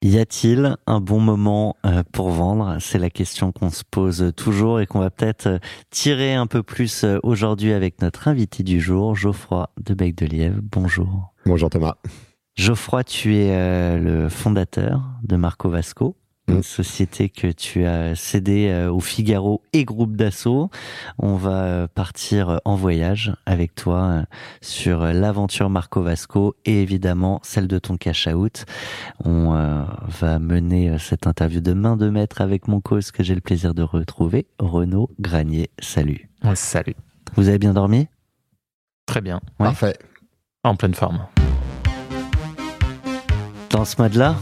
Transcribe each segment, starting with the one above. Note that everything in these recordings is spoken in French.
Y a-t-il un bon moment euh, pour vendre? C'est la question qu'on se pose toujours et qu'on va peut-être euh, tirer un peu plus euh, aujourd'hui avec notre invité du jour, Geoffroy de Bec de Lièvre. Bonjour. Bonjour Thomas. Geoffroy, tu es le fondateur de Marco Vasco, une Mm. société que tu as cédée euh, au Figaro et groupe d'assaut. On va euh, partir euh, en voyage avec toi sur l'aventure Marco Vasco et évidemment celle de ton cash out. On va mener cette interview de main de maître avec mon cause que j'ai le plaisir de retrouver, Renaud Granier. Salut. Salut. Vous avez bien dormi? Très bien. Ouais. Parfait. En pleine forme. dans ce mode-là?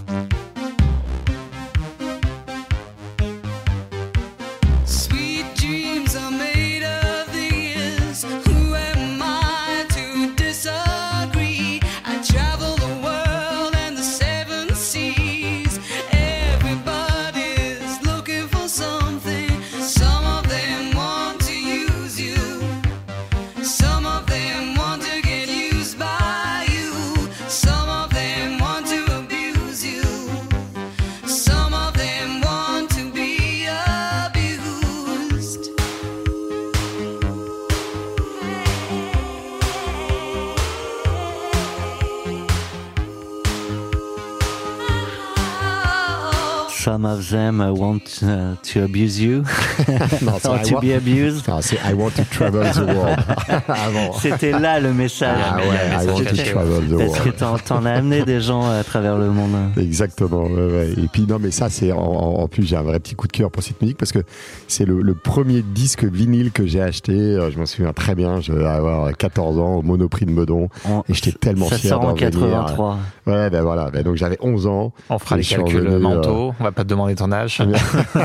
Some of them uh, want uh, to abuse you, Non, or I to want- be abused. Non, c'est I want to travel the world. Avant. C'était là le message. Ah ouais, I want to travel the Parce que world. t'en, t'en as amené des gens à travers le monde. Exactement. ouais, ouais. Et puis non, mais ça, c'est en, en- plus j'ai un vrai petit coup de cœur pour cette musique parce que c'est le, le premier disque vinyle que j'ai acheté. Euh, Je m'en souviens très bien. Je devais avoir 14 ans au Monoprix de Meudon On- et j'étais tellement ça fier sort en d'en venir. 83. Ouais, ben voilà. Ben donc j'avais 11 ans. On fera les calculs mentaux. On va pas te demander ton âge.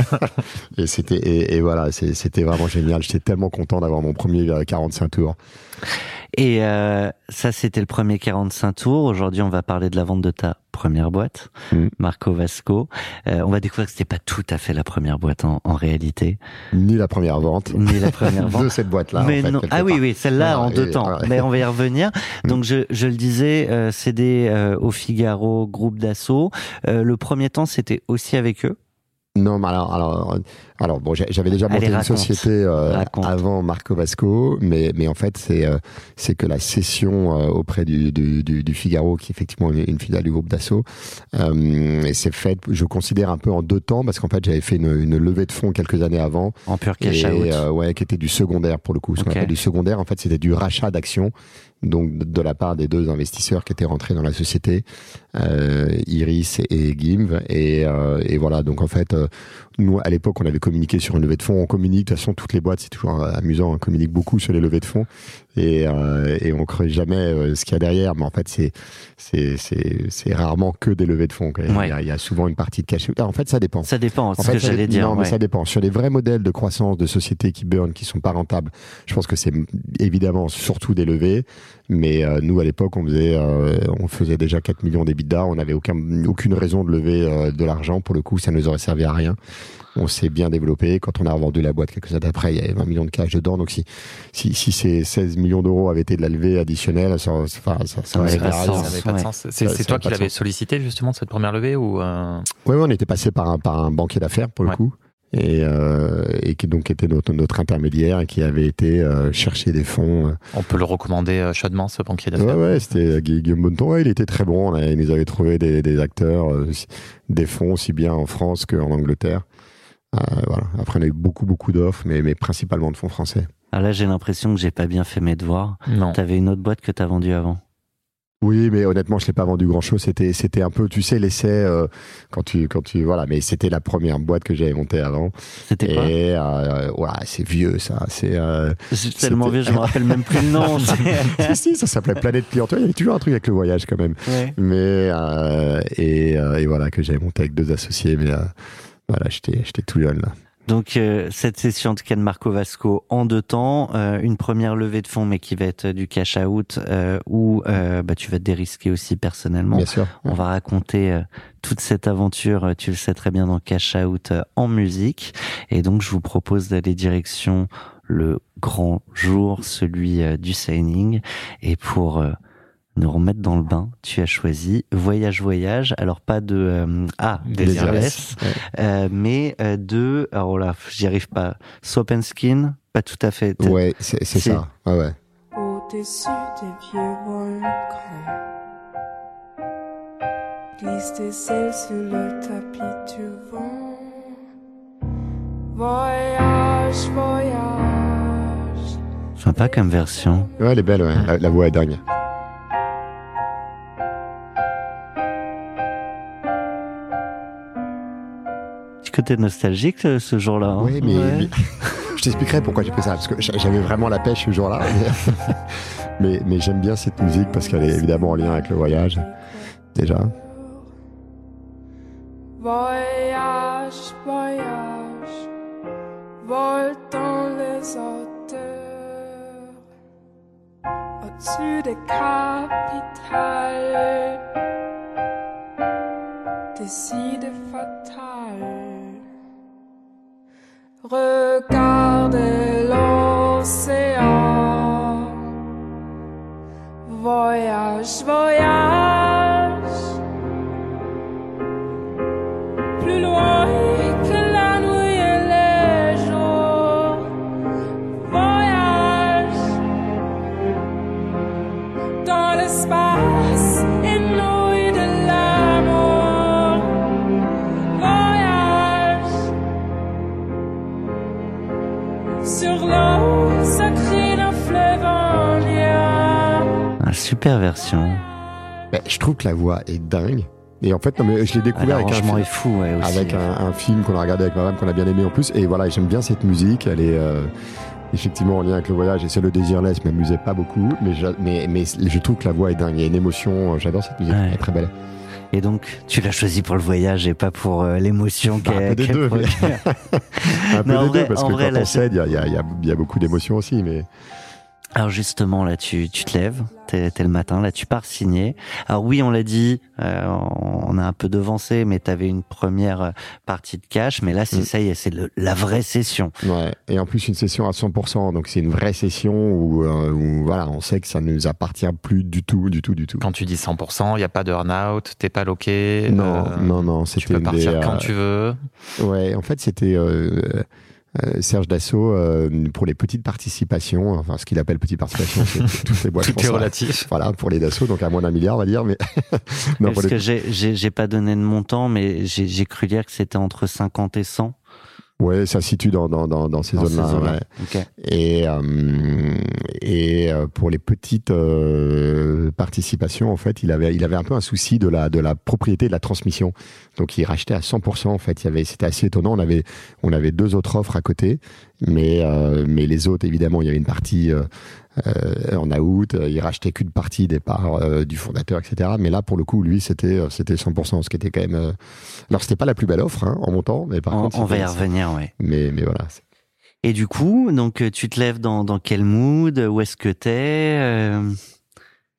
Et c'était et, voilà, c'était vraiment génial. J'étais tellement content d'avoir mon premier euh, 45 tours. Et euh, ça, c'était le premier 45 tours. Aujourd'hui, on va parler de la vente de ta première boîte, Mm. Marco Vasco. Euh, on va découvrir que c'était pas tout à fait la première boîte en, en réalité, Ni la première vente ni la première vente. de cette boîte-là. Mais en fait, non. quelque Ah oui, part. oui, celle-là en deux et- temps. ouais. Mais on va y revenir. Donc, je, je le disais, euh, cédé euh, au Figaro, groupe d'assaut. Le premier temps, c'était aussi avec eux? Non, mais alors, alors, alors bon, j'avais déjà Allez, monté une raconte. société euh, avant Marco Vasco, mais, mais en fait, c'est euh, c'est que la cession euh, auprès du, du, du, du Figaro, qui est effectivement une, une filiale du groupe d'assaut, euh, et c'est fait, je considère un peu en deux temps, parce qu'en fait, j'avais fait une, une levée de fonds quelques années avant, En pur cash et out. euh, ouais, qui était du secondaire pour le coup. Ce qu'on appelle du secondaire, en fait, c'était du rachat d'actions, donc de, de la part des deux investisseurs qui étaient rentrés dans la société, euh, Iris et Gimv, et, euh, et voilà. Donc en fait, euh, nous à l'époque, on avait communiqué sur une levée de fonds. On communique de toute façon toutes les boîtes, c'est toujours euh, amusant. On communique beaucoup sur les levées de fonds, et, euh, et on creuse jamais euh, ce qu'il y a derrière. Mais en fait, c'est c'est c'est c'est rarement que des levées de fonds. Il, Ouais. y a, il y a souvent une partie de cash. Ah, En fait, ça dépend. Ça dépend, c'est En ce fait, que ça j'allais dire. Non, mais ça dépend. Sur les vrais modèles de croissance de sociétés qui burn, qui sont pas rentables, je pense que c'est évidemment surtout des levées. Mais euh, nous, à l'époque, on faisait, euh, on faisait déjà 4 millions d'EBITDA. On n'avait aucun, aucune raison de lever euh, de l'argent. Pour le coup, ça nous aurait servi à rien. On s'est bien développé. Quand on a revendu la boîte quelques années après, il y avait 20 millions de cash dedans. Donc si, si, si ces 16 millions d'euros avaient été de la levée additionnelle, ça, enfin, ça, ça ça sens. Pas de sens. C'est toi a qui l'avais sollicité justement cette première levée ou euh, Ouais, ouais, on était passé par un, par un banquier d'affaires pour le coup. Et, euh, et qui donc était notre, notre intermédiaire et qui avait été euh, chercher des fonds. euh. on peut le recommander euh, chaudement ce banquier Ouais, d'affaires ouais, c'était euh, Gu- Guillaume Bonneton. Ouais, il était très bon. Il nous avait trouvé des, des acteurs, euh, des fonds aussi bien en France qu'en Angleterre. Euh, voilà. Après, on a eu beaucoup, beaucoup d'offres, mais, mais principalement de fonds français. Ah, là, j'ai l'impression que j'ai pas bien fait mes devoirs. Non. T'avais une autre boîte que t'as vendue avant? Oui, mais honnêtement, je l'ai pas vendu grand chose. C'était, c'était un peu, tu sais, l'essai euh, quand tu, quand tu, voilà. Mais c'était la première boîte que j'avais montée avant. C'était quoi Et euh, voilà, c'est vieux ça. C'est euh, C'est tellement vieux, je me rappelle même plus le nom. si, si, ça s'appelait Planète Client. Tu vois, Il y avait toujours un truc avec le voyage quand même. Ouais. Mais euh, et, euh, et voilà que j'avais monté avec deux associés. Mais euh, Voilà, j'étais j'étais tout jeune là. Donc euh, cette session de Ken Marco Vasco en deux temps, euh, une première levée de fonds mais qui va être du cash out euh, où euh, bah, tu vas te dérisquer aussi personnellement. Bien sûr. On va raconter euh, toute cette aventure, euh, tu le sais très bien dans Cash Out euh, en musique. Et donc je vous propose d'aller direction le grand jour, celui du signing. Et pour euh, nous remettre dans le bain, tu as choisi Voyage Voyage. Alors pas de euh, ah Desireless, Ouais. euh, mais euh, de alors là j'y arrive pas. Swap and Skin, pas tout à fait. Ouais, c'est ça. Ouais, ouais. Au-dessus des vieux volcans Glisse tes ailes sur le tapis du vent Voyage, voyage Sympa comme version. Ouais, elle est belle, ouais. La, la voix est dingue. Côté nostalgique euh, ce jour-là. hein. Oui, mais, Ouais. mais- je t'expliquerai pourquoi j'ai fait ça. Parce que j'a- j'avais vraiment la pêche ce jour-là. Mais, mais, mais j'aime bien cette musique parce qu'elle est évidemment en lien avec le voyage, déjà. Voyage, voyage Vole dans les hauteurs Au-dessus des capitales Des idées fatales Regardez l'océan. Voyage, voyage. Plus loin super version. Je trouve que la voix est dingue. Et en fait, non, mais je l'ai découvert avec un, film, est fou, ouais, aussi. avec un, un film qu'on a regardé avec ma femme, qu'on a bien aimé en plus. Et voilà, j'aime bien cette musique. Elle est euh, effectivement en lien avec le voyage. Et c'est le Désirless m'amusait pas beaucoup. Mais, j'a- mais, mais je trouve que la voix est dingue. Il y a une émotion. J'adore cette musique. Ouais. Elle est très belle. Et donc, tu l'as choisi pour le voyage et pas pour euh, l'émotion Bah, un qu'elle peu des deux, mais-. Un peu des vrai- deux, parce que vrai, quand on cède, il y y a beaucoup d'émotions aussi. Mais Alors justement, là, tu, tu te lèves, t'es t'es le matin, là, tu pars signer. Alors oui, on l'a dit, euh, on a un peu devancé, mais t'avais une première partie de cash, mais là, c'est Mm. ça y est, c'est le- la vraie session. Ouais, et en plus une session à 100%, donc c'est une vraie session où, euh, où, voilà, on sait que ça ne nous appartient plus du tout, du tout, du tout. Quand tu dis 100%, il n'y a pas de earn-out, t'es pas loqué. Non, euh, non, non, Tu c'était peux une partir des, quand euh, tu veux. Ouais, en fait, c'était Serge Dassault euh, pour les petites participations, enfin ce qu'il appelle petites participations, c'est toutes les boîtes. Tout est relatif. Voilà, pour les Dassault, donc à moins d'un milliard, on va dire, mais non, Parce les- que j'ai- j'ai j'ai pas donné de montant, mais j'ai j'ai cru lire que c'était entre 50 et 100. Ouais, ça se situe dans, dans, dans, dans ces zones-là. ouais. Et, euh, et euh, pour les petites euh, participations, en fait, il avait, il avait un peu un souci de la, de la propriété de la transmission. Donc, il rachetait à 100%. En fait, il y avait, c'était assez étonnant. On avait, on avait deux autres offres à côté, mais, euh, mais les autres, évidemment, il y avait une partie en out. Il rachetait qu'une partie des parts euh, du fondateur, etc. Mais là, pour le coup, lui, c'était, euh, c'était 100%, ce qui était quand même. euh, Alors, c'était pas la plus belle offre hein, en montant, mais par On, contre, on va y revenir, ouais. Mais, mais voilà. Et du coup, donc euh, tu te lèves dans, dans quel mood? Où est-ce que t'es? Euh,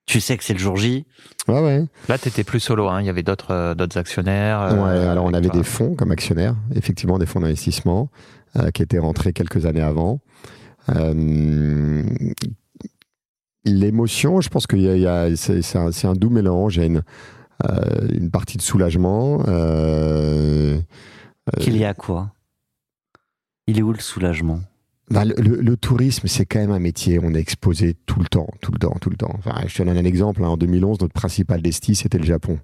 Tu sais que c'est le jour J? Ouais, ouais. Là, t'étais plus solo. Hein. Il y avait d'autres euh, d'autres actionnaires. euh, Ouais, alors on avait toi. des fonds comme actionnaires, effectivement des fonds d'investissement euh, qui étaient rentrés quelques années avant. Euh, L'émotion, je pense qu'il y a, il y a- c'est un, doux mélange. Il y a une, euh, une partie de soulagement. euh, Qu'il y a quoi? Il est où le soulagement? Bah, le, le- le tourisme, c'est quand même un métier. On est exposé tout le temps, tout le temps, tout le temps. Enfin, je te donne un exemple. hein. En 2011, notre principal desti, c'était le Japon.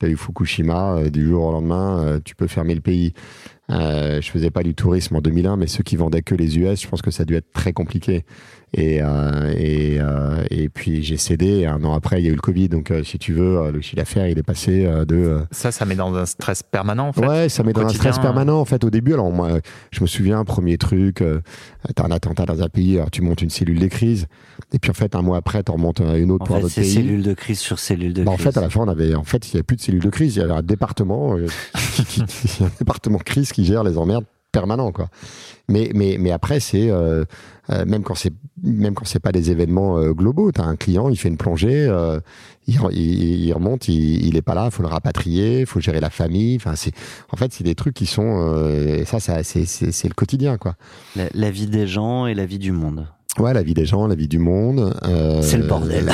Tu as eu Fukushima, euh, du jour au lendemain, euh, tu peux fermer le pays. Euh, je faisais pas du tourisme en 2001, mais ceux qui vendaient que les US, je pense que ça a dû être très compliqué. Et, euh, et, euh, et puis j'ai cédé. Et un an après, il y a eu le Covid. Donc, euh, si tu veux, euh, le chiffre d'affaires, il est passé euh, de euh, Ça, ça met dans un stress permanent, en fait. Ouais, ça met dans un stress permanent en fait au début. Alors moi, je me souviens, premier truc, euh, t'as un attentat dans un pays, alors tu montes une cellule de crise, et puis en fait un mois après, t'en remontes une autre En pour un autre c'est pays. cellule de crise sur cellule de Bah, en crise. fait, à la fin, on avait, en fait, il n'y avait plus de cellule de crise, il y avait un département, euh, qui, qui- qui- un département crise qui gère les emmerdes permanents, quoi. Mais, mais, mais après, c'est euh, euh, même quand c'est même quand c'est pas des événements euh, globaux. T'as un client, il fait une plongée, il, il, remonte, il, est pas là, faut le rapatrier, faut gérer la famille. Enfin, c'est en fait c'est des trucs qui sont ça, ça c'est le quotidien, quoi. La vie des gens et la vie du monde. Ouais, la vie des gens, la vie du monde. euh, C'est le bordel.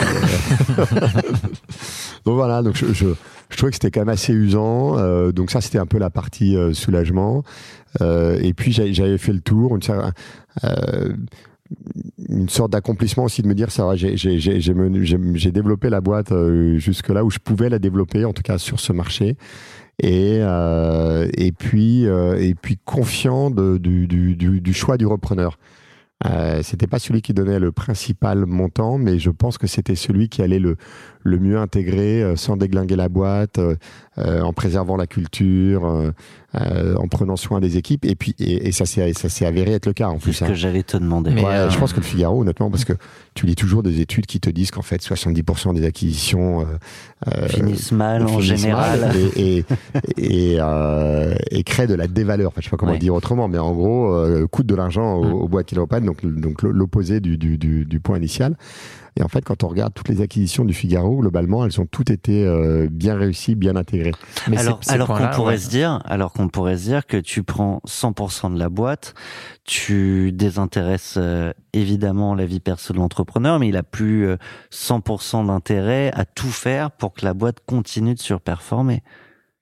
donc voilà, donc je, je, je trouvais que c'était quand même assez usant. euh, donc ça, c'était un peu la partie euh, soulagement. Euh, et puis j'avais fait le tour, une, euh, une sorte d'accomplissement aussi de me dire ça. va, J'ai développé la boîte euh, jusque là où je pouvais la développer, en tout cas sur ce marché. Et, euh, et puis euh, et puis confiant de, du, du, du, du choix du repreneur. Euh, c'était pas celui qui donnait le principal montant, mais je pense que c'était celui qui allait le, le mieux intégrer euh, sans déglinguer la boîte, euh, euh, en préservant la culture, euh, euh, en prenant soin des équipes. Et puis, et, et ça s'est avéré être le cas en C'est plus. ce hein. que j'allais te demander. Mais, Ouais, euh, je pense que le Figaro, honnêtement, parce que tu lis toujours des études qui te disent qu'en fait 70% des acquisitions euh, euh, Finissent mal en général. mal et, et, et, euh, et créent de la dévaleur. Enfin, je sais pas comment Ouais. le dire autrement, mais en gros, euh, coûte de l'argent au, Mm. au boîte qui le reprennent, donc, donc l'opposé du, du, du, du point initial. Et en fait, quand on regarde toutes les acquisitions du Figaro, globalement, elles ont toutes été euh, bien réussies, bien intégrées. Mais alors, alors qu'on pourrait ouais. se dire, alors qu'on pourrait se dire que tu prends 100% de la boîte, tu désintéresses euh, évidemment la vie perso de l'entrepreneur, mais il a plus euh, 100% d'intérêt à tout faire pour que la boîte continue de surperformer.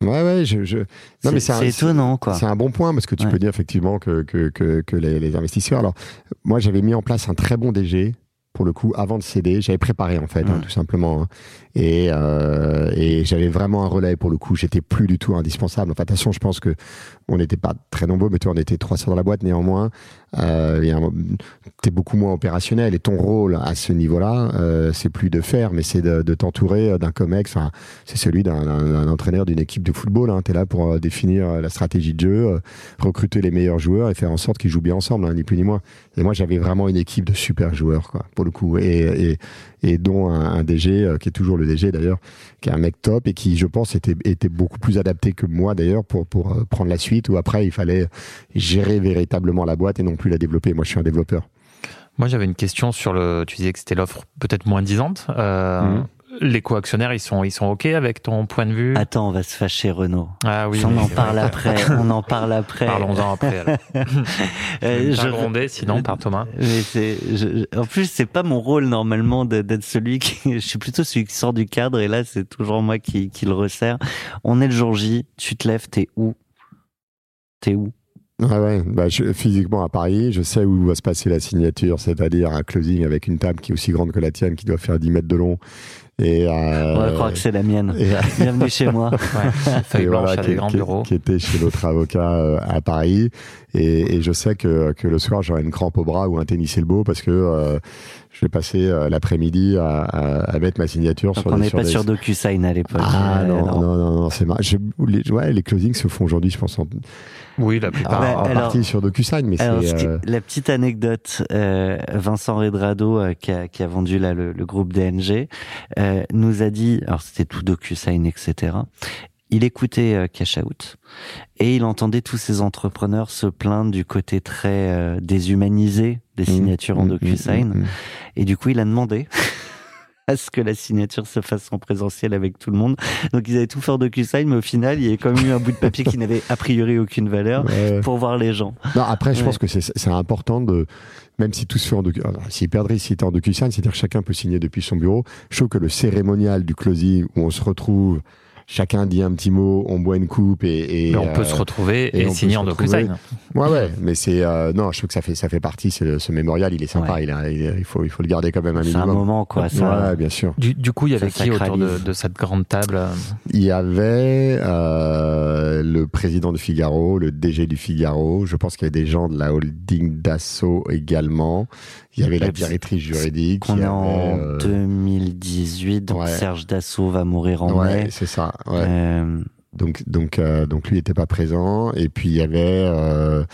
Ouais, ouais, je, je... C'est mais étonnant, quoi. C'est un bon point parce que tu Ouais. peux dire effectivement que, que, que, que les, les investisseurs. Alors, moi, j'avais mis en place un très bon DG pour le coup avant de céder. J'avais préparé en fait, hein, Mm. tout simplement. hein. Et, euh, et j'avais vraiment un relais pour le coup. J'étais plus du tout indispensable. Enfin, de toute façon, je pense que on n'était pas très nombreux, mais toi, on était 300 dans la boîte néanmoins. Euh, t'es beaucoup moins opérationnel et ton rôle à ce niveau-là, euh, c'est plus de faire, mais c'est de, de t'entourer d'un comex. Enfin, c'est celui d'un- entraîneur d'une équipe de football. Hein. Tu es là pour euh, définir euh, la stratégie de jeu, euh, recruter les meilleurs joueurs et faire en sorte qu'ils jouent bien ensemble, hein, ni plus ni moins. Et moi, j'avais vraiment une équipe de super joueurs, quoi, pour le coup. Et, et, et dont un, un DG, euh, qui est toujours le DG d'ailleurs, qui est un mec top et qui, je pense, était, était beaucoup plus adapté que moi d'ailleurs pour, pour euh, prendre la suite, où après, il fallait gérer véritablement la boîte et non plus la développer. Moi, je suis un développeur. Moi, j'avais une question sur le. Tu disais que c'était l'offre peut-être moins disante. Euh, Mhm. Les co-actionnaires, ils sont, ils sont OK avec ton point de vue? Attends, on va se fâcher, Renaud. Ah oui, on en parle vrai. après. On en parle après. Parlons-en après. alors. Euh, Je grondé sinon par Thomas. Mais c'est, en plus, c'est pas mon rôle normalement d'être celui qui, je suis plutôt celui qui sort du cadre et là, c'est toujours moi qui, qui le resserre. On est le jour J, tu te lèves, t'es où? T'es où? Ouais, ouais. Bah, je- physiquement à Paris, je sais où va se passer la signature, c'est-à-dire un closing avec une table qui est aussi grande que la tienne, qui doit faire 10 mètres de long. Et, euh, Ouais, je crois que c'est la mienne. et, Bienvenue chez moi. Ouais. Feuille et blanche voilà, à qui, des grands qui- bureaux. qui était chez l'autre avocat euh, à Paris. Et, et je sais que, que le soir, j'aurai une crampe au bras ou un tennis elbow parce que euh, je vais passer euh, l'après-midi à, à, à mettre ma signature Donc sur on n'est sur pas des- sur DocuSign à l'époque. Ah Euh, non, non, non, non, c'est mar- je- les, ouais, les closings se font aujourd'hui, je pense, en, Oui, la plupart. en alors- partie sur DocuSign, mais Alors, euh, la petite anecdote, euh, Vincent Redrado, euh, qui, a, qui a vendu là, le, le groupe DNG, euh, nous a dit, alors c'était tout DocuSign, etc. Il écoutait euh, Cash Out et il entendait tous ces entrepreneurs se plaindre du côté très euh, déshumanisé des signatures en mm, DocuSign. mm, mm, mm. Et du coup, il a demandé à ce que la signature se fasse en présentiel avec tout le monde. Donc, ils avaient tout fait en DocuSign, mais au final, il y avait quand même eu un bout de papier qui n'avait a priori aucune valeur Ouais. pour voir les gens. Non, après, je Ouais. pense que c'est important de, même si tout se fait en docu, s'il perdrait, si c'était en DocuSign, c'est-à-dire que chacun peut signer depuis son bureau. Je trouve que le cérémonial du closing où on se retrouve, chacun dit un petit mot, on boit une coupe et, et Mais on peut euh, se retrouver et on signer en. DocuSign. Ouais, ouais, mais c'est euh, non, je trouve que ça fait ça fait partie. c'est- Ce mémorial, il est sympa. Ouais. Il, a- il, est- il faut il faut le garder quand même un C'est un minimum. moment, quoi. Ça, Ouais, bien sûr. Du, du coup, il y avait Ça qui autour de, cette grande table euh, Il y avait euh, le président du Figaro, le DG du Figaro. Je pense qu'il y avait des gens de la holding d'assaut également. Il y avait la directrice juridique. y est en avait, euh, 2018, donc ouais. Serge Dassault va mourir en Ouais, mai. c'est ça. Ouais. Euh, Donc, donc, euh, donc lui n'était pas présent. Et puis il y avait euh,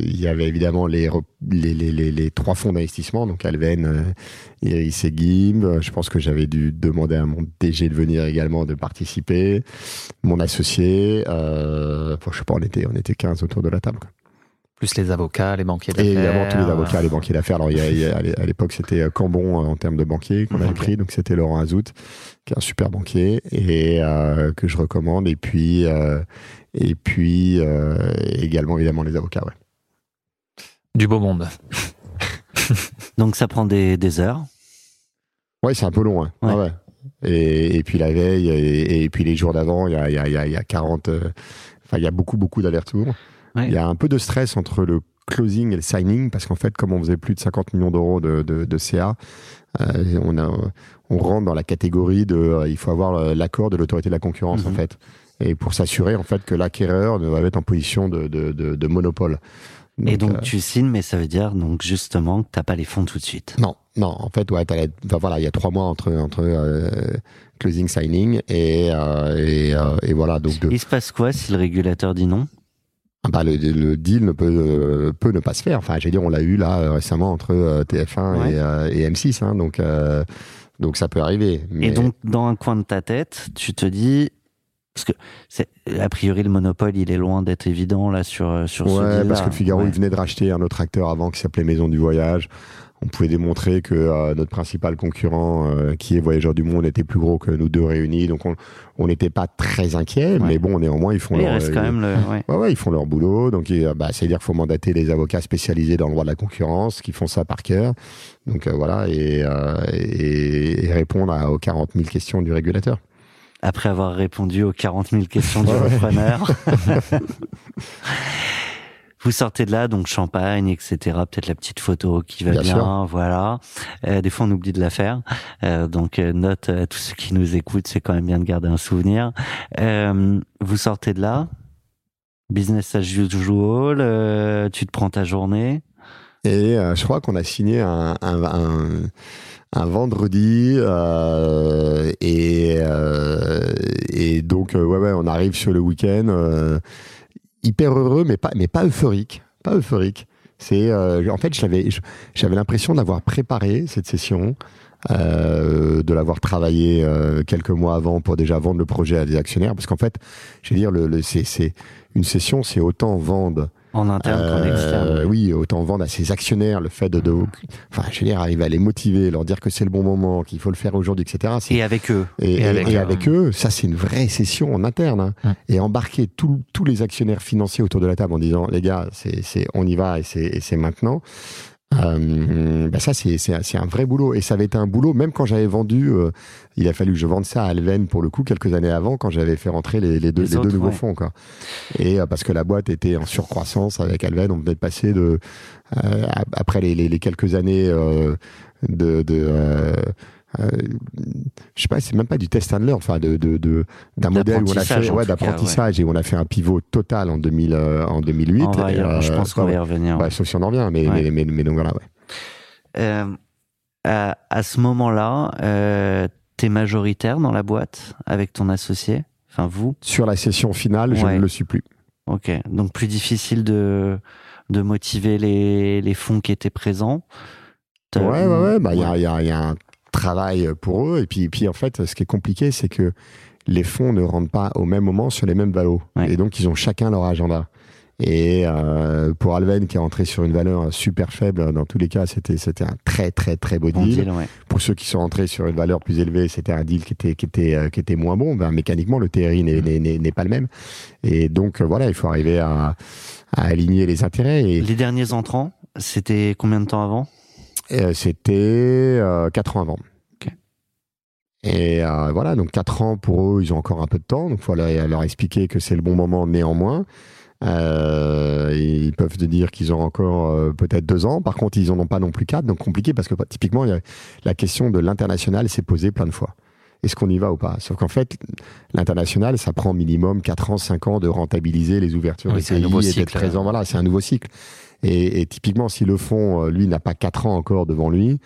il y avait évidemment les, re- les, les, les, les trois fonds d'investissement, donc Alven, Iris et Gim. Euh, Je pense que j'avais dû demander à mon DG de venir également de participer. Mon associé, je sais pas, on était, on était 15 autour de la table. Plus les avocats, les banquiers Et d'affaires. évidemment, tous les avocats, les banquiers d'affaires. Alors, il y a- il y a- à l'époque, c'était euh, Cambon euh, en termes de banquier qu'on avait Ok. pris. Donc, c'était Laurent Azout, qui est un super banquier et euh, que je recommande. Et puis, euh, et puis euh, également, évidemment, les avocats. Ouais. Du beau monde. Donc ça prend des, des heures. Ouais, c'est un peu long. hein. Ouais. Ah ouais. Et, et puis la veille, et, et puis les jours d'avant, il y a, il y, a, y, a, il y a 40. euh, Enfin, il y a beaucoup, beaucoup d'allers-retours. Ouais. Il y a un peu de stress entre le closing et le signing, parce qu'en fait, comme on faisait plus de 50 millions d'euros de, de, de CA, euh, on, a, on rentre dans la catégorie de. euh, il faut avoir l'accord de l'autorité de la concurrence, Mhm. en fait. Et pour s'assurer, en fait, que l'acquéreur ne va pas être en position de, de, monopole. et donc euh, tu signes, mais ça veut dire donc justement que t'as pas les fonds tout de suite. non, non, en fait, ouais, t'as la- enfin, voilà, il y a trois mois entre, entre closing signing et, et, et voilà. Donc, Il se passe quoi si le régulateur dit non? Bah, le, le deal ne peut, euh, peut ne pas se faire. Enfin, j'ai dire, on l'a eu là euh, récemment entre euh, TF1 Ouais. et, euh, et M6, hein, donc, donc ça peut arriver. Mais Et donc dans un coin de ta tête, tu te dis parce que c'est a priori le monopole, il est loin d'être évident là sur sur ce deal parce que le Figaro, Ouais. il venait de racheter un autre acteur avant qui s'appelait Maison du Voyage. On pouvait démontrer que euh, notre principal concurrent, euh, qui est Voyageurs du Monde, était plus gros que nous deux réunis. Donc on n'était pas très inquiets, Ouais. mais bon, néanmoins, ils font leur, reste quand même le ouais. Ouais, ils font leur boulot. Donc, bah, c'est-à-dire qu'il faut mandater des avocats spécialisés dans le droit de la concurrence qui font ça par cœur. Donc, euh, voilà, et, euh, et, et répondre à, aux 40 000 questions du régulateur. après avoir répondu aux 40 000 questions du repreneur. Vous sortez de là, donc champagne, etc. Peut-être la petite photo qui va bien, voilà. Euh, des fois, on oublie de la faire. Euh, donc, euh, note à tous ceux qui nous écoutent, c'est quand même bien de garder un souvenir. Euh, vous sortez de là, business as usual, euh, tu te prends ta journée. Et euh, je crois qu'on a signé un, un, un, un vendredi. euh, et, euh, et donc, euh, ouais, ouais, on arrive sur le week-end. Hyper heureux, mais pas, mais pas euphorique. Pas euphorique. C'est, euh, en fait, j'avais, j'avais l'impression d'avoir préparé cette session, euh, de l'avoir travaillé euh, quelques mois avant pour déjà vendre le projet à des actionnaires. Parce qu'en fait, je veux dire, le, le- c'est une session, c'est autant vendre En interne qu'en euh, externe. Oui, autant vendre à ses actionnaires le fait de, de enfin, je veux dire, arriver à les motiver, leur dire que c'est le bon moment, qu'il faut le faire aujourd'hui, etc. Et avec eux. et, et et- avec et eux. avec eux, ça c'est une vraie session en interne. hein. Et embarquer tous tous les actionnaires financiers autour de la table en disant, les gars, c'est, c'est, on y va et c'est, et c'est maintenant. Euh, bah ça c'est, c'est, c'est un vrai boulot. Et ça avait été un boulot même quand j'avais vendu euh, il a fallu que je vende ça à Alven pour le coup quelques années avant quand j'avais fait rentrer les, les deux, Les les deux nouveaux fonds quoi. Et euh, parce que la boîte était en surcroissance avec Alven on venait de passer de euh, ap- après les, les, les quelques années euh, de, de euh, je sais pas, c'est même pas du test and learn, enfin de, de, de- d'un modèle où on a D'apprentissage, fait en ouais, d'apprentissage et où on a fait un pivot total en 2000 euh, en 2008. On va y- et, euh, je pense qu'on va y revenir. ouais, sauf si on en revient, mais, mais, mais, mais donc voilà, ouais. Euh, à, à ce moment-là, euh, t'es majoritaire dans la boîte avec ton associé, enfin vous? Sur la session finale, je ne le suis plus. Ok, donc plus difficile de de motiver les les fonds qui étaient présents. Ouais, ouais, ouais. Bah, il y, a, y, a, y a un travail pour eux. Et puis, puis, en fait, ce qui est compliqué, c'est que les fonds ne rentrent pas au même moment sur les mêmes valos. Ouais. Et donc, ils ont chacun leur agenda. Et euh, pour Alven, qui est rentré sur une valeur super faible, dans tous les cas, c'était c'était un très, très, très beau Bon deal. deal, ouais. Pour ceux qui sont rentrés sur une valeur plus élevée, c'était un deal qui était, qui était, euh, qui était moins bon. Ben, mécaniquement, le TRI n'est- n'est n'est- n'est pas le même. Et donc, euh, voilà, il faut arriver à, à aligner les intérêts. Et, Les derniers entrants, c'était combien de temps avant? C'était 4 ans avant. Ok. Et euh, voilà, donc 4 ans pour eux, ils ont encore un peu de temps. Donc il faut leur, leur expliquer que c'est le bon moment néanmoins. Euh, ils peuvent te dire qu'ils ont encore euh, peut-être 2 ans. Par contre, ils en ont pas non plus 4. Donc compliqué parce que bah, typiquement, la question de l'international s'est posée plein de fois. Est-ce qu'on y va ou pas? Sauf qu'en fait, l'international, ça prend minimum 4 ans, 5 ans de rentabiliser les ouvertures Oui, pays et d'être présent. Voilà, c'est un nouveau cycle. Et, et typiquement, si le fond, euh, lui, n'a pas 4 ans encore devant lui,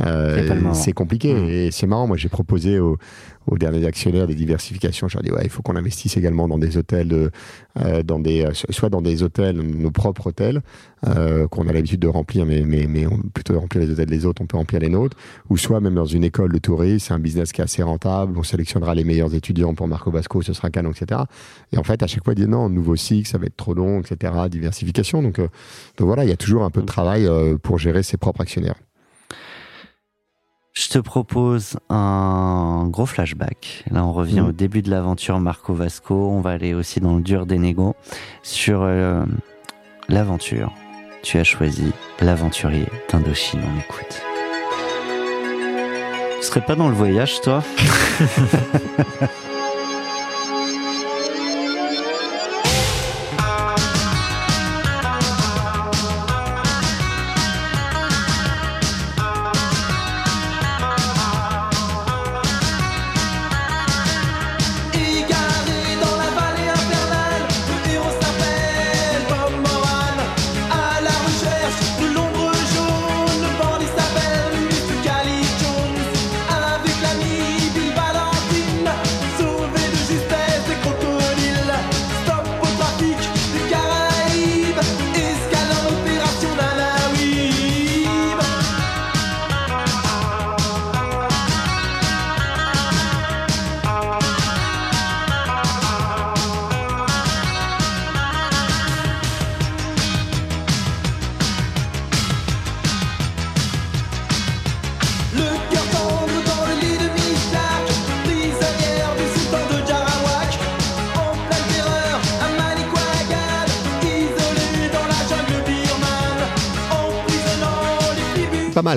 euh, C'est compliqué. Mm. Et c'est marrant, moi j'ai proposé aux, aux derniers actionnaires des diversifications. Je leur dit, ouais, il faut qu'on investisse également dans des hôtels, euh, dans des, euh, soit dans des hôtels, nos propres hôtels, euh, qu'on a l'habitude de remplir, mais, mais, mais on, plutôt de remplir les hôtels des autres, on peut remplir les nôtres, ou soit même dans une école de tourisme, c'est un business qui est assez rentable, on sélectionnera les meilleurs étudiants pour Marco Basco, ce sera Canon, etc. Et en fait, à chaque fois, ils disent non, nouveau cycle, ça va être trop long, etc. Diversification. Donc, euh, donc voilà, il y a toujours un peu de travail euh, pour gérer ses propres actionnaires. Je te propose un gros flashback. Là, on revient Mhm. au début de l'aventure Marco Vasco. On va aller aussi dans le dur des négos sur euh, l'aventure. Tu as choisi l'aventurier d'Indochine. On écoute. Tu serais pas dans le voyage, toi?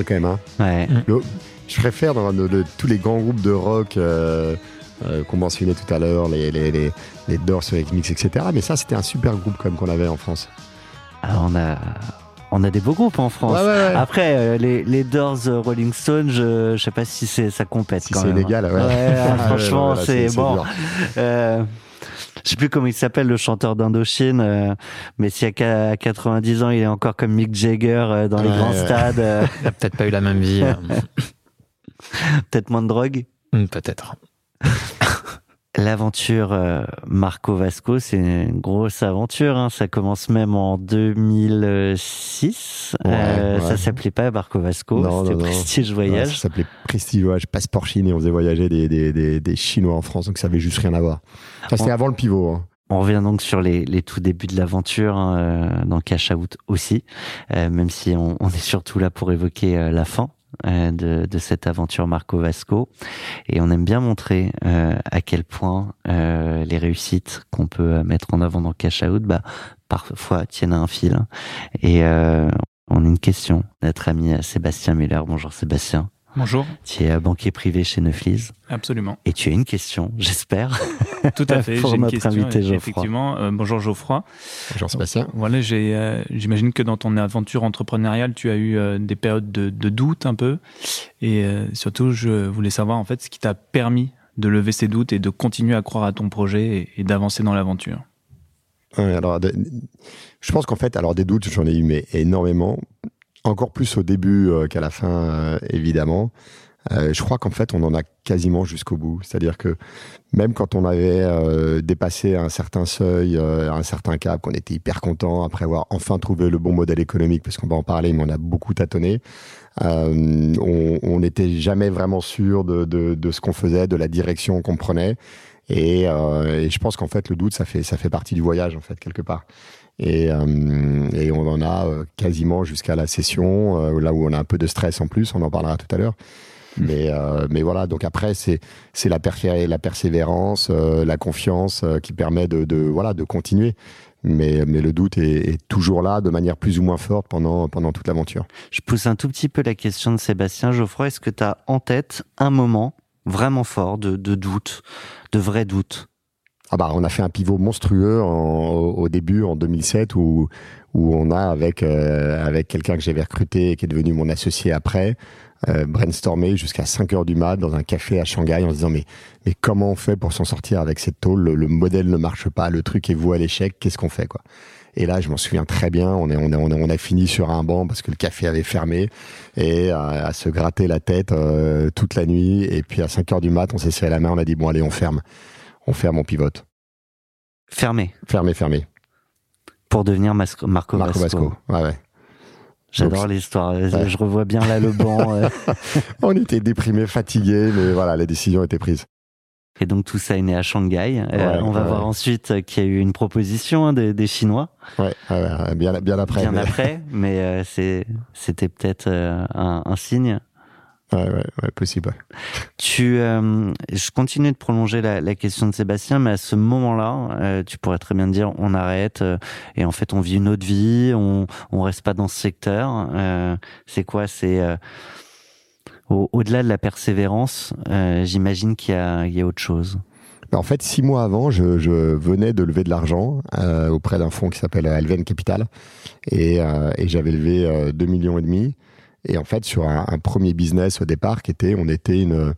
quand même, hein. Ouais. Le- je préfère dans le- le- tous les grands groupes de rock euh, euh, qu'on mentionnait tout à l'heure, les, les, les, les Doors, les Mix, etc. Mais ça, c'était un super groupe comme qu'on avait en France. Alors, on a, on a des beaux groupes en France. Après, euh, les, les Doors, euh, Rolling Stones, je, je sais pas si c'est ça compète Si c'est même. légal, ouais. Ouais, ah, franchement, c'est bon. Je sais plus comment il s'appelle le chanteur d'Indochine, euh, mais si à qu'à 90 ans il est encore comme Mick Jagger euh, dans les Ouais, grands ouais. stades, euh, Il a peut-être pas eu la même vie. euh, peut-être moins de drogue. hmm, peut-être. L'aventure euh, Marco Vasco, c'est une grosse aventure. hein. Ça commence même en 2006. Ouais, Euh, ouais. Ça s'appelait pas Marco Vasco, Non, c'était non, non. Prestige Voyage. ça s'appelait Prestige Voyage, Passeport Chine, et on faisait voyager des, des, des, des Chinois en France, donc ça avait juste rien à voir. Ça, c'était On- avant le pivot. hein. On revient donc sur les, les tout débuts de l'aventure hein, euh, dans Cash Out aussi, euh, même si on, on est surtout là pour évoquer euh, la fin de, de cette aventure Marco Vasco. Et on aime bien montrer euh, à quel point euh, les réussites qu'on peut euh, mettre en avant dans Cash Out, bah, parfois tiennent à un fil. Et euh, on a une question, notre ami euh, Sébastien Muller. Bonjour Sébastien. Bonjour, Tu es euh, banquier privé chez Neuflis absolument. et tu as une question, j'espère. Tout à fait. Pour J'ai une notre question. invité Geoffroy. Effectivement, euh, bonjour Geoffroy. Bonjour Sébastien. Voilà, euh, j'imagine que dans ton aventure entrepreneuriale, tu as eu euh, des périodes de, de doute un peu, et euh, surtout, je voulais savoir en fait ce qui t'a permis de lever ces doutes et de continuer à croire à ton projet et, et d'avancer dans l'aventure. Ouais, alors, de- je pense qu'en fait, alors des doutes, j'en ai eu mais énormément, encore plus au début euh, qu'à la fin, euh, évidemment. Euh, je crois qu'en fait, on en a quasiment jusqu'au bout. C'est-à-dire que même quand on avait dépassé un certain seuil, un certain cap, qu'on était hyper content après avoir enfin trouvé le bon modèle économique, parce qu'on va en parler, mais on a beaucoup tâtonné. On n'était jamais vraiment sûr de, ce qu'on faisait, de la direction qu'on prenait. Et, et je pense qu'en fait, le doute, ça fait, ça fait partie du voyage, en fait, quelque part. Et, euh, et on en a euh, quasiment jusqu'à la session, euh, là où on a un peu de stress en plus, on en parlera tout à l'heure. Mais, euh, mais voilà, donc après, c'est la, la persévérance, euh, la confiance euh, qui permet de, de, voilà, de continuer. Mais, mais le doute est, est toujours là, de manière plus ou moins forte pendant, pendant toute l'aventure. Je pousse un tout petit peu la question de Sébastien. Geoffroy, est-ce que tu as en tête un moment vraiment fort de, de doute, de vrai doute? Ah bah, on a fait un pivot monstrueux au, début, en 2007, où, on a, avec, euh, avec quelqu'un que j'avais recruté et qui est devenu mon associé après, euh, brainstormé jusqu'à 5 heures du mat dans un café à Shanghai en se disant mais, comment on fait pour s'en sortir avec cette tôle? Le, le modèle ne marche pas, le truc est voué à l'échec, qu'est-ce qu'on fait quoi? Et là, je m'en souviens très bien. On, a, fini sur un banc parce que le café avait fermé et à se gratter la tête euh, toute la nuit. Et puis à 5 heures du mat, on s'est serré la main. On a dit bon allez, on ferme, on ferme, on pivote. Fermé Fermé, fermé. pour devenir Mas- Marco, Marco Vasco. Vasco. Ouais, ouais. J'adore l'histoire. Ouais. Je revois bien là le banc. euh. On était déprimés, fatigués, mais voilà, la décision était prise. Et donc tout ça est né à Shanghai. Euh, on va ouais, voir ensuite euh, qu'il y a eu une proposition hein, des, des Chinois Ouais, bien, bien après. bien mais- après, mais euh, c'était peut-être euh, un, un signe. Ouais, ouais, ouais, possible. Tu, euh, je continue de prolonger la, la question de Sébastien, mais à ce moment-là, euh, tu pourrais très bien dire on arrête euh, et en fait on vit une autre vie, on on reste pas dans ce secteur. C'est quoi C'est au- au-delà de la persévérance, j'imagine qu'il y a, il y a autre chose. En fait, six mois avant, je, je venais de lever de l'argent auprès d'un fonds qui s'appelle Alven Capital et, et j'avais levé euh, 2 millions et demi. Et en fait, sur un, premier business au départ, qui était, on était une,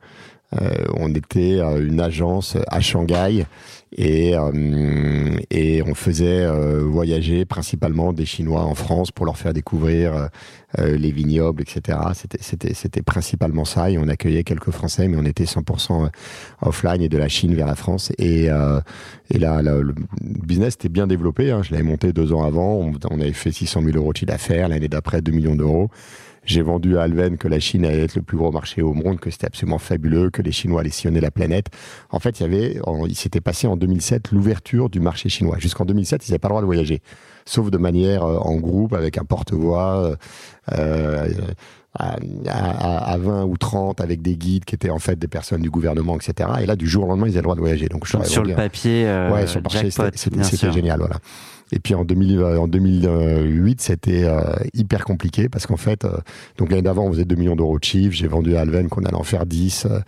euh, on était euh, une agence à Shanghai et euh, et on faisait euh, voyager principalement des Chinois en France pour leur faire découvrir euh, les vignobles, etc. C'était c'était c'était principalement ça et on accueillait quelques Français, mais on était 100% offline et de la Chine vers la France. Et, et là, là, le business était bien développé. Hein. Je l'avais monté deux ans avant. On, on avait fait 600 000 euros de chiffre d'affaires. L'année d'après, 2 millions d'euros. J'ai vendu à Alven que la Chine allait être le plus gros marché au monde, que c'était absolument fabuleux, que les Chinois allaient sillonner la planète. En fait, il y avait, il s'était passé en 2007 l'ouverture du marché chinois. Jusqu'en 2007, ils n'avaient pas le droit de voyager, sauf de manière euh, en groupe avec un porte-voix. euh, euh, à, à- à 20 ou 30 avec des guides qui étaient en fait des personnes du gouvernement, etc. Et là, du jour au lendemain, ils avaient le droit de voyager. Donc, je Sur le un- papier, euh, ouais, sur le marché, jackpot, c'était- génial, voilà. Et puis en, 2000, euh, 2008, c'était euh, hyper compliqué parce qu'en fait, euh, donc l'année d'avant, on faisait 2 millions d'euros de chiffre. J'ai vendu à Alven qu'on allait en faire 10 euh,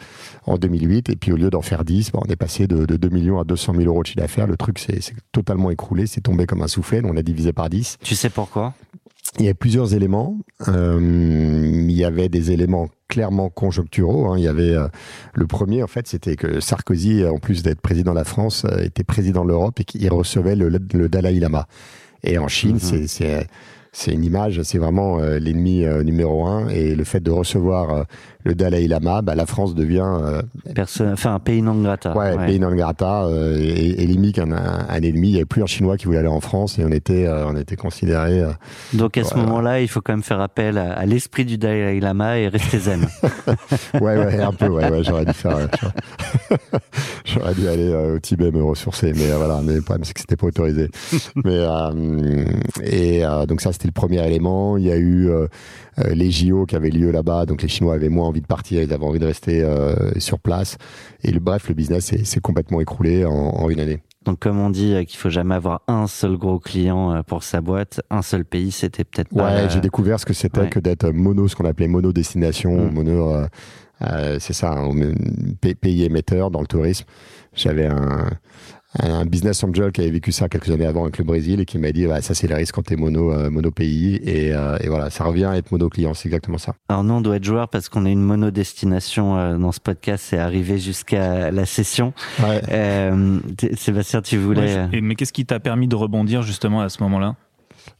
en 2008. Et puis au lieu d'en faire 10, bah, on est passé de, de 2 millions à 200 000 euros de chiffre d'affaires. Le truc s'est totalement écroulé, c'est tombé comme un soufflet. On a divisé par 10. Tu sais pourquoi? Il y a plusieurs éléments. Euh, il y avait des éléments clairement conjoncturaux. hein. Il y avait euh, le premier, en fait, c'était que Sarkozy, en plus d'être président de la France, euh, était président de l'Europe et qu'il recevait le, le Dalai Lama. Et en Chine, Mhm. c'est une image, c'est vraiment euh, l'ennemi euh, numéro un. Et le fait de recevoir euh, le Dalai Lama, bah, la France devient euh, Personne, enfin un pays non grata. ouais, ouais. pays non grata euh, et, et limite un, un, un ennemi. Il n'y avait plus un Chinois qui voulait aller en France et on était euh, on était considéré Donc à ce moment-là, il faut quand même faire appel à, à l'esprit du Dalai Lama et rester zen. Ouais, ouais, un peu, ouais, ouais, j'aurais dû faire, j'aurais- dû aller au Tibet me ressourcer, mais voilà, mais le problème c'est que c'était pas autorisé. mais et donc ça c'était le premier élément. Il y a eu les JO qui avaient lieu là-bas, donc les Chinois avaient moins envie de partir, ils avaient envie de rester euh, sur place. Et le, bref, le business s'est complètement écroulé en, en une année. Donc comme on dit euh, qu'il faut jamais avoir un seul gros client euh, pour sa boîte, un seul pays, c'était peut-être Ouais, pas. euh, j'ai découvert ce que c'était ouais. que d'être mono, ce qu'on appelait mono destination, Mm. mono, euh, euh, c'est ça, un pa- pays émetteur dans le tourisme. J'avais un, un business angel qui avait vécu ça quelques années avant avec le Brésil et qui m'a dit, ouais, ça c'est le risque quand t'es mono, euh, mono pays et, euh, et voilà, ça revient à être mono client, c'est exactement ça. Alors nous, on doit être joueur parce qu'on est une monodestination euh, dans ce podcast, c'est arrivé jusqu'à la session. Ouais. Euh, Sébastien, tu voulais... Ouais, je- et- mais qu'est-ce qui t'a permis de rebondir justement à ce moment-là?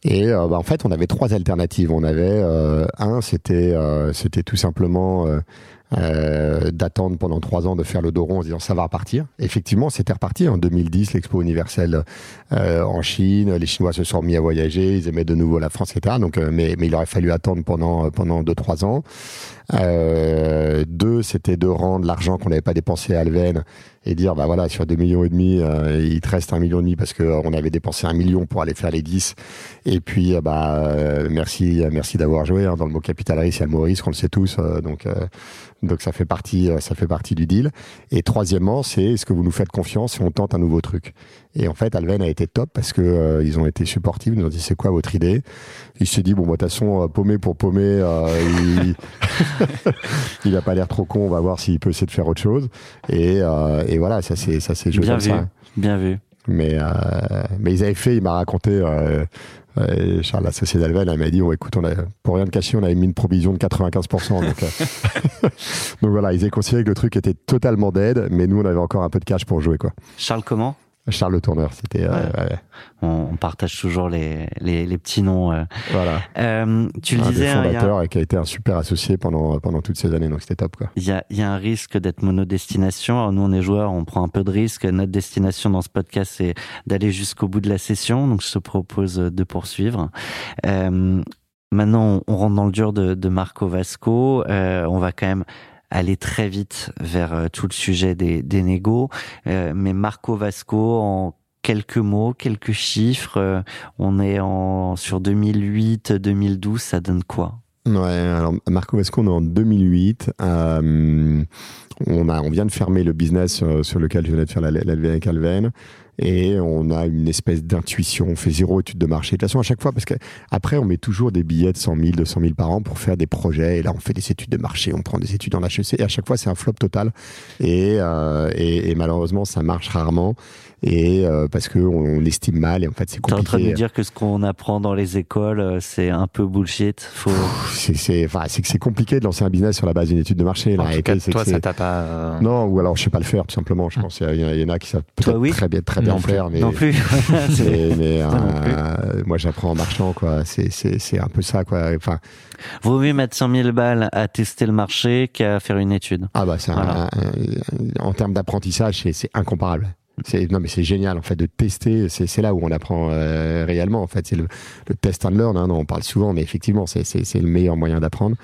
Et euh, bah, en fait, on avait trois alternatives. On avait euh, un, c'était euh, c'était tout simplement euh, euh, d'attendre pendant trois ans de faire le dos rond en disant ça va repartir. Effectivement, c'était reparti en 2010, l'expo universelle euh, en Chine. Les Chinois se sont mis à voyager, ils aimaient de nouveau la France, etc. Donc, euh, mais, mais il aurait fallu attendre pendant pendant deux trois ans. Euh, deux, c'était de rendre l'argent qu'on n'avait pas dépensé à Alven et dire bah voilà sur 2 millions et demi, euh, il te reste un million et demi parce que euh, avait dépensé un million pour aller faire les 10 et puis euh, bah merci merci d'avoir joué hein. dans le mot capital risque il y a le mot risque on le sait tous donc Donc ça fait partie, ça fait partie du deal. Et troisièmement, c'est est-ce que vous nous faites confiance si on tente un nouveau truc? Et en fait, Alven a été top parce que euh, ils ont été supportifs. Ils nous ont dit c'est quoi votre idée? Il s'est dit bon, bah, de toute façon, euh, paumé pour paumer, euh, il... il a pas l'air trop con. On va voir s'il peut essayer de faire autre chose. Et, euh, et voilà, ça c'est ça c'est joué Bien comme vu, ça. bien vu. Mais, mais ils avaient fait, il m'a raconté, euh, Charles, l'associé d'Alven, elle m'a dit, oh, écoute, on a, pour rien de cacher, on avait mis une provision de 95%. donc, euh, donc voilà, ils avaient considéré que le truc était totalement dead, mais nous, on avait encore un peu de cash pour jouer. quoi. Charles comment? Charles Le Tourneur, c'était... euh, Ouais. ouais, on, on partage toujours les, les, les petits noms. euh. voilà. Euh, tu le un disais, des hein, y a- fondateurs et qui a été un super associé pendant, pendant toutes ces années, donc c'était top. il y a, y a un risque d'être monodestination. Alors nous, on est joueurs, on prend un peu de risque. Notre destination dans ce podcast, c'est d'aller jusqu'au bout de la session. Donc, je te propose de poursuivre. Euh, maintenant, on rentre dans le dur de, de Marco Vasco. Euh, on va quand même aller très vite vers euh, tout le sujet des, des négos. Euh, mais Marco Vasco, en quelques mots, quelques chiffres, euh, on est en sur 2008, 2012, ça donne quoi? Ouais, alors Marco Vasco, on est en 2008. euh, on, a, on vient de fermer le business sur lequel je venais de faire la, la avec Alven. Et on a une espèce d'intuition. On fait zéro étude de marché. De toute façon, à chaque fois, parce que après, on met toujours des billets de 100 000, 200 000 par an pour faire des projets. Et là, on fait des études de marché. On prend des études en HEC. Et à chaque fois, c'est un flop total. Et, euh, et, et malheureusement, ça marche rarement. Et euh, parce que on, on estime mal. Et en fait, c'est T'es compliqué. en train de nous dire que ce qu'on apprend dans les écoles, euh, c'est un peu bullshit. Faut... c'est c'est enfin c'est que c'est compliqué de lancer un business sur la base d'une étude de marché tout cas, toi, ça t'a pas. euh, non ou alors je sais pas le faire tout simplement je pense qu'il y, en a- il y en a qui savent peut-être oui très bien très bien Non faire mais Non plus. C'est- mais, mais, Toi non euh, moi j'apprends en marchant quoi c'est c'est c'est un peu ça quoi enfin Vaut mieux mettre 100 000 balles à tester le marché qu'à faire une étude. ah bah c'est un- Voilà. un- en termes d'apprentissage c'est c'est incomparable c'est non mais c'est génial en fait de tester. C'est là où on apprend euh, réellement en fait. C'est le, le test and learn hein, non, on parle souvent mais effectivement c'est le meilleur moyen d'apprendre.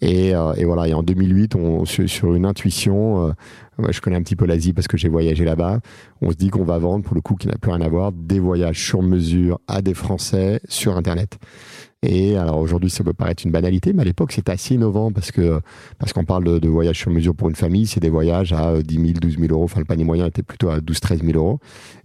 Et, euh, et voilà. Et en 2008 on sur, sur une intuition euh, moi, je connais un petit peu l'Asie parce que j'ai voyagé là-bas. On se dit qu'on va vendre pour le coup qui n'a plus rien à voir des voyages sur mesure à des Français sur internet et alors aujourd'hui, ça peut paraître une banalité, mais à l'époque, c'était assez innovant parce que parce qu'on parle de, de voyages sur mesure pour une famille, c'est des voyages à euh, 10 000, 12 000 euros. Enfin, le panier moyen était plutôt à 12 13 000 euros.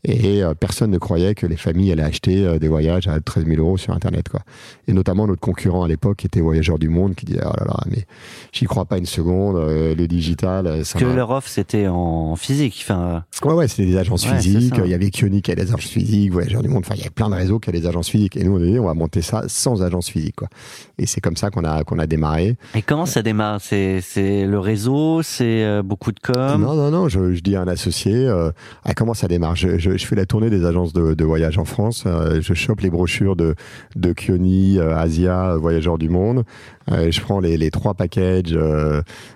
Et euh, personne ne croyait que les familles allaient acheter euh, des voyages à 13 000 euros sur Internet, quoi. Et notamment notre concurrent à l'époque, qui était Voyageurs du Monde, qui disait oh là là, mais j'y crois pas une seconde. euh, le digital, ça que va- leur offre, c'était en physique. Enfin, Ouais, ouais, c'était des agences Ouais, physiques. Il y avait Kioni qui a des agences physiques, Voyageurs du Monde. Enfin, il y avait plein de réseaux qui a des agences physiques. Et nous, on a dit, on va monter ça sans agence physique, quoi. Et c'est comme ça qu'on a, qu'on a démarré. et comment ça démarre? C'est le réseau, c'est beaucoup de com? Non, non, non, je, je dis à un associé, euh, ah, comment ça démarre? Je, je, je fais la tournée des agences de, de voyage en France, euh, je chope les brochures de, de Kioni, euh, Asia, euh, Voyageurs du Monde, euh, je prends les, les trois packages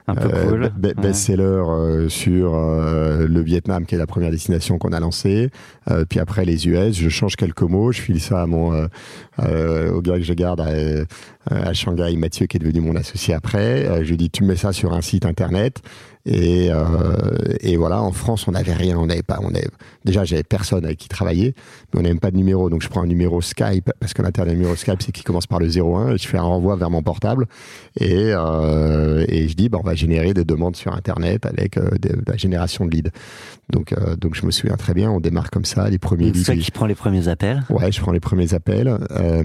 un peu cool. be- Ouais. best-seller sur le Vietnam, qui est la première destination qu'on a lancée. Puis après les US, je change quelques mots, je file ça à mon au gars que je garde à, à Shanghai, Mathieu, qui est devenu mon associé après. Je lui dis tu mets ça sur un site internet. Et, euh, et voilà, en France, on n'avait rien, on n'avait pas, on avait, déjà, j'avais personne avec qui travailler, mais on n'avait même pas de numéro, donc je prends un numéro Skype, parce que l'intérêt d'un numéro Skype, c'est qu'il commence par le 01, et je fais un renvoi vers mon portable, et, euh, et je dis, bah, on va générer des demandes sur Internet avec euh, de, la génération de leads. Donc, euh, donc je me souviens très bien, on démarre comme ça, les premiers leads. C'est toi qui prend les premiers appels? Ouais, je prends les premiers appels. Euh,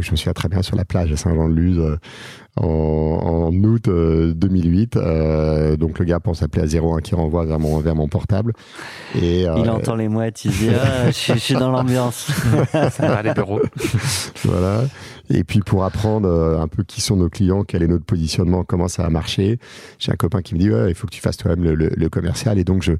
je me souviens très bien sur la plage à Saint-Jean-de-Luz euh, en, en août euh, 2008. Euh, donc le gars pense appeler à 01 qui renvoie vers mon, vers mon portable. Et, euh, Il entend les mouettes, il se dit ah, je, suis- je suis dans l'ambiance. Ça va les bureaux. voilà. Et puis pour apprendre euh, un peu qui sont nos clients, quel est notre positionnement, comment ça va marcher, j'ai un copain qui me dit ouais, il faut que tu fasses toi-même le, le- le commercial. Et donc je,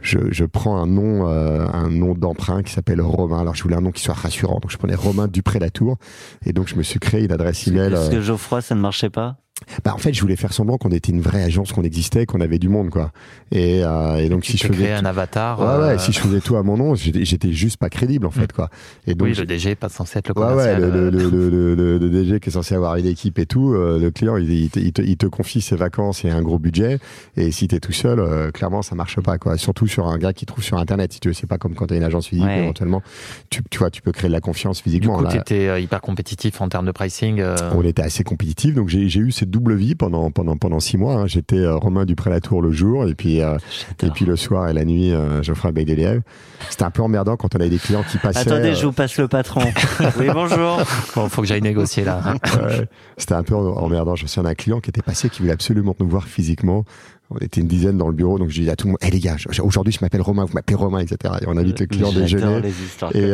je, je prends un nom, euh, un nom d'emprunt qui s'appelle Romain. Alors je voulais un nom qui soit rassurant, donc je prenais Romain Dupré-Latour. Et donc je me suis créé une adresse email. Parce euh, que Geoffroy, ça ne marchait pas? Bah, en fait, je voulais faire semblant qu'on était une vraie agence, qu'on existait, qu'on avait du monde, quoi. Et, euh, et donc, si je faisais. un avatar. Ouais, ouais, euh, si je faisais tout à mon nom, j'étais juste pas crédible, en fait, quoi. Et donc, Oui, le DG est pas censé être le Ouais, ouais, commercial. le, le, euh, le, le, le- DG qui est censé avoir une équipe et tout, euh, le client, il, il te, il te- il te confie ses vacances et un gros budget. Et si t'es tout seul, euh, clairement, ça marche pas, quoi. Surtout sur un gars qui trouve sur Internet, si tu veux. C'est pas comme quand t'as une agence physique, Ouais. éventuellement. Tu, tu vois, tu peux créer de la confiance Du physiquement. coup, Là, tu étais hyper compétitif en termes de pricing. euh, on était assez compétitif, donc j'ai j'ai eu ces double vie pendant pendant pendant six mois. hein. J'étais euh, Romain Dupré-Latour le jour et puis euh, et puis le soir et la nuit euh, Geoffrey Bec des Lièvres. C'était un peu emmerdant quand on avait des clients qui passaient. Attendez, euh, je vous passe le patron. oui, bonjour. Bon, faut que j'aille négocier là. Ouais, c'était un peu emmerdant. Je me souviens d'un client qui était passé, qui voulait absolument nous voir physiquement. On était une dizaine dans le bureau, donc je dis à tout le monde, hé les gars, aujourd'hui je m'appelle Romain, vous m'appelez Romain, etc. Et on invite le client déjeuner. les histoires Et,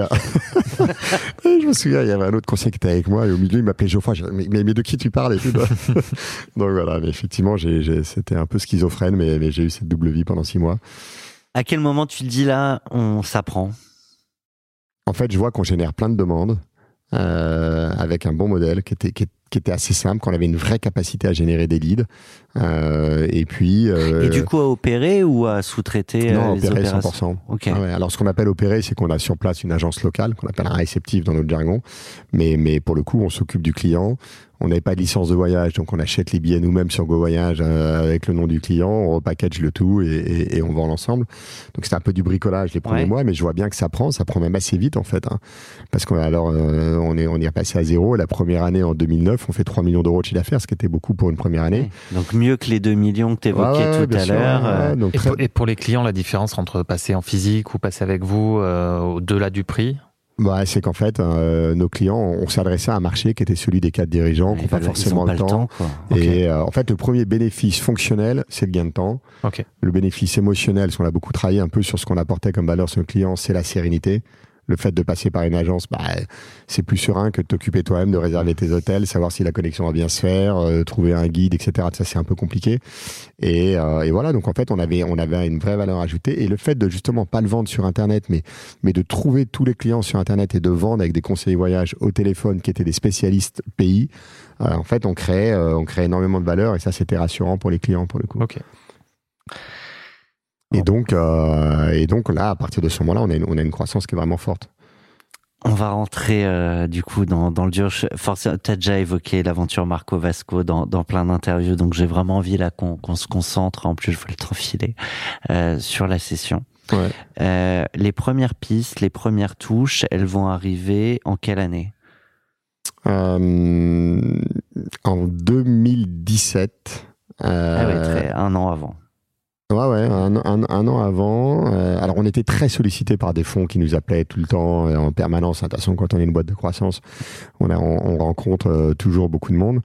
comme euh, et je me souviens, il y avait un autre conseiller qui était avec moi, et au milieu, il m'appelait Geoffroy. Je dis, mais, mais, mais de qui tu parles et tout. Donc voilà, mais effectivement, c'était un peu schizophrène, mais, mais j'ai eu cette double vie pendant six mois. À quel moment tu te dis là, on s'apprend? En fait, je vois qu'on génère plein de demandes euh, avec un bon modèle qui était, qui, qui était assez simple, qu'on avait une vraie capacité à générer des leads. Euh, et puis. euh, Et du coup, à opérer ou à sous-traiter euh, non, les opérer opérations 100%. Ok. Ah ouais, alors, ce qu'on appelle opérer, c'est qu'on a sur place une agence locale, qu'on appelle un réceptif dans notre jargon. Mais, mais pour le coup, on s'occupe du client. On n'avait pas de licence de voyage, donc on achète les billets nous-mêmes sur Go Voyage euh, avec le nom du client, on repackage le tout et, et- et on vend l'ensemble. Donc c'était un peu du bricolage les premiers Ouais. mois, mais je vois bien que ça prend, ça prend même assez vite en fait. hein. Parce qu'on alors euh, on est on est repassé à zéro. La première année en 2009, on fait 3 millions d'euros de chiffre d'affaires, ce qui était beaucoup pour une première année. Donc mieux que les 2 millions que tu évoquais Ouais, tout à l'heure. ouais, euh, Et et pour les clients, la différence entre passer en physique ou passer avec vous euh, au-delà du prix Bah, c'est qu'en fait, euh, nos clients, on s'adressait à un marché qui était celui des cadres dirigeants, qui n'ont pas forcément pas le temps. Et euh, en fait, le premier bénéfice fonctionnel, c'est le gain de temps. Le bénéfice émotionnel, parce qu'on a beaucoup travaillé un peu sur ce qu'on apportait comme valeur sur nos clients, c'est la sérénité. Le fait de passer par une agence, bah, c'est plus serein que de t'occuper toi-même, de réserver tes hôtels, savoir si la connexion va bien se faire, euh, trouver un guide, etc. Ça, c'est un peu compliqué. Et, euh, et voilà, donc en fait, on avait, on avait une vraie valeur ajoutée. Et le fait de justement pas le vendre sur Internet, mais, mais de trouver tous les clients sur Internet et de vendre avec des conseillers voyage au téléphone qui étaient des spécialistes pays, euh, en fait, on euh, on créait énormément de valeur et ça, c'était rassurant pour les clients pour le coup. Ok. Et donc, euh, et donc là, à partir de ce moment-là, on a une, on a une croissance qui est vraiment forte. On va rentrer euh, du coup dans, dans le dur. Tu as déjà évoqué l'aventure Marco Vasco dans, dans plein d'interviews, donc j'ai vraiment envie là qu'on qu'on se concentre. En plus, je veux le tranfiler euh, sur la session. Ouais. Euh, les premières pistes, les premières touches, elles vont arriver en quelle année? En 2017. euh, Ah ouais, très- un an avant. Ouais, ouais, un, un- un an avant. euh, alors, on était très sollicité par des fonds qui nous appelaient tout le temps, euh, en permanence. De toute façon, quand on est une boîte de croissance, on, a, on, on rencontre euh, toujours beaucoup de monde.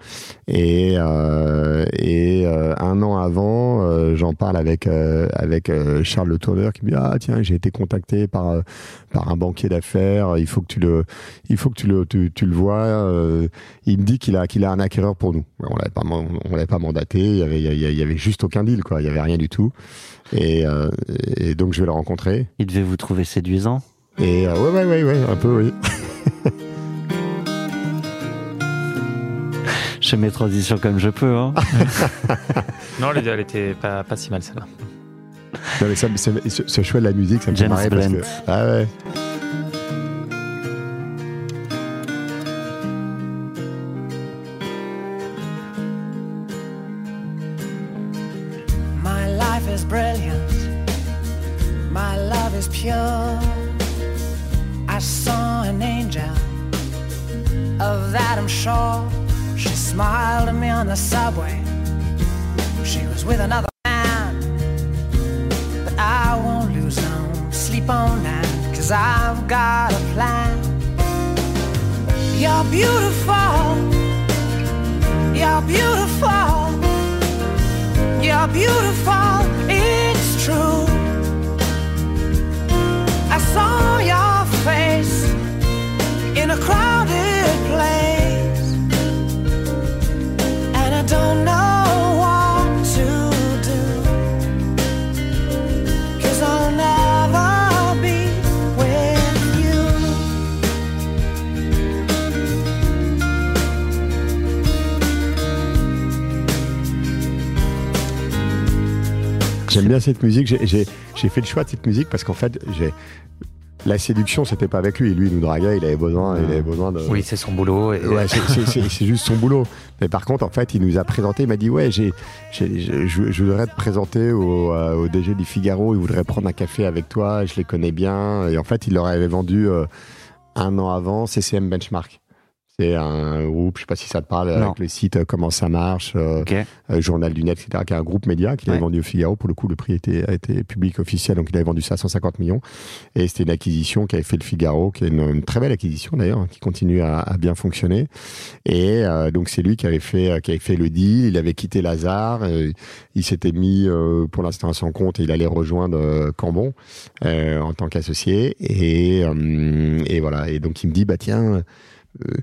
Et, euh, et euh, un an avant, euh, j'en parle avec, avec Charles Le Tourneur qui me dit Ah, tiens, j'ai été contacté par, par un banquier d'affaires. Il faut que tu le, il faut que tu le, tu, tu le vois. il me dit qu'il a, qu'il a un acquéreur pour nous. On l'avait pas, on l'avait pas mandaté. Il y avait- il y avait juste aucun deal, quoi. Il y avait rien du tout. Et, euh, et donc je vais le rencontrer. Il devait vous trouver séduisant Et euh, ouais, ouais, ouais, ouais, un peu, oui. Je fais mes transitions comme je peux. Hein. Non, elle, elle était pas, pas si mal celle-là. Non, mais ça, c'est- ce, ce choix de la musique, ça me fait marrer parce que. Ah ouais. Brilliant. My love is pure. I saw an angel. Of I'm sure. She smiled at me on the subway. She was with another J'aime bien cette musique. J'ai- fait le choix de cette musique parce qu'en fait, j'ai. La séduction, c'était pas avec lui. Lui, il nous draguait, il avait besoin, il avait besoin de. Oui, c'est son boulot. Et... Ouais, c'est- juste son boulot. Mais par contre, en fait, il nous a présenté, il m'a dit Ouais, j'ai, je, je- je voudrais te présenter au, euh, au DG du Figaro, il voudrait prendre un café avec toi, je les connais bien. Et en fait, il leur avait vendu euh, un an avant CCM Benchmark. C'est un groupe, je sais pas si ça te parle, Non. avec le site euh, Comment ça marche, euh, euh, Journal du Net, etc., qui est un groupe média qu'il Ouais. avait vendu au Figaro. Pour le coup, le prix était, a été public officiel, donc il avait vendu ça à 150 millions. Et c'était une acquisition qui avait fait le Figaro, qui est une, une très belle acquisition d'ailleurs, hein, qui continue à, à bien fonctionner. Et euh, donc c'est lui qui avait fait, qui avait fait le deal. Il avait quitté Lazare. il s'était mis euh, pour l'instant à son compte et il allait rejoindre Cambon euh, en tant qu'associé. Et, euh, et voilà. Et donc il me dit bah tiens euh,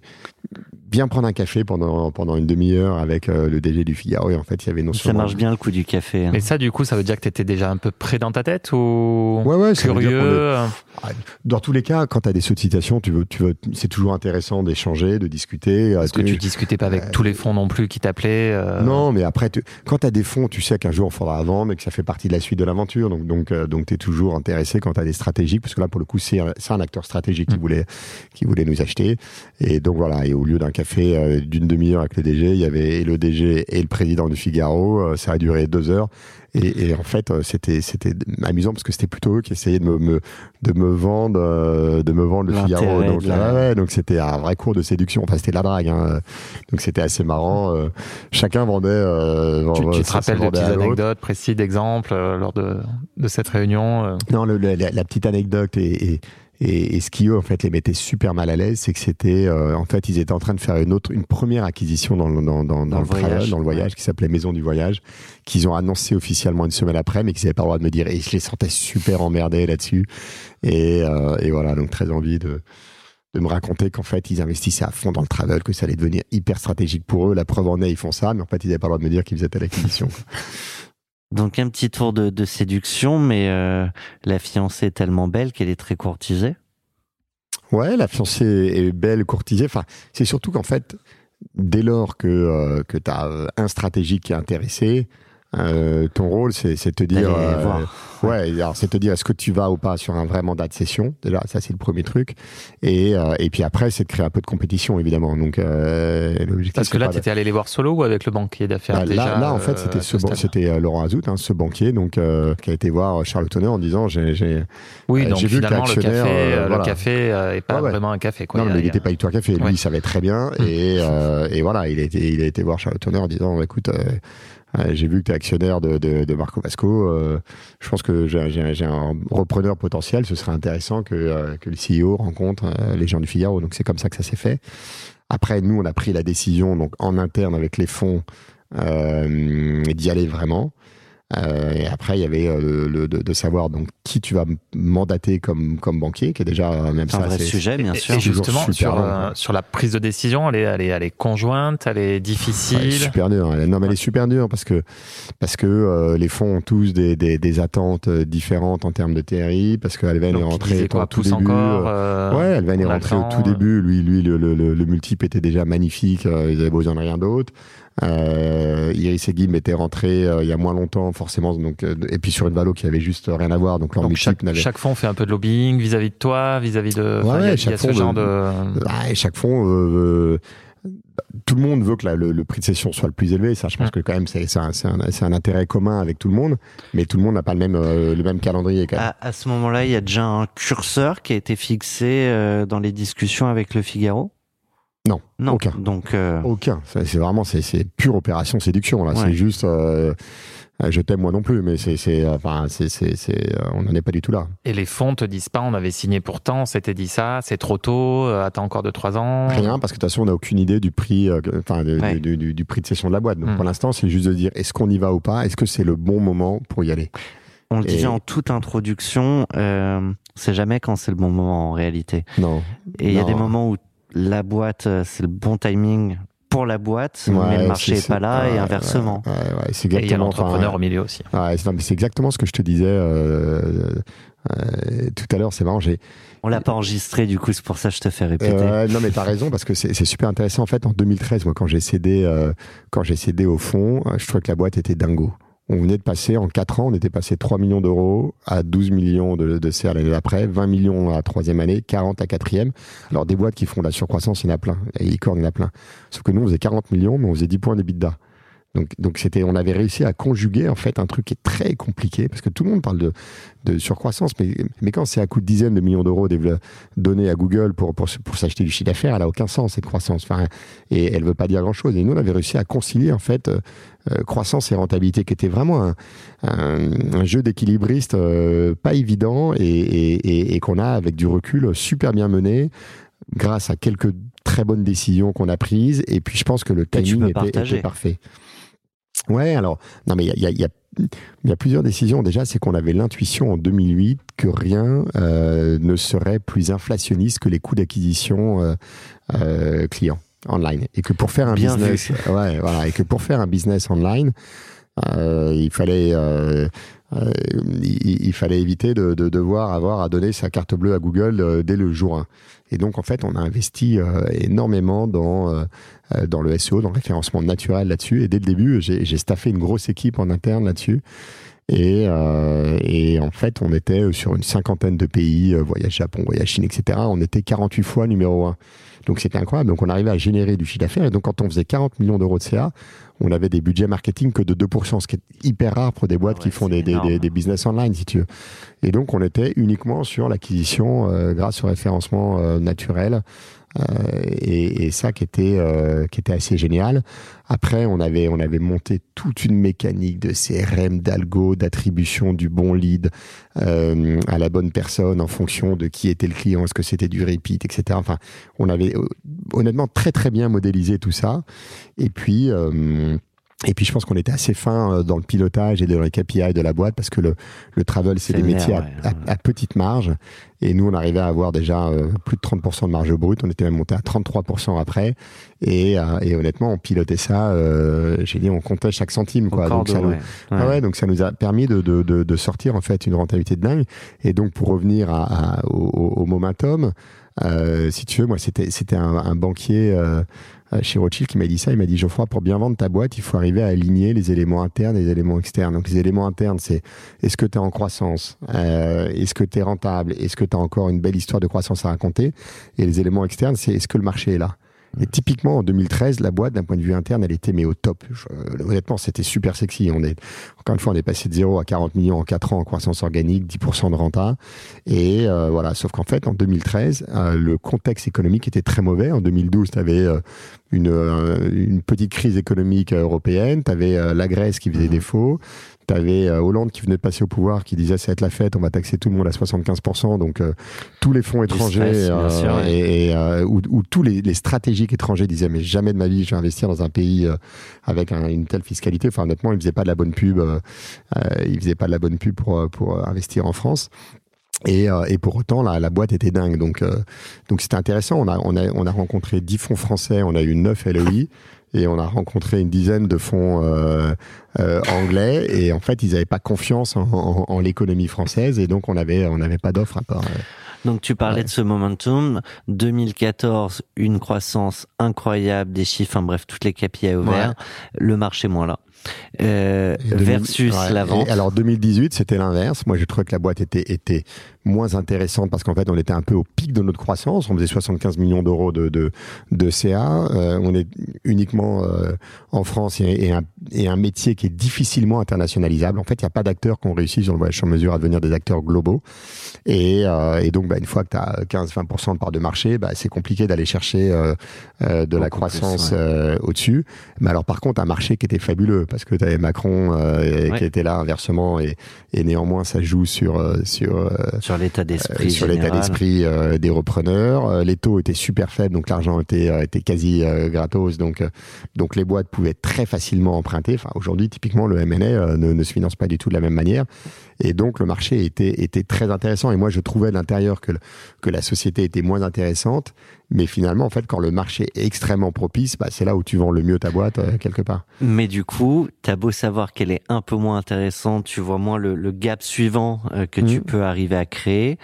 euh, Viens prendre un café pendant, pendant une demi-heure avec euh, le DG du Figaro et en fait il y avait non Ça seulement marche bien le coup du café. hein. Mais ça, du coup, ça veut dire que tu étais déjà un peu près dans ta tête ou Ouais, ouais, ça curieux est- euh, Dans tous les cas, quand tu as des sollicitations, tu veux, tu veux, c'est toujours intéressant d'échanger, de discuter. Parce que Tu- discutais pas avec Euh, tous les fonds non plus qui t'appelaient. euh, Non, mais après, tu- quand tu as des fonds, tu sais qu'un jour il faudra vendre et que ça fait partie de la suite de l'aventure. Donc, donc, euh, donc tu es toujours intéressé quand tu as des stratégiques, parce que là, pour le coup, c'est un, c'est un acteur stratégique qui, Mm. voulait, qui voulait nous acheter. Et donc voilà, et au lieu d'un café euh, d'une demi-heure avec le DG, il y avait et le DG et le président du Figaro. Euh, ça a duré deux heures. Et, et en fait, euh, c'était c'était amusant parce que c'était plutôt eux qui essayaient de me, me- de me vendre euh, de me vendre le Figaro. Donc de la- ouais, ouais, donc c'était un vrai cours de séduction. Enfin, c'était de la drague. hein. Donc c'était assez marrant. chacun vendait. euh, Tu, te rappelles de vendait petites anecdotes précises d'exemples euh, lors de, de cette réunion euh, Non, le- le- la, la petite anecdote et, et, et, et ce qui eux en fait les mettait super mal à l'aise, c'est que c'était euh, en fait ils étaient en train de faire une autre, une première acquisition dans le dans, dans, dans le voyage, dans le voyage qui s'appelait Maison du Voyage, qu'ils ont annoncé officiellement une semaine après, mais qu'ils n'avaient pas le droit de me dire. Et je les sentais super emmerdés là-dessus. Et, euh, et voilà, donc très envie de de me raconter qu'en fait ils investissaient à fond dans le travel, que ça allait devenir hyper stratégique pour eux. La preuve en est, ils font ça, mais en fait ils n'avaient pas le droit de me dire qu'ils faisaient telle acquisition. Donc un petit tour de, séduction, mais euh, la fiancée est tellement belle qu'elle est très courtisée. Ouais, la fiancée est belle, courtisée. Enfin, c'est surtout qu'en fait, dès lors que, euh, que tu as un stratégique qui est intéressé, euh, ton rôle, c'est c'est te dire. Euh, voir. ouais, alors c'est te dire est-ce que tu vas ou pas sur un vrai mandat de session? Déjà, ça, c'est le premier truc. Et, euh, et puis après, c'est de créer un peu de compétition, évidemment. Donc, euh, l'objectif. Parce que là, tu de- étais allé les voir solo ou avec le banquier d'affaires Bah, déjà là, là, en fait, c'était ce c'était euh, Laurent Azout, hein, ce banquier, donc euh, qui a été voir Charles Tonner en disant j'ai j'ai Oui, Euh, donc vu que finalement, le café, l'actionnaire, voilà. le café euh, est pas ouais. vraiment un café. Quoi. non, mais il n'était pas du tout un café. Lui, Ouais. il savait très bien. Mm. Et, euh, et voilà, il a été, il a été voir Charles Tonner en disant écoute, j'ai vu que tu es actionnaire de, de, de Marco Vasco. euh, je pense que j'ai un repreneur potentiel. Ce serait intéressant que, euh, que le CEO rencontre euh, les gens du Figaro. Donc, c'est comme ça que ça s'est fait. Après, nous, on a pris la décision donc en interne avec les fonds euh, d'y aller vraiment. Euh, et après, il y avait euh, le, le- de, de savoir donc qui tu vas mandater comme comme banquier, qui est déjà même C'est un ça. vrai c'est- sujet, bien sûr. Et justement, sur, long, euh, sur la prise de décision, elle est, elle est, elle est conjointe, elle est Ouais, difficile. super dur. hein. Non, mais elle est super dure parce que parce que euh, les fonds ont tous des, des, des attentes euh, différentes en termes de TRI, parce qu'Alven est Donc, il rentré au tout pousse début. encore Ouais, Alven est rentré au tout début. Lui, lui, le, le, le, le multiple était déjà magnifique. euh, ils avaient besoin de rien d'autre. Euh, Iris et Guim étaient rentrés euh, il y a moins longtemps, forcément. Donc, euh, et puis sur une valo qui avait juste rien à voir. Donc leur Donc chaque, n'avait chaque fonds fait un peu de lobbying vis-à-vis de toi, vis-à-vis de. Ouais, enfin, il y a, chaque il y a ce fonds genre veut- de. Ah, et chaque fonds, euh, euh, tout le monde veut que la- le, le prix de cession soit le plus élevé. Ça, je pense Mm. que quand même, c'est c'est un, c'est un- c'est un intérêt commun avec tout le monde. Mais tout le monde n'a pas le même, euh, le même calendrier. Quand même. À, à ce moment-là, il y a déjà un curseur qui a été fixé euh, dans les discussions avec le Figaro Non, Non, aucun. Donc, euh, Aucun. C'est vraiment, c'est pure opération séduction. Là, Ouais. c'est juste. euh, je t'aime moi non plus, mais c'est, c'est, euh, enfin, c'est, euh, on n'en est pas du tout là. Et les fonds te disent pas, on avait signé pourtant, on s'était dit ça, c'est trop tôt, euh, attends encore de trois ans. Rien, parce que de toute façon, on n'a aucune idée du prix, enfin, Ouais. du, du- du prix de cession de la boîte. Donc, Mm. pour l'instant, c'est juste de dire, est-ce qu'on y va ou pas? Est-ce que c'est le bon moment pour y aller? On le Et- disait en toute introduction, euh, c'est jamais quand c'est le bon moment en réalité. Non. Et il y a des moments où la boîte, euh, c'est le bon timing pour la boîte, mais le marché c'est- est pas là et inversement. Ouais, ouais, c'est Et il y a exactement. enfin, l'entrepreneur au milieu aussi. Ouais, c'est non, mais c'est exactement ce que je te disais euh, euh, tout à l'heure. C'est marrant. J'ai, On l'a pas enregistré, du coup, c'est pour ça que je te fais répéter. Euh, non, mais t'as raison parce que c'est super intéressant. En fait, en 2013, moi, quand j'ai cédé, euh, quand j'ai cédé au fond, je trouvais que la boîte était dingo. On venait de passer, en 4 ans, on était passé 3 millions d'euros à 12 millions de, de CR l'année d'après, 20 millions à troisième année, 40 à quatrième. Alors, des boîtes qui font de la surcroissance, il y en a plein. Et Licorne, il y en a plein. Sauf que nous, on faisait 40 millions, mais on faisait 10 points d'EBITDA. Donc, donc c'était, on avait réussi à conjuguer en fait un truc qui est très compliqué parce que tout le monde parle de, de surcroissance, mais, mais quand c'est à coût de dizaines de millions d'euros donnés à Google pour, pour, pour s'acheter du chiffre d'affaires, elle a aucun sens cette croissance. Enfin, et elle veut pas dire grand chose. Et nous, on avait réussi à concilier en fait euh, euh, croissance et rentabilité, qui était vraiment un, un, un jeu d'équilibriste euh, pas évident et, et, et, et qu'on a avec du recul super bien mené grâce à quelques très bonnes décisions qu'on a prises. Et puis je pense que le timing était parfait. Ouais, alors, non, mais il y a, y y plusieurs décisions. Déjà, c'est qu'on avait l'intuition en 2008 que rien euh, ne serait plus inflationniste que les coûts d'acquisition euh, euh, clients online. Et que pour faire un Bien business, ouais, voilà, et que pour faire un business online, euh, il fallait, euh, il, il fallait éviter de, de devoir avoir à donner sa carte bleue à Google euh, dès le jour 1. Et donc, en fait, on a investi euh, énormément dans, euh, euh, dans le SEO, dans le référencement naturel là-dessus. Et dès le début, j'ai staffé une grosse équipe en interne là-dessus. Et, et en fait, on était sur une cinquantaine de pays, voyage Japon, voyage Chine, etc. On était 48 fois numéro 1. Donc c'était incroyable. Donc on arrivait à générer du chiffre d'affaires. Et donc quand on faisait 40 millions d'euros de CA, on avait des budgets marketing que de 2%, ce qui est hyper rare pour des boîtes Ouais, qui font c'est des, des, énorme. des- des business online, si tu veux. Et donc on était uniquement sur l'acquisition euh, grâce au référencement euh, naturel. Euh, et, et ça qui était euh, qui était assez génial. Après, on avait on avait monté toute une mécanique de CRM, d'algo, d'attribution du bon lead euh, à la bonne personne en fonction de qui était le client, est-ce que c'était du repeat, etc. Enfin, on avait euh, honnêtement très très bien modélisé tout ça. Et puis euh, et puis je pense qu'on était assez fin euh, dans le pilotage et dans les KPI de la boîte parce que le, le travel c'est des métiers à, ouais. à- à petite marge et nous on arrivait à avoir déjà euh, plus de 30% de marge brute, on était même monté à 33% après et, euh, et honnêtement on pilotait ça, euh, j'ai dit on comptait chaque centime quoi. Encore Donc ça, de- nous, ouais. ah donc ça nous a permis de, de, de, de sortir en fait une rentabilité de dingue. Et donc pour revenir à, à- au, au- momentum, euh, si tu veux, moi c'était un, un banquier euh, chez Rothschild qui m'a dit ça. Il m'a dit Geoffroy, pour bien vendre ta boîte, il faut arriver à aligner les éléments internes et les éléments externes. Donc les éléments internes, c'est est-ce que tu en croissance, Euh, est-ce que tu rentable, est-ce que tu as encore une belle histoire de croissance à raconter? Et les éléments externes, c'est est-ce que le marché est là? Et typiquement, en 2013, la boîte, d'un point de vue interne, elle était mais au top. Je- euh, honnêtement, c'était super sexy. On est, encore une fois, on est passé de 0 à 40 millions en 4 ans en croissance organique, 10% de renta. Et euh, voilà, sauf qu'en fait, en 2013, euh, le contexte économique était très mauvais. En 2012, tu avais une, euh, une petite crise économique euh, européenne, tu avais la Grèce qui faisait défaut, tu avais Hollande qui venait de passer au pouvoir, qui disait ça va être la fête, on va taxer tout le monde à 75%, donc euh, tous les fonds étrangers stress, euh, sûr, ouais. et, et, euh, où, où tous les, les stratégiques étrangers disaient mais jamais de ma vie je vais investir dans un pays euh, avec un- une telle fiscalité. Enfin honnêtement, ils faisaient pas de la bonne pub, euh, euh, ils faisaient pas de la bonne pub pour euh, pour euh, investir en France. Et, euh, et pour autant, la, la boîte était dingue. Donc, euh, donc c'était intéressant. On a, on, a, on a rencontré 10 fonds français, on a eu 9 LEI, et on a rencontré une dizaine de fonds euh, euh, anglais. Et en fait, ils n'avaient pas confiance en, en- en l'économie française, et donc on avait, on n'avait pas d'offre à part. euh, Donc tu parlais Ouais. de ce momentum. 2014, une croissance incroyable, des chiffres, enfin bref, toutes les KPI ouverts. Le marché moins là. Euh, Et 2000 versus ouais. la vente. Alors 2018, c'était l'inverse. Moi, j'ai trouvé que la boîte était, était moins intéressante parce qu'en fait, on était un peu au pic de notre croissance. On faisait 75 millions d'euros de, de, de CA. Euh, on est uniquement euh, en France et, et un, et un métier qui est difficilement internationalisable. En fait, il n'y a pas d'acteurs qui ont réussi sur le voyage sur mesure à devenir des acteurs globaux. Et, euh, et donc, bah, une fois que tu as 15-20% de part de marché, bah, c'est compliqué d'aller chercher euh, euh, de la croissance ouais. euh, au-dessus. Mais alors, par contre, un marché qui était fabuleux parce que tu avais Macron euh, Ouais. qui était là inversement et, et néanmoins, ça joue sur, sur, euh, sur l'état d'esprit. euh, sur l'état général. d'esprit euh, des repreneurs. Euh, les taux étaient super faibles, donc l'argent était, était quasi gratos. Donc, donc les boîtes pouvaient très facilement emprunter. Enfin, aujourd'hui, typiquement, le M&A euh, ne, ne se finance pas du tout de la même manière. Et donc le marché était, était très intéressant. Et moi, je trouvais de l'intérieur que, le- que la société était moins intéressante. Mais finalement, en fait, quand le marché est extrêmement propice, bah, c'est là où tu vends le mieux ta boîte euh, quelque part. Mais du coup, t'as beau savoir qu'elle est un peu moins intéressante, tu vois moins le, le gap suivant euh, que tu Mm. peux arriver à créer.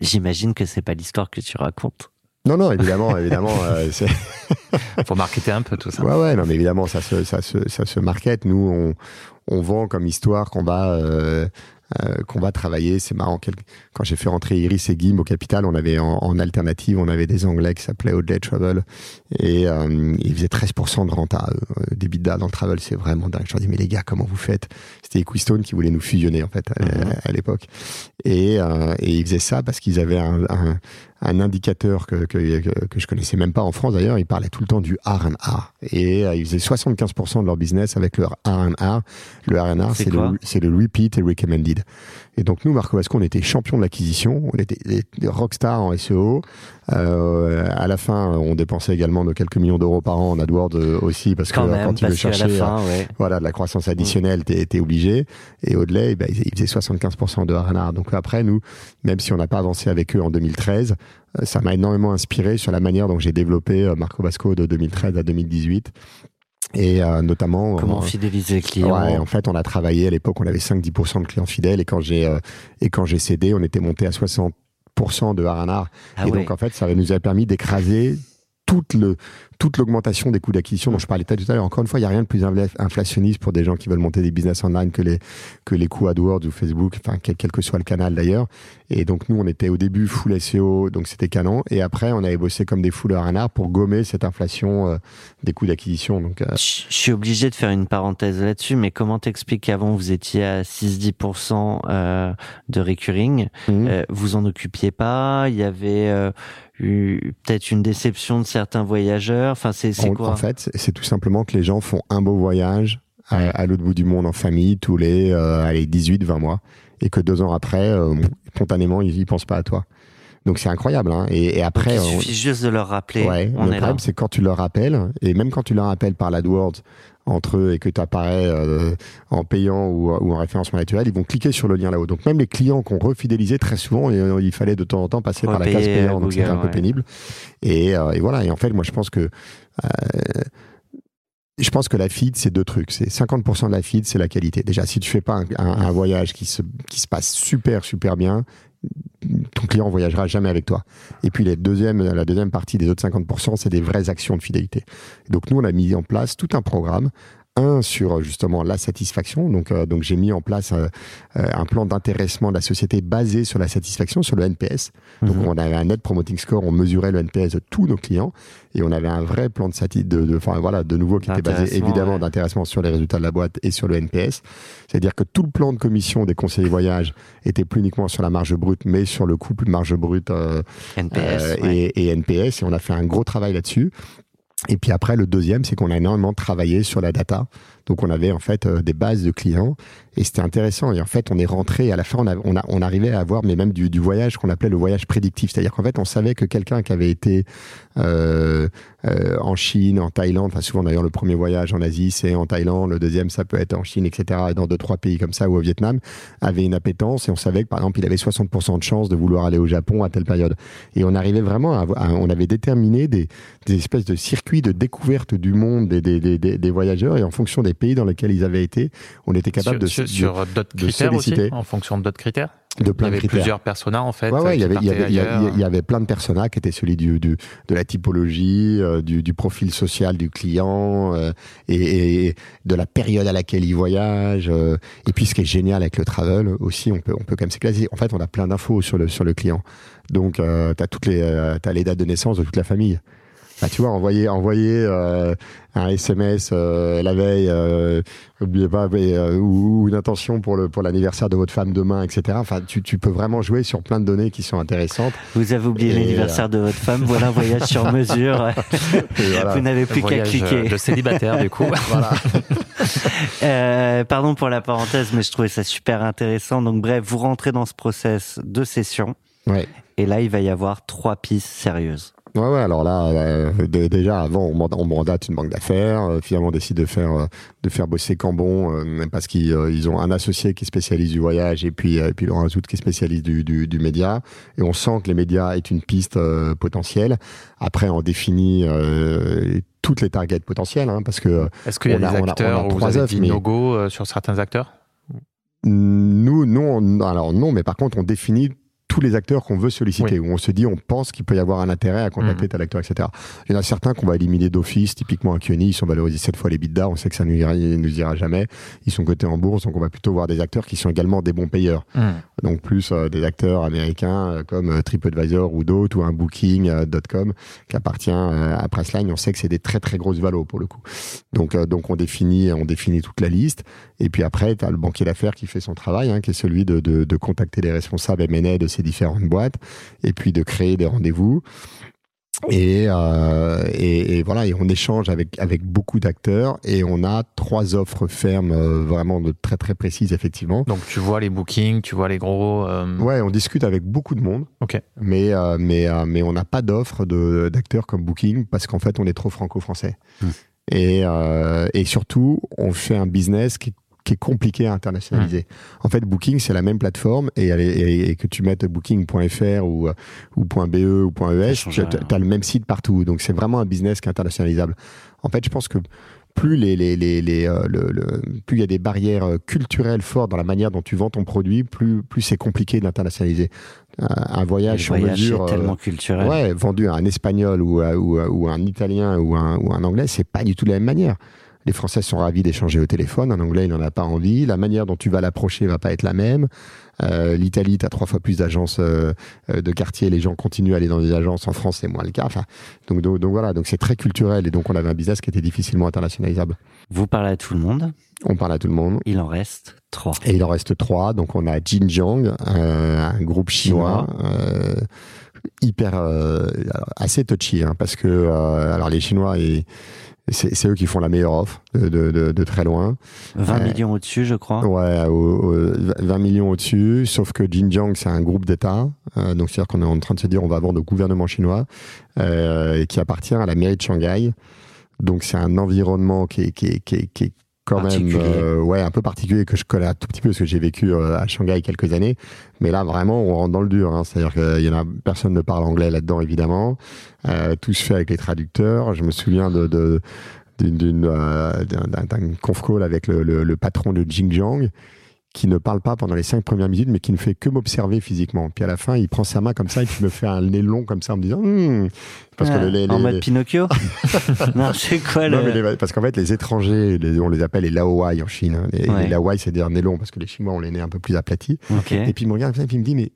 J'imagine que c'est pas l'histoire que tu racontes. Non, non, évidemment, évidemment, euh, Faut marketer un peu tout ça. Ouais, ouais, non, mais évidemment, ça se, ça se, ça se market. Nous, on, on vend comme histoire qu'on va euh, euh, qu'on va travailler. C'est marrant. quel- Quand j'ai fait rentrer Iris et Guim au capital, on avait en, en alternative, on avait des Anglais qui s'appelaient Audley Travel et euh, ils faisaient 13% de renta. Euh, des bidas dans le travel, c'est vraiment dingue. Je leur dis, mais les gars, comment vous faites? C'était Equistone qui voulait nous fusionner en fait à, Mhm. à l'époque. Et, euh, et ils faisaient ça parce qu'ils avaient un, un, un indicateur que, que, que, je connaissais même pas en France d'ailleurs. Ils parlaient tout le temps du R&R. Et euh, ils faisaient 75% de leur business avec leur R&R. Le R&R, C'est le, le repeat et recommended. Et donc nous, Marco Vasco, on était champion de l'acquisition. On était rockstars en SEO. Euh, à la fin, on dépensait également nos quelques millions d'euros par an en AdWords euh, aussi parce que Quand euh, même, quand qu'à la cherchaient, fin, ouais. voilà, de la croissance additionnelle, t'es t'es obligé. Et au-delà, eh ben, ils ils faisaient 75% de R&R. Donc après, nous, même si on n'a pas avancé avec eux en 2013, euh, ça m'a énormément inspiré sur la manière dont j'ai développé euh, Marco Vasco de 2013 à 2018. Et euh, notamment... Comment en- fidéliser les clients Ouais, en fait, on a travaillé à l'époque, on avait 5-10% de clients fidèles et quand j'ai euh, et quand j'ai cédé, on était monté à 60% de R&R. Ah et ouais. donc en fait, ça nous a permis d'écraser toute le toute l'augmentation des coûts d'acquisition dont je parlais tout à l'heure. Encore une fois, il n'y a rien de plus infla- inflationniste pour des gens qui veulent monter des business online que les que les coûts AdWords ou Facebook, enfin quel, quel que soit le canal d'ailleurs. Et donc nous, on était au début full SEO, donc c'était canon. Et après, on avait bossé comme des full R&R pour gommer cette inflation euh, des coûts d'acquisition. Donc euh, Je suis obligé de faire une parenthèse là-dessus, mais comment t'expliques qu'avant vous étiez à 6-10% euh, de recurring Mhm. Vous en occupiez pas Il y avait eu peut-être une déception de certains voyageurs Enfin, c'est En- quoi En fait, c'est- tout simplement que les gens font un beau voyage à, à l'autre bout du monde en famille tous les, euh, allez, 18, 20 mois. Et que deux ans après, euh, spontanément, ils n'y pensent pas à toi. Donc c'est incroyable. Hein. Et, et Donc, après, il on- suffit juste de leur rappeler. ouais, on le est problème, c'est quand tu leur rappelles, et même quand tu leur rappelles par l'AdWords entre eux et que tu apparais euh, en payant ou, ou en référencement naturel, ils vont cliquer sur le lien là-haut. Donc même les clients qu'on refidélisait très souvent, et, euh, il fallait de temps en temps passer par la case Repayer à payant, donc c'était un peu pénible. Et, euh, et voilà. Et en fait, moi, je pense que euh, je pense que la feed, c'est deux trucs. C'est 50% de la feed, c'est la qualité. Déjà, si tu fais pas un, un- un voyage qui se, qui se passe super, super bien, ton client voyagera jamais avec toi. Et puis, la deuxième partie des autres 50%, c'est des vraies actions de fidélité. Donc, nous, on a mis en place tout un programme. Un sur justement la satisfaction. Donc, euh, donc j'ai mis en place euh, euh, un plan d'intéressement de la société basé sur la satisfaction, sur le NPS. Donc Mhm. on avait un net promoting score, on mesurait le NPS de tous nos clients et on avait un vrai plan de sati de, de, enfin voilà, de nouveau qui était basé évidemment ouais. d'intéressement sur les résultats de la boîte et sur le NPS. C'est-à-dire que tout le plan de commission des conseillers voyage était plus uniquement sur la marge brute, mais sur le couple marge brute euh, NPS. euh, ouais. et, et NPS et on a fait un gros travail là-dessus. Et puis après, le deuxième, c'est qu'on a énormément travaillé sur la data. Donc on avait en fait euh, des bases de clients et c'était intéressant. Et en fait, on est rentré à la fin, on, a- on, arrivait à avoir, mais même du, voyage qu'on appelait le voyage prédictif. C'est-à-dire qu'en fait, on savait que quelqu'un qui avait été euh, euh, en Chine, en Thaïlande, enfin souvent d'ailleurs le premier voyage en Asie, c'est en Thaïlande, le deuxième, ça peut être en Chine, etc. Et dans deux, trois pays comme ça ou au Vietnam, avait une appétence et on savait que par exemple, il avait 60% de chance de vouloir aller au Japon à telle période. Et on arrivait vraiment à, on avait déterminé des, des espèces de circuits de découverte du monde des, des- des voyageurs et en fonction des pays dans lesquels ils avaient été, on était capable sur, de, sur, d'autres critères aussi, solliciter. en fonction de d'autres critères. de Il y plein de avait plusieurs personas en fait. Ouais, ouais, il y avait, il y, avait, il y avait plein de personas qui étaient celui du, du- de la typologie, euh, du, du profil social du client euh, et, et de la période à laquelle il voyage. euh, et puis ce qui est génial avec le travel aussi, on peut, on peut quand même s'éclater. En fait, on a plein d'infos sur le, sur le client. Donc, tu as, toutes les, t'as les dates de naissance de toute la famille. Bah, tu vois, envoyer, envoyer euh, un SMS euh, la veille, euh, oubliez pas, mais, euh, ou, ou une intention pour le pour l'anniversaire de votre femme demain, etc. Enfin, tu, tu peux vraiment jouer sur plein de données qui sont intéressantes. Vous avez oublié Et, euh, l'anniversaire de votre femme. Voilà un voyage sur mesure. Voilà. Vous n'avez Le plus qu'à voyage, euh, cliquer. de célibataire du coup. voilà. Euh, pardon pour la parenthèse, mais je trouvais ça super intéressant. Donc bref, vous rentrez dans ce process de session. Ouais. Et là, il va y avoir trois pistes sérieuses. Ouais, ouais, alors là, euh, dé- déjà, avant, on, manda- on mandate une banque d'affaires. euh, finalement, on décide de faire, euh, de faire bosser Cambon euh, parce qu'ils ils ont un associé qui est spécialiste du voyage et puis, et puis Laurent Azout qui est spécialiste du, du, du média. Et on sent que les médias est une piste potentielle. Après, on définit toutes les targets potentielles hein, parce que Est-ce qu'il y a On a- des on a- on a acteurs où vous avez dit mais- no-go sur certains acteurs? Nous, non, on- alors non, mais par contre, on définit tous les acteurs qu'on veut solliciter, Oui. où on se dit, on pense qu'il peut y avoir un intérêt à contacter Mhm. tel acteur, etc. Il y en a certains qu'on va éliminer d'office, typiquement à Kioni, ils sont valorisés cette fois les bidas, on sait que ça ne nous ira, nous ira jamais. Ils sont cotés en bourse, donc on va plutôt voir des acteurs qui sont également des bons payeurs. Hmm. Donc plus euh, des acteurs américains euh, comme euh, TripAdvisor ou d'autres, ou un Booking.com qui appartient à Pressline. On sait que c'est des très très grosses valos pour le coup. Donc, donc on définit on définit toute la liste. Et puis après, tu as le banquier d'affaires qui fait son travail, hein, qui est celui de, de, de contacter les responsables M&A de ces différentes boîtes et puis de créer des rendez-vous. Et, euh, et, et voilà, et on échange avec, avec beaucoup d'acteurs et on a trois offres fermes euh, vraiment de très très précises effectivement. Donc tu vois les bookings, tu vois les gros. euh, Ouais, on discute avec beaucoup de monde. Ok. Mais, euh, mais, euh, mais on n'a pas d'offre de- d'acteurs comme Booking parce qu'en fait, on est trop franco-français. Hmm. Et, euh, et surtout, on fait un business qui, qui est compliqué à internationaliser. En fait, Booking, c'est la même plateforme et, elle est- et- et que tu mettes booking.fr ou, euh, ou .be ou .es, tu as le même site partout. Donc, c'est vraiment un business qui est internationalisable. En fait, je pense que plus les, les, les, les, euh, le- le- plus il y a des barrières euh, culturelles fortes dans la manière dont tu vends ton produit, plus, plus c'est compliqué de l'internationaliser. Un, voyage sur mesure, est euh, tellement culturel. ouais, vendu à un espagnol ou, à- ou, à- ou à un italien ou un, ou un anglais, c'est pas du tout de la même manière. Les Français sont ravis d'échanger au téléphone. Un Anglais, il n'en a pas envie. La manière dont tu vas l'approcher va pas être la même. Euh, L'Italie, tu as trois fois plus d'agences euh, euh, de quartier. Les gens continuent à aller dans des agences. En France, c'est moins le cas. Enfin, donc, donc, donc voilà. Donc c'est très culturel. Et donc on avait un business qui était difficilement internationalisable. Vous parlez à tout le monde. On parle à tout le monde. Il en reste trois. Et il en reste trois. Donc on a Jinjiang, euh, un groupe chinois. hyper assez touchy hein, parce que alors les Chinois et c'est eux qui font la meilleure offre de, de, de, de très loin 20 Ouais. millions au-dessus, je crois. ouais au- au- 20 millions au-dessus sauf que Jinjiang c'est un groupe d'État euh, donc c'est à dire qu'on est en train de se dire on va vendre au gouvernement chinois euh, et qui appartient à la mairie de Shanghai donc c'est un environnement qui est, qui est, qui est quand même euh, ouais un peu particulier que je connais un tout petit peu parce que j'ai vécu euh, à Shanghai quelques années. Mais là vraiment on rentre dans le dur hein. c'est à dire qu'il y en a personne ne parle anglais là-dedans évidemment. Euh, tout se fait avec les traducteurs. Je me souviens de, de d'une d'une, euh, d'un d'un- d'un conf call avec le, le, le patron de Xinjiang qui ne parle pas pendant les cinq premières minutes mais qui ne fait que m'observer physiquement puis à la fin il prend sa main comme ça et puis me fait un nez long comme ça en me disant Hum parce que Ah, le- les, en les- mode les- Pinocchio Non, c'est quoi non, le... mais les- parce qu'en fait, les étrangers, les- on les appelle les Laowai en Chine. hein. Les, Ouais. les Laowai, c'est des nez longs parce que les Chinois ont les nez un peu plus aplatis. Et puis il me regarde et puis il me dit, mais,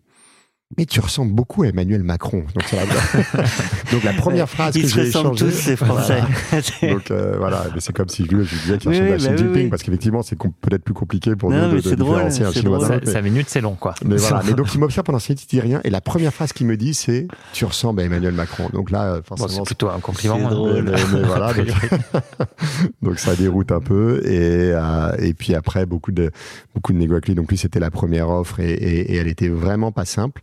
mais tu ressembles beaucoup à Emmanuel Macron. Donc, c'est la... Donc la première phrase Ils que se j'ai ressemblent échangée. tous, ces Français. Voilà. Donc euh, voilà, mais c'est comme si je lui je disais qu'il ressemblait oui, à bah Xi Jinping oui. parce qu'effectivement c'est peut-être plus compliqué pour Non, nous de, mais de c'est drôle, différencier un c'est Chinois drôle. d'un ça- autre, mais- cinq minutes, c'est long, quoi. mais voilà, mais donc il m'observe pendant 5 minutes, il dit rien, et la première phrase qu'il me dit, c'est tu ressembles à Emmanuel Macron. Donc là, euh, Bon, forcément, c'est plutôt un compliment. C'est hein. drôle. mais, mais- mais voilà, donc, ça déroute un peu et euh, et puis après beaucoup de beaucoup de négo avec lui. Donc lui c'était la première offre et, et, et elle était vraiment pas simple.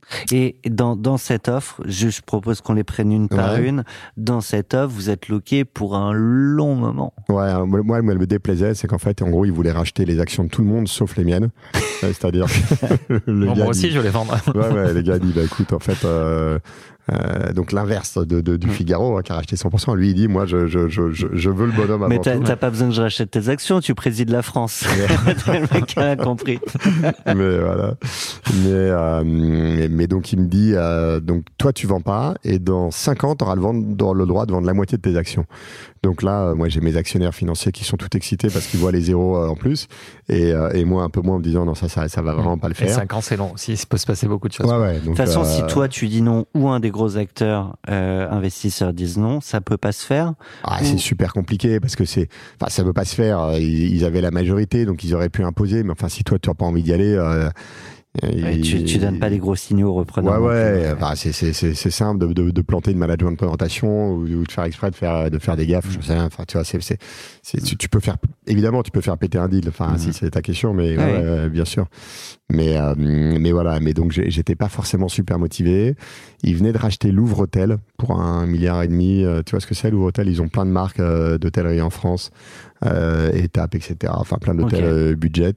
Et dans, dans cette offre, je, je propose qu'on les prenne une par une. Dans cette offre, vous êtes loqué pour un long moment. Ouais, moi, moi, elle me déplaisait, c'est qu'en fait, en gros, il voulait racheter les actions de tout le monde sauf les miennes. Euh, C'est-à-dire que le Bon, gars moi aussi, dit- je vais les vendre. Ouais, ouais, les gars disent, bah écoute, en fait, euh, euh, donc l'inverse de, de- du Mm. Figaro hein, qui a racheté 100%. Lui, il dit, moi, je, je, je, je, veux le bonhomme Mais avant t'as tout. t'as pas besoin que je rachète tes actions, tu présides la France. le mec a compris. mais voilà. Mais, euh, mais, mais donc il me dit, euh, donc toi tu vends pas et dans 5 ans tu auras le, droit de vendre la moitié de tes actions. Donc là, euh, moi j'ai mes actionnaires financiers qui sont tout excités parce qu'ils voient les zéros euh, en plus et, euh, et moi un peu moins en me disant non ça ça, ça va vraiment pas le Et faire. 5 ans, c'est long aussi. Il peut se passer beaucoup de choses. Ouais, ouais, donc, De toute façon, euh, si toi tu dis non ou un des gros acteurs euh, investisseurs disent non, ça peut pas se faire. Ah, c'est super compliqué parce que c'est, enfin, ça veut pas se faire. Ils, ils avaient la majorité, donc ils auraient pu imposer. Mais enfin, si toi tu n'as pas envie d'y aller, euh, Ouais, il- tu, tu donnes pas des gros signaux aux repreneurs. Ouais, ouais. plus. Enfin, c'est, c'est, c'est, c'est simple de, de, de planter une management de présentation ou, ou de faire exprès de faire, de faire des gaffes. Je sais rien. Enfin, tu vois, c'est, c'est, c'est- tu, tu peux faire, évidemment, tu peux faire péter un deal. Enfin, Mhm. si c'est ta question, mais Ouais. ouais, ouais, bien sûr. Mais, euh, mais voilà. Mais donc, j'étais pas forcément super motivé. Ils venaient de racheter Louvre Hôtel pour un milliard et demi. Euh, Tu vois ce que c'est, Louvre Hôtel? Ils ont plein de marques euh, d'hôtellerie en France. Euh, étapes, etc. Enfin, plein d'hôtels Ok. euh, budget.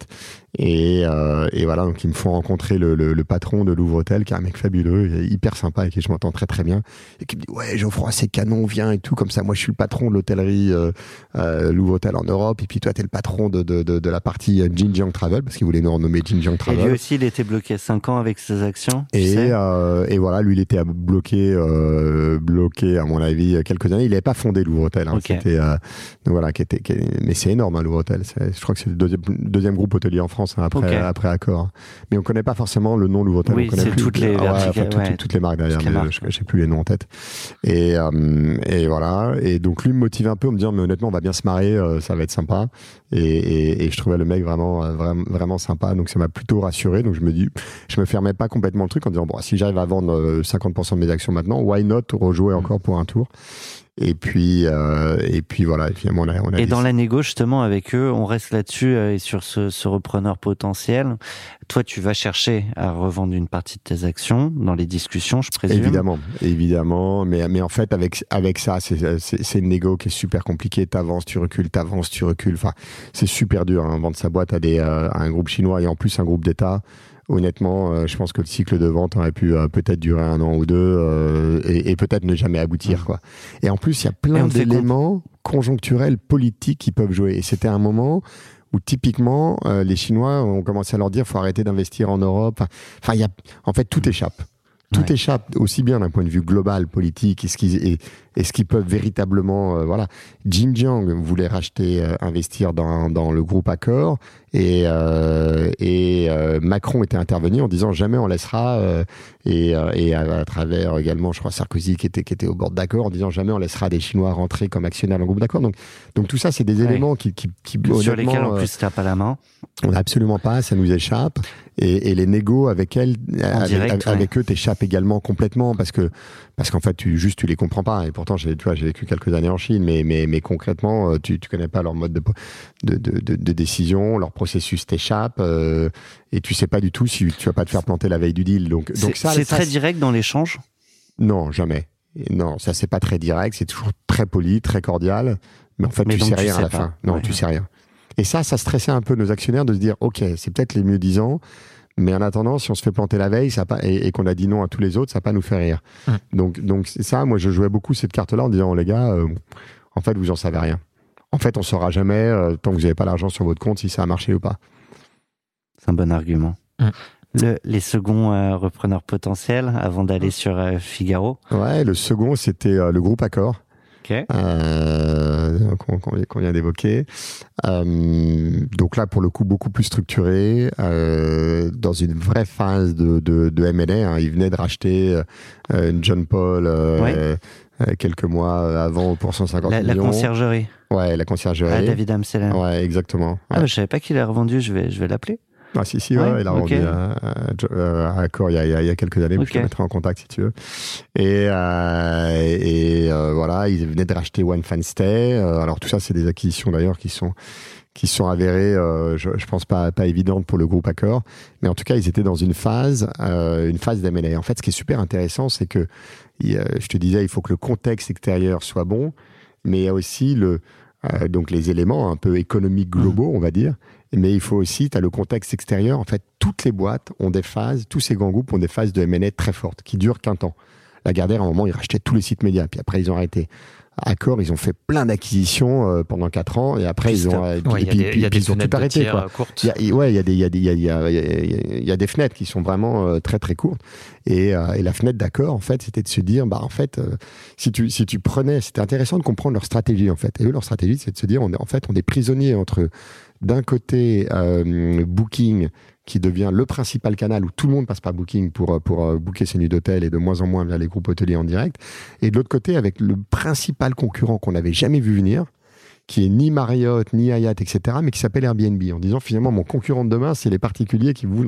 Et, euh, et voilà, donc ils me font rencontrer le, le- le patron de Louvre Hôtel, qui est un mec fabuleux, hyper sympa, avec qui je m'entends très très bien, et qui me dit ouais Geoffroy c'est canon, viens et tout, comme ça moi je suis le patron de l'hôtellerie euh, euh, Louvre Hôtel en Europe, et puis toi t'es le patron de, de, de, de la partie euh, Jinjiang Travel, parce qu'il voulait nous renommer Jinjiang Et Travel. lui aussi, il était bloqué 5 ans avec ses actions. tu Et, sais euh, et voilà, lui, il était bloqué, euh, bloqué à mon avis quelques années. Il n'avait pas fondé Louvre Hôtel. Hein. Ok. C'était, euh, donc voilà, qui était, qui- mais c'est énorme, hein, Louvre Hôtel. C'est- Je crois que c'est le deuxième, deuxième groupe hôtelier en France hein, après, Ok. après Accor. hein. Mais on connaît pas forcément le nom Louvre Hôtel. Oui, c'est toutes les Ah ouais, enfin, toutes- ouais. toutes les marques derrière. Les mais marques, je sais plus les noms en tête. Et, euh, et voilà. Et donc lui me motive un peu en me disant, mais honnêtement, on va bien se marrer, euh, ça va être sympa. Et, et, et je trouvais le mec vraiment, euh, vraiment, vraiment sympa. Donc ça m'a plutôt rassuré. Donc je me dis, je me fermais pas complètement le truc en disant, bon, si j'arrive à vendre euh, 50% de mes actions maintenant, why not rejouer encore pour un tour? Et puis, euh, et puis voilà. Finalement, on a, on a Et dans la négo, justement, avec eux, on reste là-dessus euh, et sur ce, ce repreneur potentiel. Toi, tu vas chercher à revendre une partie de tes actions dans les discussions, je présume. Évidemment, évidemment, mais, mais en fait avec avec ça, c'est c'est- c'est une négo qui est super compliquée. T'avances, tu recules, t'avances, tu recules. Enfin, c'est super dur hein, vendre sa boîte à des euh, à un groupe chinois et en plus un groupe d'État. Honnêtement, euh, je pense que le cycle de vente aurait pu euh, peut-être durer un an ou deux euh, et, et peut-être ne jamais aboutir quoi. Et en plus, il y a plein d'éléments conjoncturels politiques qui peuvent jouer. Et c'était un moment où typiquement les Chinois ont commencé à leur dire faut arrêter d'investir en Europe. Enfin, y a en fait tout échappe. Tout Ouais. échappe aussi bien d'un point de vue global, politique, et ce qu'ils et, et peuvent véritablement, euh, voilà. Xinjiang voulait racheter, euh, investir dans, dans le groupe Accor, et, euh, et euh, Macron était intervenu en disant jamais on laissera, euh, et, et à, à travers également, je crois Sarkozy qui était qui était au bord d'accord en disant jamais on laissera des Chinois rentrer comme actionnaires dans le groupe d'Accor. Donc donc tout ça c'est des Ouais. éléments qui qui, qui sur lesquels, en euh, plus, t'as pas la main. on n'a absolument pas, ça nous échappe. Et, et les négos avec elles, avec, direct, avec- ouais. avec eux, t'échappent également complètement parce que parce qu'en fait, tu juste tu les comprends pas. Et pourtant, j'ai tu vois, j'ai vécu quelques années en Chine, mais mais mais concrètement, euh, tu tu connais pas leur mode de de de, de, de décision, leur processus t'échappe, euh, et tu sais pas du tout si tu vas pas te faire planter la veille du deal. Donc donc ça, c'est très direct dans l'échange? non, jamais. Non, ça c'est pas très direct, c'est toujours très poli, très cordial, mais en fait Mais tu sais tu rien à sais la pas. fin. Non, Ouais. tu sais rien. Et ça, ça stressait un peu nos actionnaires de se dire, ok, c'est peut-être les mieux disants, mais en attendant, si on se fait planter la veille, ça pas, et, et qu'on a dit non à tous les autres, ça va pas nous faire rire. Hum. Donc, donc c'est ça, moi je jouais beaucoup cette carte-là en disant, les gars, euh, en fait vous en savez rien. En fait, on saura jamais euh, tant que vous n'avez pas l'argent sur votre compte si ça a marché ou pas. C'est un bon argument. Mm. Le- les seconds euh, repreneurs potentiels, avant d'aller sur euh, Figaro. Ouais, le second c'était euh, le groupe Accor. Euh, qu'on vient- d'évoquer. Euh, donc là, pour le coup, beaucoup plus structuré, euh, dans une vraie phase de, de, de M&A. hein. Il venait de racheter une John Paul Ouais. quelques mois avant pour 150 La, la millions. conciergerie. Ouais, la conciergerie. Ah, David Amsellem. Ouais, exactement. Ah, bah, je savais pas qu'il a revendu. Je vais, je vais l'appeler. Ah si, si, ouais, Ouais, il a rendu à, à, euh, à Accor il y a, il y a- il y a quelques années, mais je te mettrai en contact si tu veux. Et, euh, et euh, voilà, ils venaient de racheter One Fan Stay. Euh, alors tout ça, c'est des acquisitions d'ailleurs qui sont qui sont avérées, euh, je, je pense pas pas évidentes pour le groupe Accor, mais en tout cas, ils étaient dans une phase, euh, une phase d'M&A. En fait, ce qui est super intéressant, c'est que je te disais, il faut que le contexte extérieur soit bon, mais il y a aussi le euh, donc les éléments un peu économiques globaux, on va dire. Mais il faut aussi, tu as le contexte extérieur. En fait, toutes les boîtes ont des phases, tous ces grands groupes ont des phases de M&A très fortes, qui durent qu'un temps. Lagardère, à un moment, ils rachetaient tous les sites médias, puis après, ils ont arrêté. Accor, ils ont fait plein d'acquisitions euh, pendant quatre ans, et après, ils ont, ils ont tout arrêté. Quoi. euh. Il y a, ouais, il y a des, il y a des, il y a, il y a- il y a- il y a des fenêtres qui sont vraiment euh, très très courtes. Et, euh, et la fenêtre d'accord, en fait, c'était de se dire, bah en fait, euh, si tu si tu prenais, c'était intéressant de comprendre leur stratégie en fait. Et eux, leur stratégie, c'est de se dire, on est en fait, on est prisonnier entre d'un côté euh, Booking qui devient le principal canal où tout le monde passe par Booking pour pour euh, booker ses nuits d'hôtel et de moins en moins vers les groupes hôteliers en direct. Et de l'autre côté, avec le principal concurrent qu'on n'avait jamais vu venir, qui est ni Marriott, ni Hyatt, etc., mais qui s'appelle Airbnb, en disant finalement mon concurrent de demain, c'est les particuliers qui vous...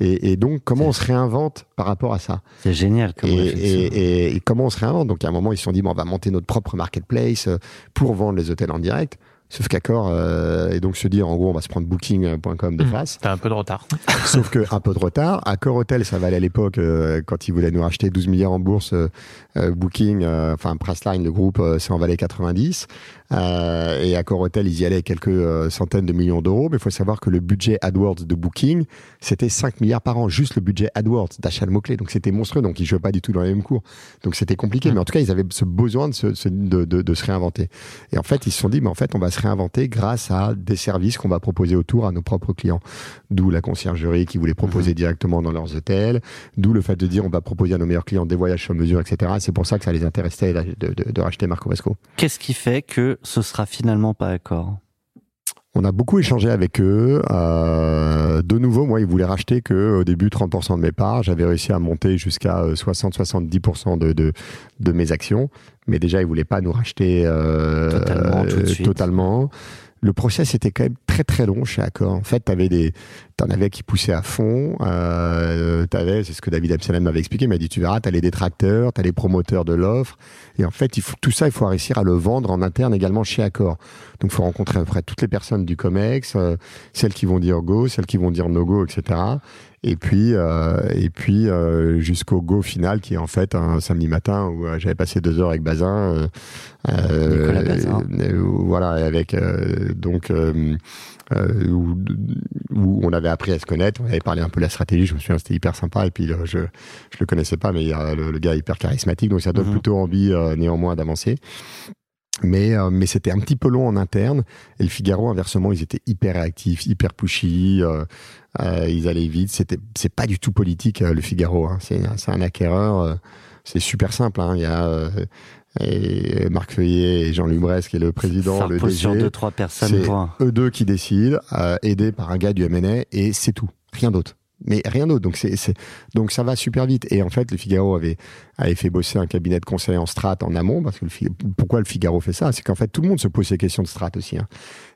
Et, et donc, comment on se réinvente par rapport à ça? C'est génial comme et, et- et- comment on se réinvente? Donc, à un moment, ils se sont dit, bon, on va monter notre propre marketplace euh, pour vendre les hôtels en direct. Sauf qu'Accor, euh, et donc se dire, en gros, on va se prendre Booking.com de Mhm. face. T'as un peu de retard. Sauf que un peu de retard. Accor Hotel, ça valait à l'époque, euh, quand ils voulaient nous racheter 12 milliards en bourse, euh, euh, Booking, euh, enfin Priceline, le groupe, euh, ça en valait 90. Euh, et Accor Hotel, ils y allaient quelques euh, centaines de millions d'euros. Mais il faut savoir que le budget AdWords de Booking, c'était 5 milliards par an, juste le budget AdWords d'achat de mots-clés. Donc c'était monstrueux. Donc ils jouaient pas du tout dans les mêmes cours. Donc c'était compliqué. Mhm. Mais en tout cas, ils avaient ce besoin de se, de, de- de se réinventer. Et en fait, ils se sont dit, mais en fait, on va se réinventer grâce à des services qu'on va proposer autour à nos propres clients. D'où la conciergerie qui voulait proposer directement dans leurs hôtels. D'où le fait de dire, on va proposer à nos meilleurs clients des voyages sur mesure, etc. C'est pour ça que ça les intéressait de, de- de racheter Marco Vasco. Qu'est-ce qui fait que ce sera finalement pas accord On a beaucoup échangé avec eux. Euh, de nouveau, moi, ils voulaient racheter que au début 30% de mes parts. J'avais réussi à monter jusqu'à euh, 60-70% de, de, de mes actions. Mais déjà, ils voulaient pas nous racheter euh, Totalement, tout de suite. totalement. Le process était quand même très très long chez Accor. En fait, t'avais des, t'en avais qui poussaient à fond. Euh, t'avais, c'est ce que David Absalem m'avait expliqué. Il m'a dit, tu verras, t'as les détracteurs, t'as les promoteurs de l'offre. Et en fait, il faut, tout ça, il faut réussir à le vendre en interne également chez Accor. Donc, faut rencontrer à peu près toutes les personnes du COMEX, euh, celles qui vont dire go, celles qui vont dire no go, etc. Et puis, euh, et puis euh, jusqu'au go final, qui est en fait un samedi matin où euh, j'avais passé deux heures avec Bazin. Bazin. voilà, avec euh, donc où, où on avait appris à se connaître, on avait parlé un peu de la stratégie. Je me souviens, c'était hyper sympa. Et puis euh, je je le connaissais pas, mais le, le gars est hyper charismatique, donc ça donne Mhm. plutôt envie euh, néanmoins d'avancer. Mais, euh, mais c'était un petit peu long en interne. Et le Figaro, inversement, ils étaient hyper réactifs, hyper pushy. euh, ils allaient vite. C'était, c'est pas du tout politique, euh, le Figaro. Hein. C'est, un acquéreur. euh, c'est super simple. Hein. Il y a euh, et Marc Feuillet et Jean Lubresse, qui est le président, Ça le DG. sur deux, trois personnes, C'est eux deux qui décident, euh, aidés par un gars du MNA, et c'est tout. Rien d'autre. Mais rien d'autre. Donc, c'est, c'est- donc ça va super vite. Et en fait, le Figaro avait, avait fait bosser un cabinet de conseil en strat en amont. Parce que le, pourquoi le Figaro fait ça? C'est qu'en fait, tout le monde se pose ces questions de strat aussi. hein.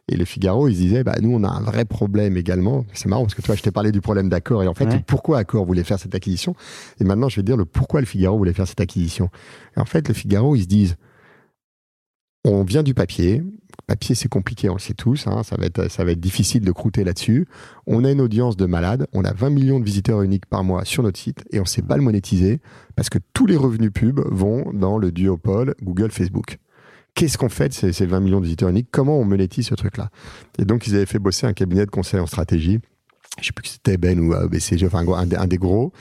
Et le Figaro, il se disait, bah, nous, on a un vrai problème également. C'est marrant parce que toi, je t'ai parlé du problème d'accord. Et en fait, Ouais. pourquoi Accor voulait faire cette acquisition? Et maintenant, je vais te dire le pourquoi le Figaro voulait faire cette acquisition. Et en fait, le Figaro, ils se disent, on vient du papier. Papier, c'est compliqué, on le sait tous. hein, ça, va être, ça va être difficile de croûter là-dessus. On a une audience de malades. On a 20 millions de visiteurs uniques par mois sur notre site et on ne sait pas le monétiser parce que tous les revenus pubs vont dans le duopole Google-Facebook. Qu'est-ce qu'on fait de ces, ces 20 millions de visiteurs uniques? Comment on monétise ce truc-là? Et donc, ils avaient fait bosser un cabinet de conseil en stratégie. Je sais plus que c'était Ben ou BCG, enfin un des gros,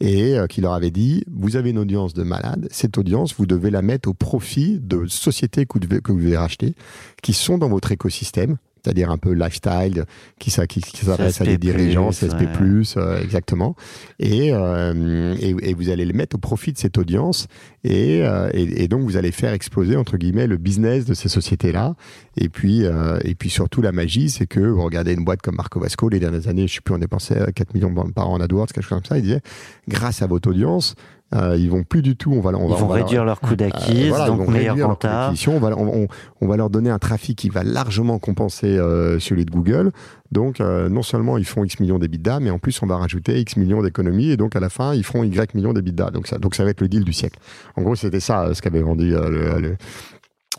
et euh, qui leur avait dit vous avez une audience de malades. Cette audience, vous devez la mettre au profit de sociétés que vous devez, que vous devez racheter, qui sont dans votre écosystème, c'est-à-dire un peu lifestyle, qui, ça- qui, qui s'adresse à des dirigeants, CSP+, ouais. euh, exactement. Et, euh, et, et vous allez le mettre au profit de cette audience, et, euh, et, et donc vous allez faire exploser entre guillemets le business de ces sociétés-là. Et puis, euh, et puis surtout la magie, c'est que vous regardez une boîte comme Marco Vasco les dernières années, je sais plus, on dépensait euh, 4 millions par an en AdWords, quelque chose comme ça. Il disait, grâce à votre audience, euh, ils vont plus du tout. On va, on Ils va, vont on va leur- réduire leur coût euh, voilà, ils donc vont meilleur d'acquisition. On va, on, va leur donner un trafic qui va largement compenser euh, celui de Google. Donc, euh, non seulement ils font X millions d'EBITDA, mais en plus, on va rajouter X millions d'économies. Et donc, à la fin, ils feront Y millions d'EBITDA. Donc ça, donc, ça va être le deal du siècle. En gros, c'était ça euh, ce qu'avait vendu euh, le, le-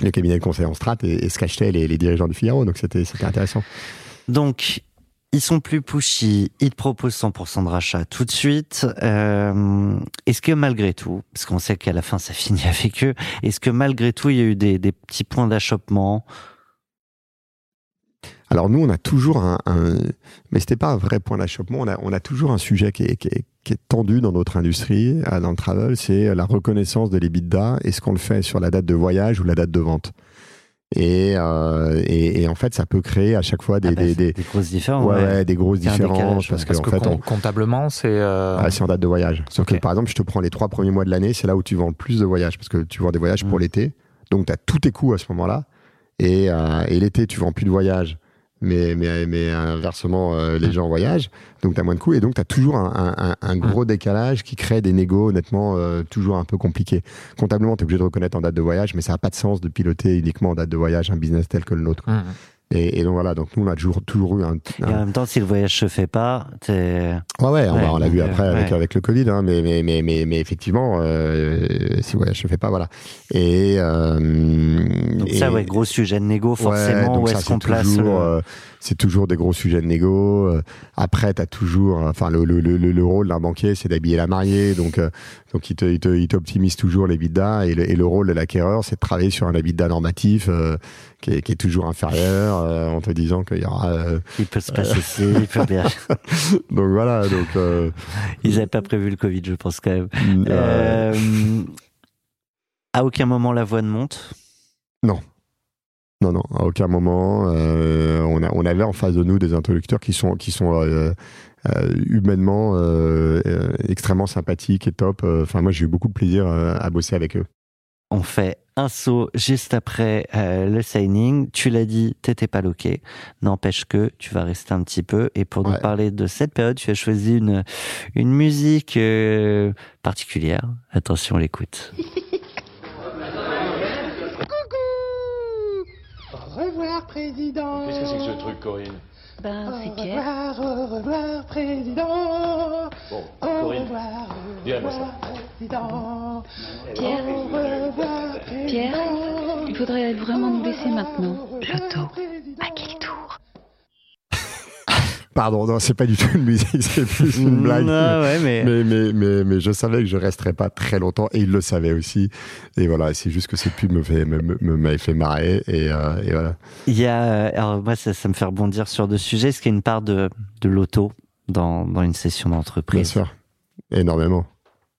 le cabinet de conseil en strat et, et ce qu'achetaient les, les dirigeants du Figaro. Donc, c'était c'était intéressant. Donc, ils sont plus pushy, ils te proposent 100% de rachat tout de suite. Euh, est-ce que malgré tout, parce qu'on sait qu'à la fin ça finit avec eux, est-ce que malgré tout il y a eu des, petits points d'achoppement? Alors nous, on a toujours un, un- mais c'était pas un vrai point d'achoppement. On a, a toujours un sujet qui est tendu dans notre industrie, euh, dans le travel, c'est la reconnaissance de l'EBITDA. Est-ce qu'on le fait sur la date de voyage ou la date de vente et, euh, et, et en fait, ça peut créer à chaque fois des, Ah bah, des, c'est des, des grosses différences. ouais, des grosses différences décalage, parce ouais. que Parce en que fait, com- on, comptablement, c'est. euh, ah, c'est en date de voyage. Sauf que par exemple, je te prends les trois premiers mois de l'année, c'est là où tu vends le plus de voyages parce que tu vends des voyages pour Mm. l'été. Donc, tu as tous tes coûts à ce moment-là. Et, euh, et l'été, tu vends plus de voyages. Mais, mais, mais inversement, euh, les gens voyagent. Donc, tu as moins de coûts. Et donc, tu as toujours un, un- un- gros décalage qui crée des négos, honnêtement, euh, toujours un peu compliqués. Comptablement, tu es obligé de reconnaître en date de voyage, mais ça n'a pas de sens de piloter uniquement en date de voyage un business tel que le nôtre. Et, et donc, voilà. Donc, nous, on a toujours, toujours eu un. Et en même temps, si le voyage se fait pas, t'es... Ouais, ouais, on, Ouais, l'a vu donc, après euh, avec, ouais. avec le Covid, hein, mais, mais, mais, mais, mais effectivement, euh, si ouais, je fais pas, voilà. Et, euh, Donc et Ça, ouais, gros sujet de négo, Ouais, forcément. donc où est-ce qu'on place toujours, le- euh, C'est toujours des gros sujets de négo. Euh, Après, tu as toujours. Enfin, le, le, le, le rôle d'un banquier, c'est d'habiller la mariée. Donc, euh, donc il, te, il, te, il t'optimise toujours les bidas. Et le, et le rôle de l'acquéreur, c'est de travailler sur un EBITDA normatif euh, qui, est, qui est toujours inférieur euh, en te disant qu'il y aura. euh, Il peut se passer ci, il peut bien. donc voilà. Donc, euh, Ils n'avaient pas prévu le Covid, je pense quand même. euh, Euh, à aucun moment la voix ne monte. Non, non, à aucun moment. euh, on, a, on avait en face de nous des interlocuteurs qui sont, qui sont euh, euh, humainement extrêmement sympathiques et top. Enfin, moi, j'ai eu beaucoup de plaisir à bosser avec eux. On fait un saut juste après le signing. Tu l'as dit, t'étais pas loqué. N'empêche que tu vas rester un petit peu. Et pour nous Ouais. parler de cette période, tu as choisi une, une musique particulière. Attention, on l'écoute. revoir, président. Qu'est-ce que c'est que ce truc, Corinne Ben, Au c'est Pierre. revoir, au revoir, président. Bon, Au Corinne, revoir, au dis-moi revoir, ça. président. Pierre. Au revoir, président. Pierre, il faudrait vraiment nous laisser maintenant. Loto. À quel tour Pardon, non, c'est pas du tout une musique, c'est plus une blague. Non, ouais, mais, Mais, mais, mais, mais je savais que je resterais pas très longtemps et il le savait aussi. Et voilà, c'est juste que cette pub me fait, me, me- m'avait fait marrer et, euh, et voilà. il y a. euh, Alors, moi, ça, ça me fait rebondir sur deux sujets. Est-ce qu'il y a une part de, de l'auto dans, dans une session Bien d'entreprise sûr. Énormément.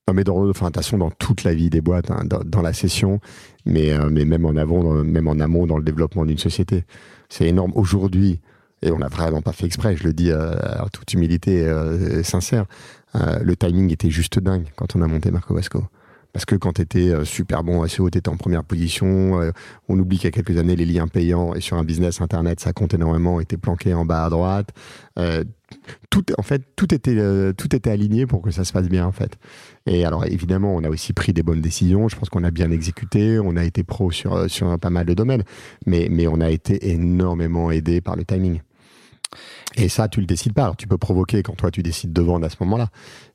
Non, mais dans, enfin, de toute façon, dans toute la vie des boîtes, hein, dans, dans la session, mais, euh, mais même en avant, dans- même en amont dans le développement d'une société. C'est énorme. Aujourd'hui, et on n'a vraiment pas fait exprès, je le dis euh, en toute humilité euh, sincère, euh, le timing était juste dingue quand on a monté Marco Vasco. Parce que quand tu étais super bon à SEO, tu étais en première position. on oublie qu'il y a quelques années, les liens payants et sur un business internet, ça compte énormément, étaient planqués en bas à droite. Euh, tout, en fait, tout était, euh, tout était aligné pour que ça se passe bien, en fait. Et alors, évidemment, on a aussi pris des bonnes décisions. Je pense qu'on a bien exécuté. On a été pro sur, sur pas mal de domaines. Mais, mais on a été énormément aidé par le timing. Et ça, tu le décides pas. Alors, tu peux provoquer quand toi, tu décides de vendre à ce moment-là.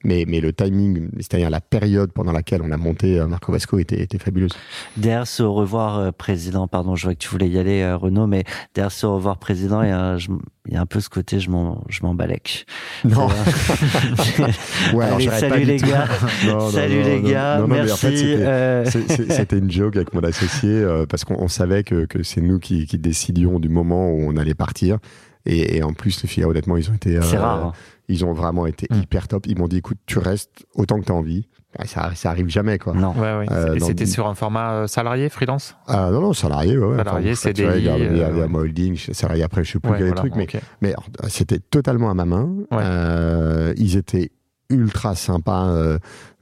Mais, mais le timing, c'est-à-dire la période pendant laquelle on a monté euh, Marco Vasco était, était fabuleuse. Derrière ce au revoir euh, président, pardon, je vois que tu voulais y aller, euh, Renaud, mais derrière ce au revoir président, il y a, un- je- il y a un peu ce côté, je m'en, je m'en balèque. Non. Ouais, alors Allez, j'arrête pas salut les gars. Non, non, Salut non, les non, gars, non, non, mais en merci. fait, c'était- euh, C'était une joke avec mon associé euh, parce qu'on on savait que, que c'est nous qui, qui décidions du moment où on allait partir. Et, et en plus, les filles, honnêtement, ils ont été, c'est euh, rare. hein. ils ont vraiment été Mm. hyper top. Ils m'ont dit, écoute, tu restes autant que tu as envie. Ah, Ça, ça arrive jamais, quoi. Non. Ouais, ouais. Euh, Et dans- c'était sur un format euh, salarié, freelance? Ah non, non, salarié, ouais. Salarié, Enfin, CDI, Il y a, il y a- il y a euh, holding, salarié après, je sais plus Ouais, quel voilà, truc, mais, ok. mais c'était totalement à ma main. Ouais. Euh, ils étaient ultra sympas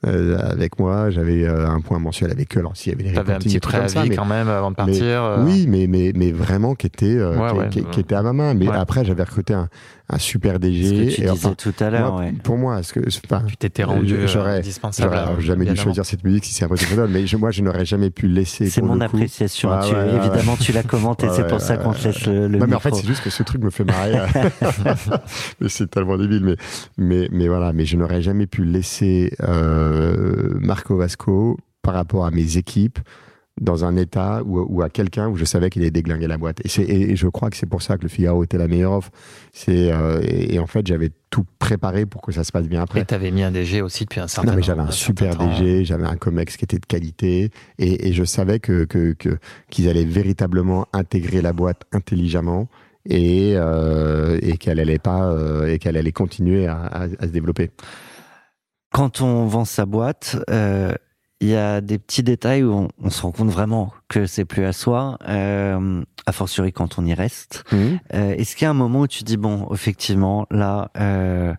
euh, avec moi. J'avais euh, un point mensuel avec eux. Alors, s'il y avait des T'avais un petit comme ça, préavis mais- quand même avant de partir. euh, Oui, mais, mais, mais vraiment qui était, euh, Ouais, qui, ouais, qui- ouais. qui était à ma main. Mais après, j'avais recruté un, un super Ce DG. que tu et disais enfin, tout à l'heure, moi, ouais. Pour moi, ce que, enfin, Tu t'étais rendu Euh, j'aurais- indispensable. j'aurais euh, jamais dû choisir cette musique si c'est un peu personnel, mais je- moi, je n'aurais jamais pu laisser. C'est mon appréciation. Ouais, tu, ouais, ouais, évidemment, tu l'as commenté, c'est ouais, pour ça qu'on te laisse le, le non, mais en fait, c'est juste que ce truc me fait marrer. mais c'est tellement débile. Mais, mais, mais voilà, mais je n'aurais jamais pu laisser euh, Marco Vasco par rapport à mes équipes dans un état ou, ou à quelqu'un où je savais qu'il allait déglinguer la boîte. Et, c'est- et, et je crois que c'est pour ça que le Figaro était la meilleure offre. C'est, euh, et, et en fait, j'avais tout préparé pour que ça se passe bien après. Et t'avais mis un DG aussi depuis un certain Non, mais j'avais un un super temps. DG, j'avais un COMEX qui était de qualité, et, et je savais que, que, que- qu'ils allaient véritablement intégrer la boîte intelligemment et, euh, et qu'elle allait pas euh, et qu'elle allait continuer à, à- à se développer. Quand on vend sa boîte, euh, il y a des petits détails où on, on se rend compte vraiment que c'est plus à soi, euh, a fortiori quand on y reste. Euh, Est-ce qu'il y a un moment où tu dis bon, effectivement, là, euh,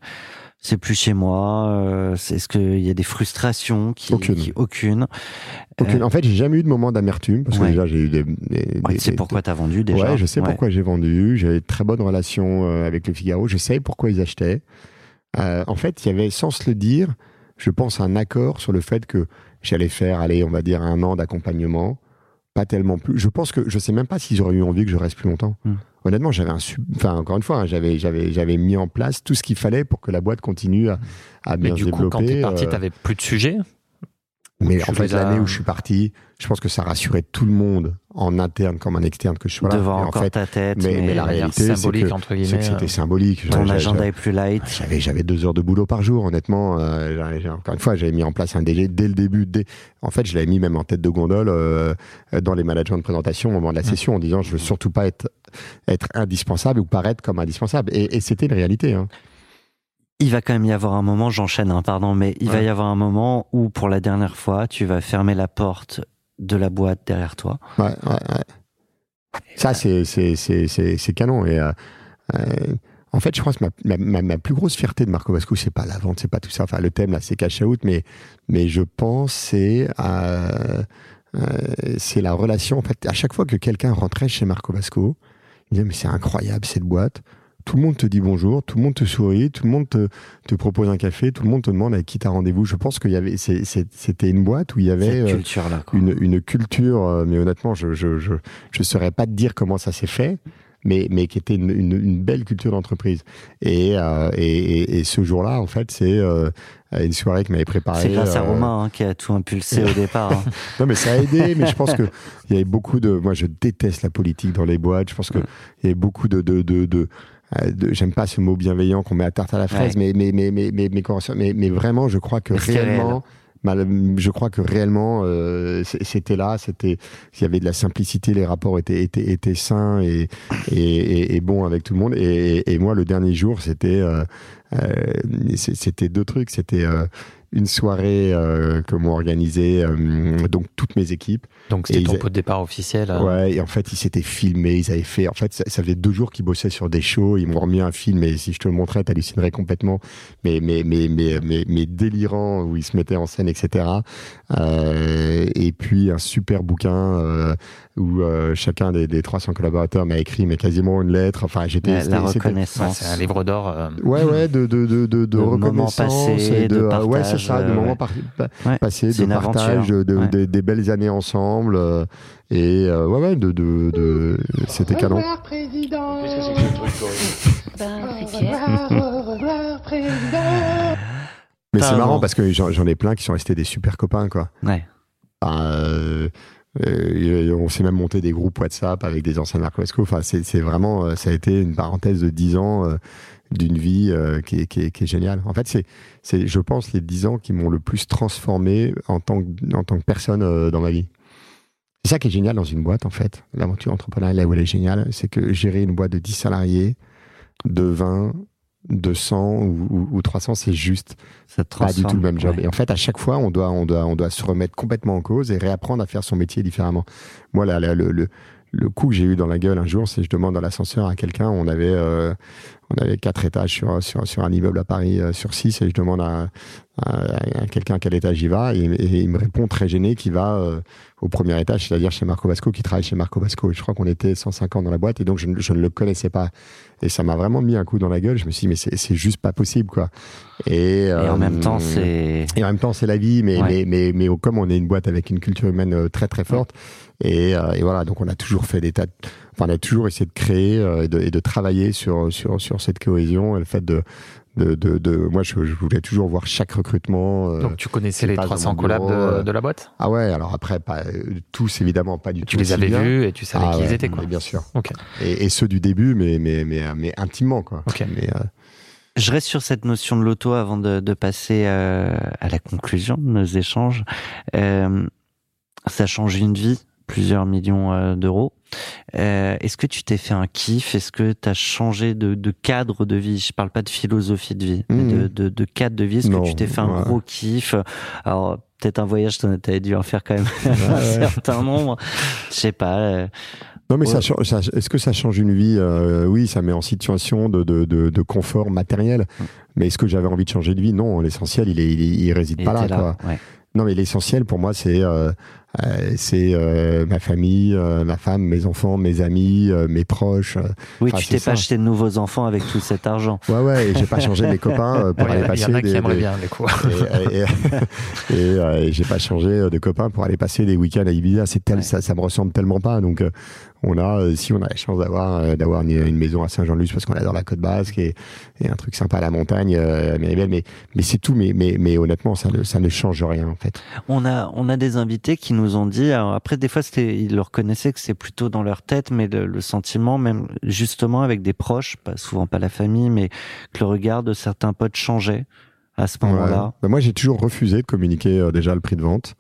c'est plus chez moi. euh, c'est- Est-ce qu'il y a des frustrations qui, Aucune. qui- aucune? Aucune- Euh, En fait, j'ai jamais eu de moment d'amertume parce que Ouais. déjà j'ai eu des. des- ouais, des- tu sais des- pourquoi t'as vendu déjà. Ouais, je sais Ouais. pourquoi j'ai vendu. J'avais de très bonnes relations avec le Figaro. Je savais pourquoi ils achetaient. Euh, en fait, il y avait, sans se le dire, je pense, un accord sur le fait que j'allais faire, allez, on va dire, un an d'accompagnement. Pas tellement plus. Je pense que je sais même pas s'ils auraient eu envie que je reste plus longtemps. Hmm. Honnêtement, j'avais un. sub- Enfin, encore une fois, hein, j'avais, j'avais, j'avais mis en place tout ce qu'il fallait pour que la boîte continue à, à Mais bien du se coup, quand t'es parti, euh, t'avais plus de sujets? Mais en fait, l'année où je suis parti, je pense que ça rassurait tout le monde, en interne comme en externe, que je sois là. de voir Et en encore fait, ta tête. mais, mais la réalité, c'est symbolique, que, entre guillemets, que c'était symbolique. ton agenda est plus light. J'avais, j'avais deux heures de boulot par jour, honnêtement. Euh, encore une fois, j'avais mis en place un DG dès le début. Dès, en fait, je l'avais mis même en tête de gondole euh, dans les managements de présentation au moment de la session en disant je veux surtout pas être, être indispensable ou paraître comme indispensable. Et, et c'était une réalité. Hein. Il va quand même y avoir un moment, j'enchaîne, hein, pardon, mais il va y avoir un moment où, pour la dernière fois, tu vas fermer la porte de la boîte derrière toi. Ouais, ouais, ouais. Ça, c'est, c'est, canon. Et euh, euh, en fait, je pense que ma, ma, ma, plus grosse fierté de Marco Vasco, c'est pas la vente, c'est pas tout ça. Enfin, le thème là, c'est cash out, mais, mais je pense c'est euh, c'est la relation. En fait, à chaque fois que quelqu'un rentrait chez Marco Vasco, il disait mais c'est incroyable cette boîte. Tout le monde te dit bonjour, tout le monde te sourit, tout le monde te, te propose un café, tout le monde te demande avec qui t'as rendez-vous. Je pense qu'il y avait, c'était une boîte où il y avait euh, une, une culture, euh, mais honnêtement, je je je je saurais pas te dire comment ça s'est fait, mais mais qui était une, une, une belle culture d'entreprise. Et, euh, et ce jour-là, en fait, c'est euh, une soirée qui m'avait préparé. C'est grâce à euh, Romain hein, qui a tout impulsé au départ. hein. non, mais ça a aidé, mais je pense que il y avait beaucoup de. Moi, je déteste la politique dans les boîtes. Je pense que il y avait beaucoup de. de, de, de de- j'aime pas ce mot bienveillant qu'on met à tarte à la fraise, mais, mais, mais, mais, mais, mais, mais, mais vraiment, je crois que réellement, je crois que réellement, euh, c'était là, c'était, il y avait de la simplicité, les rapports étaient, étaient, étaient sains et, et, et, bons avec tout le monde. Et, et moi, le dernier jour, c'était, euh, euh, c'était deux trucs. C'était euh, une soirée euh, que m'ont organisé euh, donc toutes mes équipes. Donc c'était ton a- pot de départ officiel. euh, Ouais, et en fait, ils s'étaient filmés, ils avaient fait. En fait, ça, ça faisait deux jours qu'ils bossaient sur des shows. Ils m'ont remis un film, et si je te le montrais, t'hallucinerais complètement. Mais, mais, mais, mais, mais, mais délirant, où ils se mettaient en scène, etc. Euh, et puis, un super bouquin euh, où euh, chacun des, des 300 collaborateurs m'a écrit, mais quasiment une lettre. Enfin, j'étais. La, ouais, reconnaissance. c'est un livre d'or. euh, Ouais, ouais, de, de, de, de, de reconnaissance. passés, et de, de euh, ouais, c'est partage, ça, de moments ouais. par- pa- Ouais, passés, c'est de une partage, aventure, de, de- ouais. des- des belles années ensemble. Euh, et euh, ouais, ouais, de, de, de, c'était canon. Qu'est-ce que c'est que ce truc, Corinne Ben, Pierre. Mais c'est marrant parce que j'en ai plein qui sont restés des super copains, quoi. Ouais. Euh, euh, on s'est même monté des groupes WhatsApp avec des anciens Marco Vasco. Enfin, c'est vraiment, ça a été une parenthèse de 10 ans euh, d'une vie euh, qui, est, qui, est, qui est géniale. En fait, c'est, je pense, les 10 ans qui m'ont le plus transformé en tant que, en tant que personne euh, dans ma vie. C'est ça qui est génial dans une boîte, en fait. L'aventure entrepreneuriale, là où elle est géniale, c'est que gérer une boîte de 10 salariés, de 20, de 100 ou, ou, ou 300, c'est juste Ça pas du tout le même job. ouais. Et en fait, à chaque fois, on doit, on doit, on doit se remettre complètement en cause et réapprendre à faire son métier différemment. Moi, là, là, le, le, le coup que j'ai eu dans la gueule un jour, c'est je demande dans l'ascenseur à quelqu'un, on avait, euh, on avait quatre étages sur, sur, sur un immeuble à Paris euh, sur six, et je demande à, à, à quelqu'un à quel étage il va, et, et il me répond très gêné qu'il va euh, au premier étage, c'est-à-dire chez Marco Vasco, qui travaille chez Marco Vasco. Je crois qu'on était 150 dans la boîte, et donc je, ne- je ne le connaissais pas. Et ça m'a vraiment mis un coup dans la gueule. Je me suis dit, mais c'est c'est juste pas possible, quoi. Et, Et en euh, même temps, c'est. et en même temps, c'est la vie, mais, Ouais. mais, mais, mais comme on est une boîte avec une culture humaine euh, très très forte, et, euh, et voilà, donc on a toujours fait des tas de- Enfin, on a toujours essayé de créer euh, et, de, et de travailler sur, sur, sur cette cohésion et le fait de. de, de, de- moi, je, je voulais toujours voir chaque recrutement. euh, Donc tu connaissais les passe dans 300 mon collabs de, euh, de la boîte? Ah ouais, alors après, pas tous évidemment, pas du tout. Tu les avais bien. vus et tu savais Ah qui ils étaient quoi. Bien sûr. Ok. Et, et ceux du début, mais, mais, mais, mais intimement, quoi. Ok. Mais, euh, Je reste sur cette notion de l'auto avant de, de passer euh, à la conclusion de nos échanges. Euh, ça change une vie, plusieurs millions euh, d'euros. Euh, Est-ce que tu t'es fait un kiff? Est-ce que tu as changé de, de cadre de vie? Je parle pas de philosophie de vie, mais de, de, de cadre de vie. Est-ce que tu t'es fait un gros kiff? Alors, peut-être un voyage, tu avais dû en faire quand même un ouais. certain nombre. Je sais pas. euh, Non, mais Ouais. ça, change- ça- est-ce que ça change une vie? Euh, Oui, ça met en situation de, de, de, de confort matériel. Mm. Mais est-ce que j'avais envie de changer de vie? Non, l'essentiel, il, est, il, est- il réside il pas là. quoi. ouais. Non, mais l'essentiel pour moi, c'est euh, Euh, c'est euh, ma famille, euh, ma femme, mes enfants, mes amis, euh, mes proches. euh. Oui, tu t'es pas acheté de nouveaux enfants avec tout cet argent. Ouais, ouais, et j'ai pas changé mes copains euh, pour Ouais, aller Il y passer en a qui des- aimeraient des- bien, les coups. et, et- et, euh, et j'ai pas changé de copain pour aller passer des week-ends à Ibiza. C'est tel, Ouais. ça, ça me ressemble tellement pas. Donc, euh, on a, euh, si on a la chance d'avoir, euh, d'avoir une, une maison à Saint-Jean-de-Luz parce qu'on adore la côte basque et, et un truc sympa à la montagne, euh, Méribel. Mais, mais c'est tout. Mais, mais, mais honnêtement, ça ne, ça ne change rien en fait. On a, on a des invités qui nous ont dit, alors après des fois ils le reconnaissaient que c'est plutôt dans leur tête, mais le, le sentiment, même justement avec des proches, pas souvent pas la famille, mais que le regard de certains potes changeait à ce moment-là. Ouais. Bah, moi, j'ai toujours refusé de communiquer euh, déjà le prix de vente.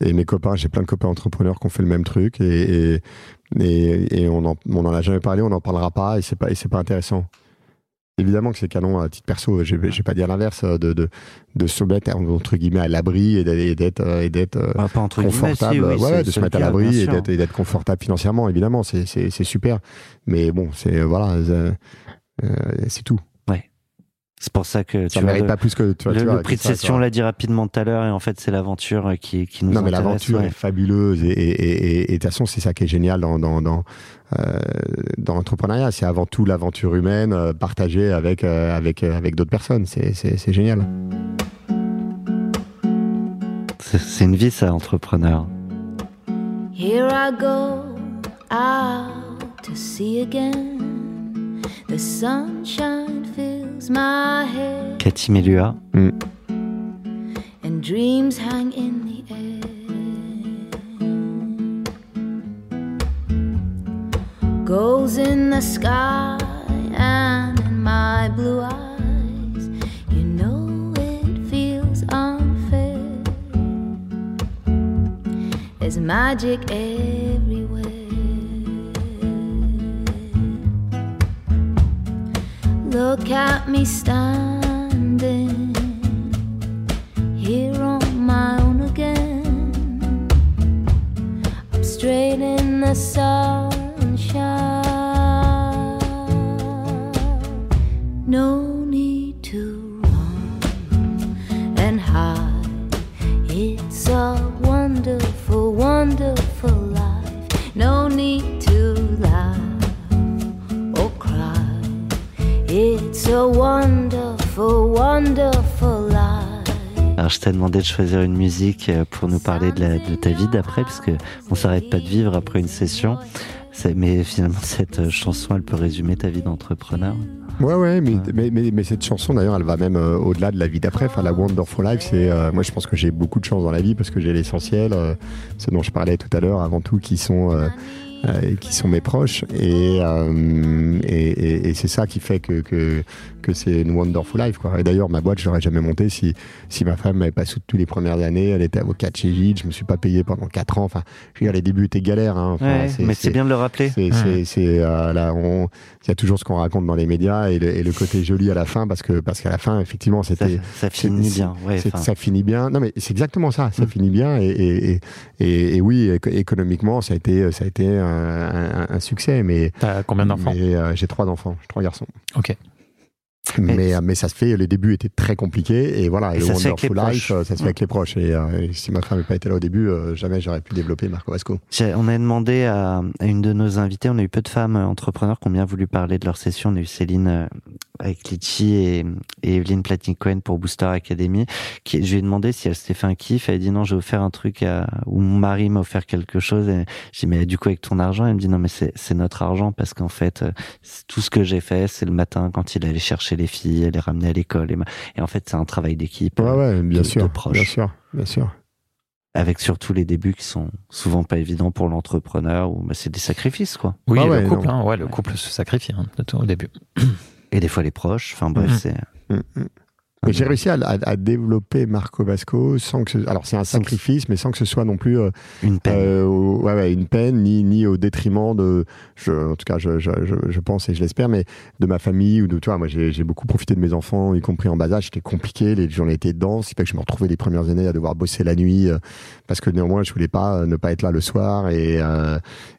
Et mes copains, j'ai plein de copains entrepreneurs qui ont fait le même truc et, et, et, et on en, on en a jamais parlé, on n'en parlera pas et c'est pas, et pas intéressant. Évidemment que c'est canon à titre perso, j'ai j'ai pas dit à l'inverse, euh, de, de, de se mettre entre guillemets à l'abri et d'être- Bah, confortable, si, oui, ouais, de se mettre à l'abri et d'être confortable financièrement, évidemment, c'est super. Mais bon, c'est voilà, euh, euh, c'est tout. C'est pour ça que Ça tu mérite le, pas plus que tu vois, le- tu vois, le que prix de ça, session, l'a dit rapidement tout à l'heure, et en fait c'est l'aventure euh, qui, qui nous Non, mais l'aventure ouais. est fabuleuse et et- et- et- et de toute façon, c'est ça qui est génial dans, dans, dans, euh, dans l'entrepreneuriat. C'est avant tout l'aventure humaine euh, partagée avec, euh, avec, avec d'autres personnes. C'est- C'est c'est génial. C'est- C'est une vie ça, entrepreneur. Here I go out to sea again. The sunshine fills my head, Cathy Melua, mm. and dreams hang in the air. Goals in the sky and in my blue eyes. You know it feels unfair. There's magic everywhere. Look at me standing here on my own again. I'm straight in the sunshine. No alors je t'ai demandé de choisir une musique euh, pour nous parler de, la- de ta vie d'après, parce que on s'arrête pas de vivre après une session. Mais finalement, cette euh, chanson, elle peut résumer ta vie d'entrepreneur. Ouais, ouais, mais, mais, mais, mais cette chanson d'ailleurs, elle va même euh, au-delà de la vie d'après. Enfin, la Wonderful Life, c'est. euh, moi, je pense que j'ai beaucoup de chance dans la vie parce que j'ai l'essentiel, euh, ce dont je parlais tout à l'heure, avant tout, qui sont. Euh, euh, qui sont mes proches et, euh, et, et- et c'est ça qui fait que, que, que c'est une wonderful life quoi. Et d'ailleurs ma boîte je l'aurais jamais montée si, si ma femme m'avait pas soutenu les premières années, elle était avocate chez Gide, je me suis pas payé pendant 4 ans, enfin je veux dire les débuts étaient galères hein. Enfin, Ouais, mais c'est bien de le rappeler. c'est, c'est, c'est, euh, là, on- il y a toujours ce qu'on raconte dans les médias et le, et le côté joli à la fin parce que parce qu'à la fin effectivement c'était ça finit bien. Ouais, ça finit bien. Non, mais c'est exactement ça. Ça finit bien. Et, et, et, et- et oui, éco- économiquement, ça a été, ça a été un, un- un succès. Mais, T'as combien d'enfants? euh, j'ai trois enfants, trois garçons. Ok. Mais, euh, mais ça se fait, les débuts étaient très compliqués. Et voilà, Et et, le ça se fait avec les Wonderful Life, proches. ça se fait avec les proches. Et, euh, et si ma femme n'avait pas été là au début, euh, jamais j'aurais pu développer Marco Vasco. On a demandé à, à une de nos invités, on a eu peu de femmes entrepreneurs qui ont bien voulu parler de leur session. On a eu Céline euh, avec Litchi et, et Evelyne Platnik-Cohen pour Booster Academy. Qui, je lui ai demandé si elle s'était fait un kiff. Elle a dit non, j'ai offert un truc à, ou mon mari m'a offert quelque chose. Et j'ai dit mais du coup avec ton argent, elle me dit non mais c'est notre argent parce qu'en fait tout ce que j'ai fait, c'est le matin quand il allait chercher les filles, les ramener à l'école. Et, en fait c'est un travail d'équipe. Ouais, ouais, bien de- sûr. de proches. Bien sûr, bien sûr. avec surtout les débuts qui sont souvent pas évidents pour l'entrepreneur ou bah, c'est des sacrifices quoi. Oui, Ah le ouais, couple, hein, ouais, le couple se sacrifie hein, au début. Et des fois les proches. Enfin bref, Mhm. c'est. Mm, j'ai réussi à, à- à développer Marco Vasco sans que ce- alors c'est un sacrifice mais sans que ce soit non plus euh, Une peine. euh, au- ouais, ouais, une peine ni, ni au détriment de je, en tout cas je, je, je, je pense et je l'espère mais de ma famille ou de toi moi j'ai beaucoup profité de mes enfants y compris en bas âge c'était compliqué les journées étaient denses c'est pas que je me retrouvais les premières années à devoir bosser la nuit euh, parce que néanmoins je voulais pas ne pas être là le soir et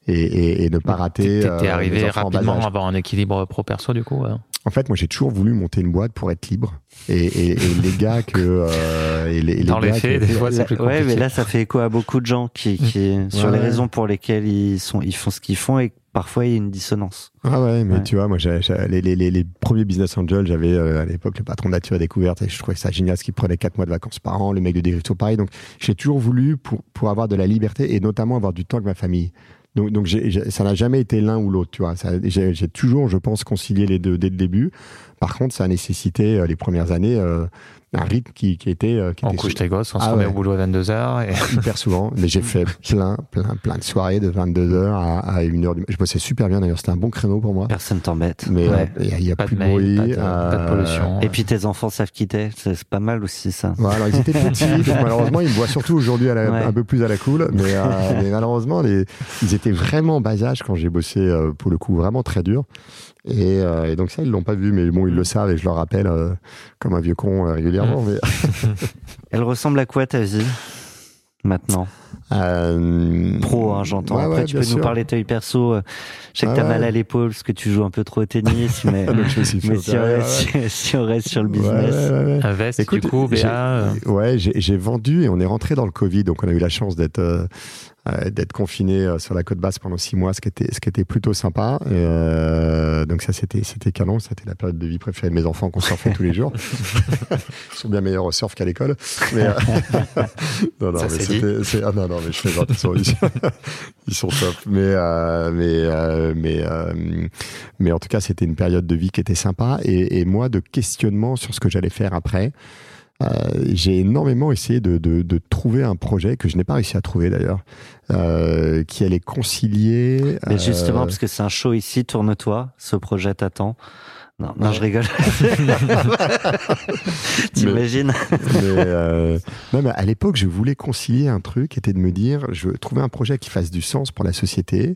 et, et, et ne pas rater T'es arrivé rapidement à avoir un équilibre pro-perso du coup. ouais. En fait, moi, j'ai toujours voulu monter une boîte pour être libre. Et, et- et les gars que. euh, et les, et les Dans les gars faits, que- des fois, c'est plus ouais, compliqué. mais là, ça fait écho à beaucoup de gens qui, qui sur les Ouais. raisons pour lesquelles ils sont, ils font ce qu'ils font et parfois il y a une dissonance. Ah ouais, mais Ouais. tu vois, moi, j'ai- j'ai- les, les, les, les premiers business angels, j'avais euh, à l'époque le patron de Nature et Découverte et je trouvais ça génial, ce qu'il prenait quatre mois de vacances par an, le mec de Directo pareil. Donc, j'ai toujours voulu pour, pour avoir de la liberté et notamment avoir du temps avec ma famille. Donc, ça n'a jamais été l'un ou l'autre, tu vois. J'ai toujours, je pense, concilié les deux dès le début. Par contre, ça a nécessité euh, les premières années euh, un rythme qui, qui était, euh, qui On était couche tes gosses, on se Ah remet ouais. au boulot à 22h. Et... hyper souvent, mais j'ai fait plein, plein, plein de soirées de 22h à, à 1h du matin. Je bossais super bien d'ailleurs, c'était un bon créneau pour moi. Personne t'embête. Mais Ouais. euh, il n'y a, Pas plus de mail, bruit. pas de- pas de euh, pollution. Et puis tes enfants savent qui t'es, c'est pas mal aussi ça. Voilà, alors ils étaient petits, donc malheureusement ils me voient surtout aujourd'hui Ouais. un peu plus à la cool, mais, euh, mais malheureusement les, ils étaient vraiment en bas âge quand j'ai bossé euh, pour le coup vraiment très dur. Et, euh, et donc ça ils l'ont pas vu, mais bon ils le savent et je leur rappelle euh, comme un vieux con euh, régulièrement. Mais, Elle ressemble à quoi ta vie maintenant? Euh, Pro, hein, j'entends. ouais, Après, ouais, tu peux nous parler de ta vie perso. euh, Je sais que Ah t'as ouais. mal à l'épaule parce que tu joues un peu trop au tennis, mais, si, on reste, si on reste sur le business. ouais, ouais, ouais. Un veste, Écoute, du coup, euh, Ouais, j'ai j'ai vendu et on est rentré dans le Covid, donc on a eu la chance d'être euh, d'être confiné sur la côte basse pendant six mois, ce qui était ce qui était plutôt sympa. Et, euh, donc ça c'était c'était canon, c'était la période de vie préférée de mes enfants qu'on surfait tous les jours. Ils sont bien meilleurs au surf qu'à l'école. Mais euh, non non Ça, mais c'est c'était ah, non non mais je fais genre ils sont, ils sont top. Mais euh, mais euh, mais euh, mais en tout cas c'était une période de vie qui était sympa et, et moi de questionnement sur ce que j'allais faire après. J'ai énormément essayé de, de, de trouver un projet que je n'ai pas réussi à trouver d'ailleurs, qui allait concilier. Mais justement, parce que c'est un show ici, tourne-toi, ce projet t'attend. Non, non, je rigole. T'imagines mais, euh, non, mais à l'époque, je voulais concilier un truc, qui était de me dire, je veux trouver un projet qui fasse du sens pour la société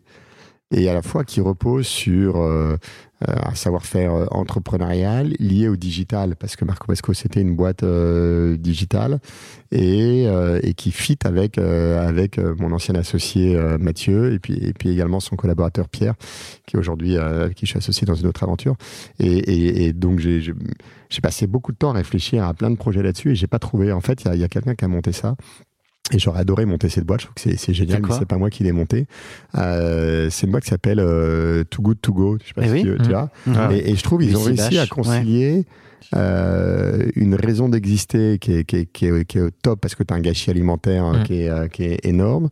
et à la fois qui repose sur euh, euh, un savoir-faire euh, entrepreneurial lié au digital, parce que Marco Pasco c'était une boîte digitale et, qui fit avec avec mon ancien associé Mathieu et puis et puis également son collaborateur Pierre, qui aujourd'hui qui je suis associé dans une autre aventure. Et, donc j'ai passé beaucoup de temps à réfléchir à plein de projets là-dessus et j'ai pas trouvé. En fait, il y a quelqu'un qui a monté ça. Et j'aurais adoré monter cette boîte. Je trouve que c'est- génial, mais c'est pas moi qui l'ai montée. Euh, c'est une boîte qui s'appelle euh, Too Good To Go. Je sais pas Eh si oui. tu, tu Mhm. vois. Ah. Et, et je trouve ils ont réussi à concilier euh, une raison d'exister qui est, qui, est, qui, est, qui est au top parce que tu as un gâchis alimentaire hein, Mm. qui, est, euh, qui est énorme,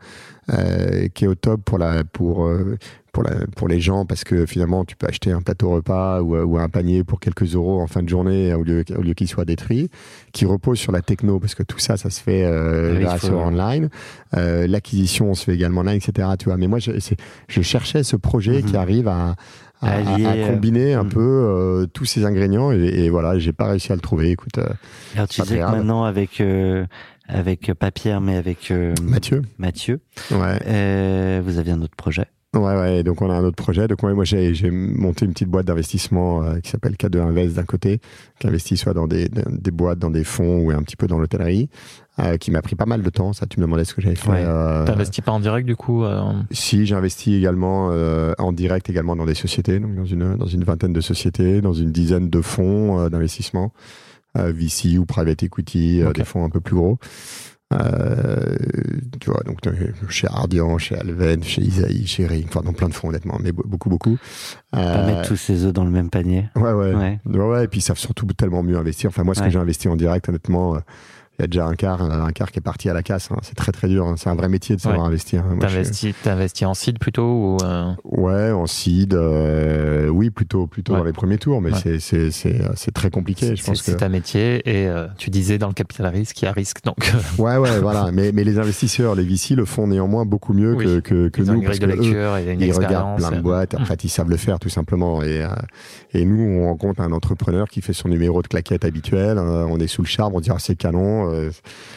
euh, qui est au top pour, la, pour, euh, pour, la, pour les gens parce que finalement tu peux acheter un plateau repas ou, ou un panier pour quelques euros en fin de journée au lieu, au lieu qu'il soit détruit, qui repose sur la techno parce que tout ça, ça se fait euh, Oui, grâce il faut- au online. Euh, L'acquisition se fait également online, etc. Tu vois. Mais moi, je, cherchais ce projet Mhm. qui arrive à, à, À lier, à euh, combiner un mhm. peu euh, tous ces ingrédients et, et voilà, j'ai pas réussi à le trouver. Écoute, euh, Alors tu disais que maintenant avec euh, avec pas Pierre mais avec euh, Mathieu, Mathieu, ouais, euh, vous aviez un autre projet. Ouais, ouais. Donc on a un autre projet. Donc ouais, moi j'ai j'ai monté une petite boîte d'investissement euh, qui s'appelle K2 Invest d'un côté, qui investit soit dans des, des boîtes, dans des fonds ou un petit peu dans l'hôtellerie, euh, qui m'a pris pas mal de temps. Ça, tu me demandais ce que j'avais fait. Ouais. euh, T'investis pas en direct, du coup euh, Si, j'ai investi également euh, en direct également dans des sociétés, donc dans une, dans une vingtaine de sociétés, dans une dizaine de fonds euh, d'investissement, euh, VC ou private equity, euh, Ok. des fonds un peu plus gros. Euh, tu vois, donc euh, chez Ardian, chez Alven, chez Isaïe, chez Ring, enfin dans plein de fonds honnêtement, mais be- beaucoup, beaucoup. Pas Euh, mettre tous ses œufs dans le même panier. Ouais, ouais. Ouais. Ouais, ouais, et puis ils savent surtout tellement mieux investir. Enfin, moi, ce Ouais. que j'ai investi en direct, honnêtement, euh, il y a déjà un quart, un, un quart qui est parti à la casse. hein. C'est très, très dur. hein. C'est un vrai métier de savoir Ouais. investir. hein. Je T'investis t'investis en seed plutôt ou euh, Ouais, en seed, euh, oui, plutôt, plutôt Ouais. dans les premiers tours, mais Ouais. c'est c'est c'est euh, c'est très compliqué. Je c'est pense que c'est ta métier et euh, tu disais dans le capital risque, il y a risque donc ouais, ouais, voilà. Mais mais les investisseurs, les VC le font néanmoins beaucoup mieux Oui. que que, que ils ont nous une grille parce de que eux, lecture et une ils regardent plein de euh, boîtes. En Mm. fait, ils savent le faire tout simplement. Et euh, et nous, on rencontre un entrepreneur qui fait son numéro de claquette habituel. euh, on est sous le charme, on dit ah, c'est canon. Euh,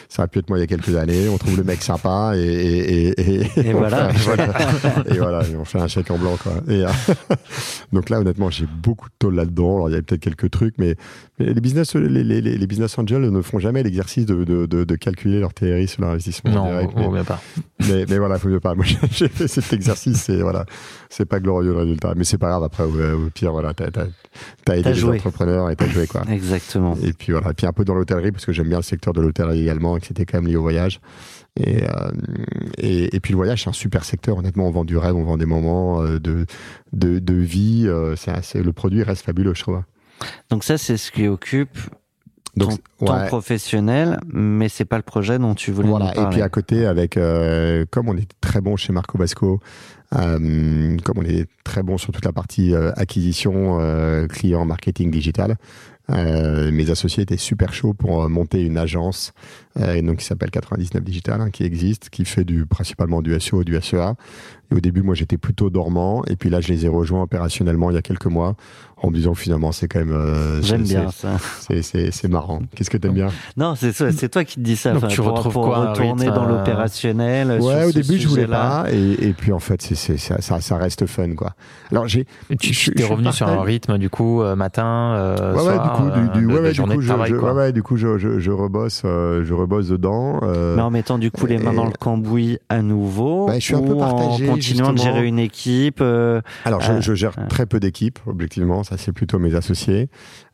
ça aurait pu être moi il y a quelques années. On trouve le mec sympa et, et, et, voilà. fait et voilà, et on fait un chèque en blanc. Quoi. Et, euh, donc là, honnêtement, j'ai beaucoup de tôle là-dedans. Alors, il y a peut-être quelques trucs, mais les, business, les, les, les, les business angels ne font jamais l'exercice de, de, de, de calculer leur TRI sur l'investissement Non, direct. mais, mieux pas. mais, mais voilà, il faut mieux pas. Moi, j'ai- fait cet exercice et voilà, c'est pas glorieux le résultat. Mais c'est pas grave, après, au, au pire, voilà, t'as t'as- t'as aidé T'as les joué. entrepreneurs et t'as joué, quoi. Exactement. Et puis voilà, et puis un peu dans l'hôtellerie, parce que j'aime bien le secteur de l'hôtellerie également, et que c'était quand même lié au voyage. Et, euh, et, et puis le voyage, c'est un super secteur. Honnêtement, on vend du rêve, on vend des moments euh, de, de, de vie. euh, c'est le produit reste fabuleux, je trouve. Donc ça, c'est ce qui occupe Donc, ton, ouais. professionnel, mais c'est pas le projet dont tu voulais Voilà, nous et parler. puis à côté, avec euh, comme on est très bon chez Marco Basco, euh, comme on est très bon sur toute la partie euh, acquisition, client, marketing, digital, mes associés étaient super chauds pour monter une agence donc qui s'appelle 99 Digital, hein, qui existe, qui fait du principalement du SEO et du SEA. Et au début, moi, j'étais plutôt dormant, et puis là, je les ai rejoints opérationnellement il y a quelques mois, en me disant finalement, c'est quand même. euh, J'aime c'est- bien ça. C'est c'est- c'est marrant. Qu'est-ce que t'aimes bien? Non, c'est toi, c'est toi qui te dis ça. Donc tu pour, retrouves pour quoi, retourner rythme, dans euh, l'opérationnel. sur Ouais, au ce début, je voulais pas, et, et puis en fait, c'est c'est- ça, ça, ça reste fun, quoi. Alors, j'ai. Tu t'es revenu sur un rythme du coup euh, matin, euh, Ouais, ouais, soir, du coup, du, euh, ouais, ouais, du coup, je, travail je- ouais, ouais, du coup, je, je, je rebosse, euh, je rebosse dedans. euh, Mais en mettant du coup les mains dans le cambouis à nouveau, Bah, je suis un peu ou partagé, en continuant de gérer une équipe. euh, Alors, je, Euh, gère euh. très peu d'équipes, objectivement. Ça, c'est plutôt mes associés.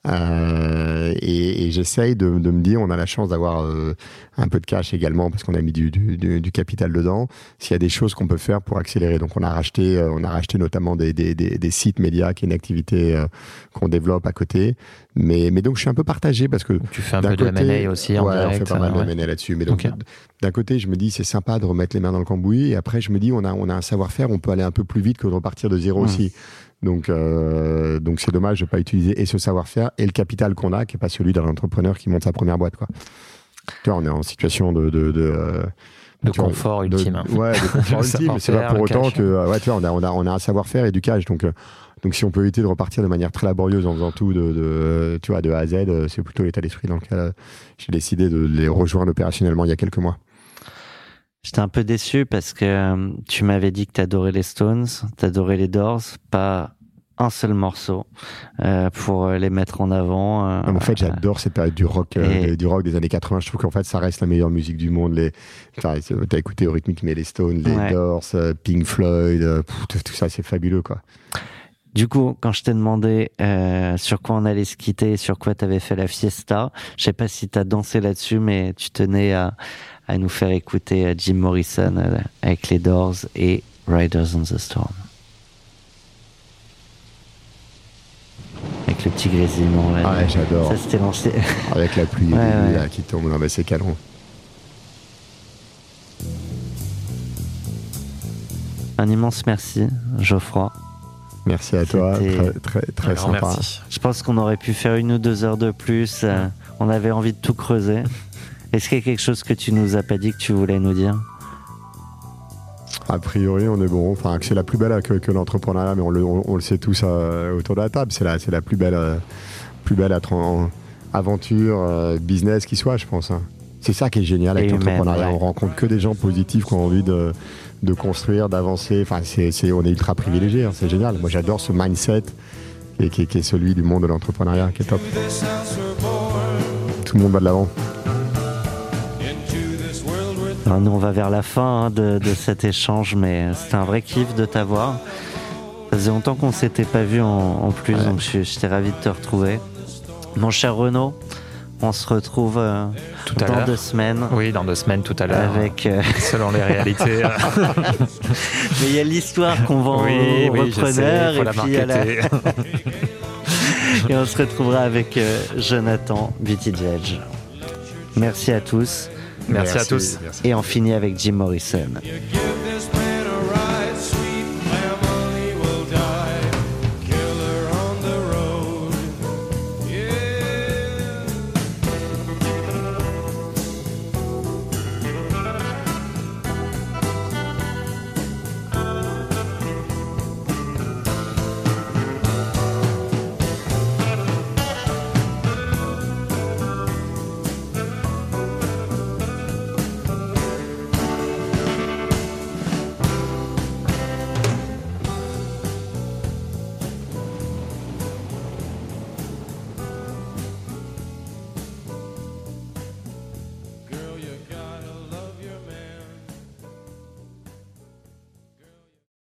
Euh, et et j'essaye de, de me dire, on a la chance d'avoir euh, un peu de cash également parce qu'on a mis du, du, du- du capital dedans. S'il y a des choses qu'on peut faire pour accélérer, donc on a racheté, euh, on a racheté notamment des, des, des, des sites médias, qui est une activité qu'on développe à côté. Mais, mais donc, je suis un peu partagé parce que Tu fais un peu de côté- M&A aussi en ouais, direct. on fait pas mal de ouais. M&A là-dessus. Mais donc, d'un côté, je me dis, c'est sympa de remettre les mains dans le cambouis. Et après, je me dis, on a, on a un savoir-faire, on peut aller un peu plus vite que de repartir de zéro Mm. aussi. Donc, euh, donc c'est dommage de pas utiliser et ce savoir-faire et le capital qu'on a, qui est pas celui d'un entrepreneur qui monte sa première boîte, quoi. Tu vois, on est en situation de, de, de, euh, De vois, confort de- ultime. Ouais, de confort ultime. Mais c'est pas pour autant cash. que, euh, ouais, tu vois, on a, on a, on a un savoir-faire et du cash. Donc, euh, donc, si on peut éviter de repartir de manière très laborieuse en faisant tout de, de, tu vois, de A à Z, euh, c'est plutôt l'état d'esprit dans lequel j'ai décidé de les rejoindre opérationnellement il y a quelques mois. J'étais un peu déçu parce que euh, tu m'avais dit que t'adorais les Stones, t'adorais les Doors, pas un seul morceau euh, pour euh, les mettre en avant. euh, Non, en fait, j'adore cette période du rock, Et- du rock des années 80. Je trouve qu'en fait, ça reste la meilleure musique du monde. Les, enfin, t'as écouté au rythmique, mais les Stones, les Ouais. Doors, Pink Floyd, pff, tout, tout ça, c'est fabuleux, quoi. Du coup, quand je t'ai demandé euh, sur quoi on allait se quitter, sur quoi t'avais fait la fiesta, je sais pas si t'as dansé là-dessus, mais tu tenais à, à nous faire écouter euh, Jim Morrison euh, avec les Doors et Riders on the Storm. Avec le petit grésillement. là. Ah ouais, j'adore. Ça, c'était lancé. Avec la pluie Ouais, ouais. là, qui tombe, non, mais c'est canon. Un immense merci, Geoffroy. Merci à toi, très, très, sympa. merci. Je pense qu'on aurait pu faire une ou deux heures de plus. euh, on avait envie de tout creuser. Est-ce qu'il y a quelque chose que tu nous as pas dit que tu voulais nous dire? A priori, on est bon. Enfin, c'est la plus belle que, que l'entrepreneuriat, mais on le, on, on le sait tous euh, autour de la table. C'est la, c'est la plus belle, euh, plus belle aventure, euh, business qui soit, je pense. hein. C'est ça qui est génial avec l'entrepreneuriat. ouais. On rencontre que des gens positifs qui ont envie de, de construire, d'avancer. Enfin, c'est, c'est- on est ultra privilégiés. hein. C'est génial. Moi, j'adore ce mindset qui est, qui est- qui est celui du monde de l'entrepreneuriat, qui est top. Tout le monde va de l'avant. Alors, Nous, on va vers la fin hein, de, de cet échange, mais c'était un vrai kiff de t'avoir. Ça faisait longtemps qu'on s'était pas vu en, en plus, Ouais. donc je- j'étais ravi de te retrouver. Mon cher Renaud, on se retrouve euh, Tout à dans l'heure. deux semaines Oui, dans deux semaines tout à l'heure. avec. euh, Selon les réalités. mais il y a l'histoire qu'on vend oui, aux oui, je sais, repreneurs et puis la- et on se retrouvera avec euh, Jonathan Buttigieg. Merci à tous Merci à tous. merci. et on finit avec Jim Morrison.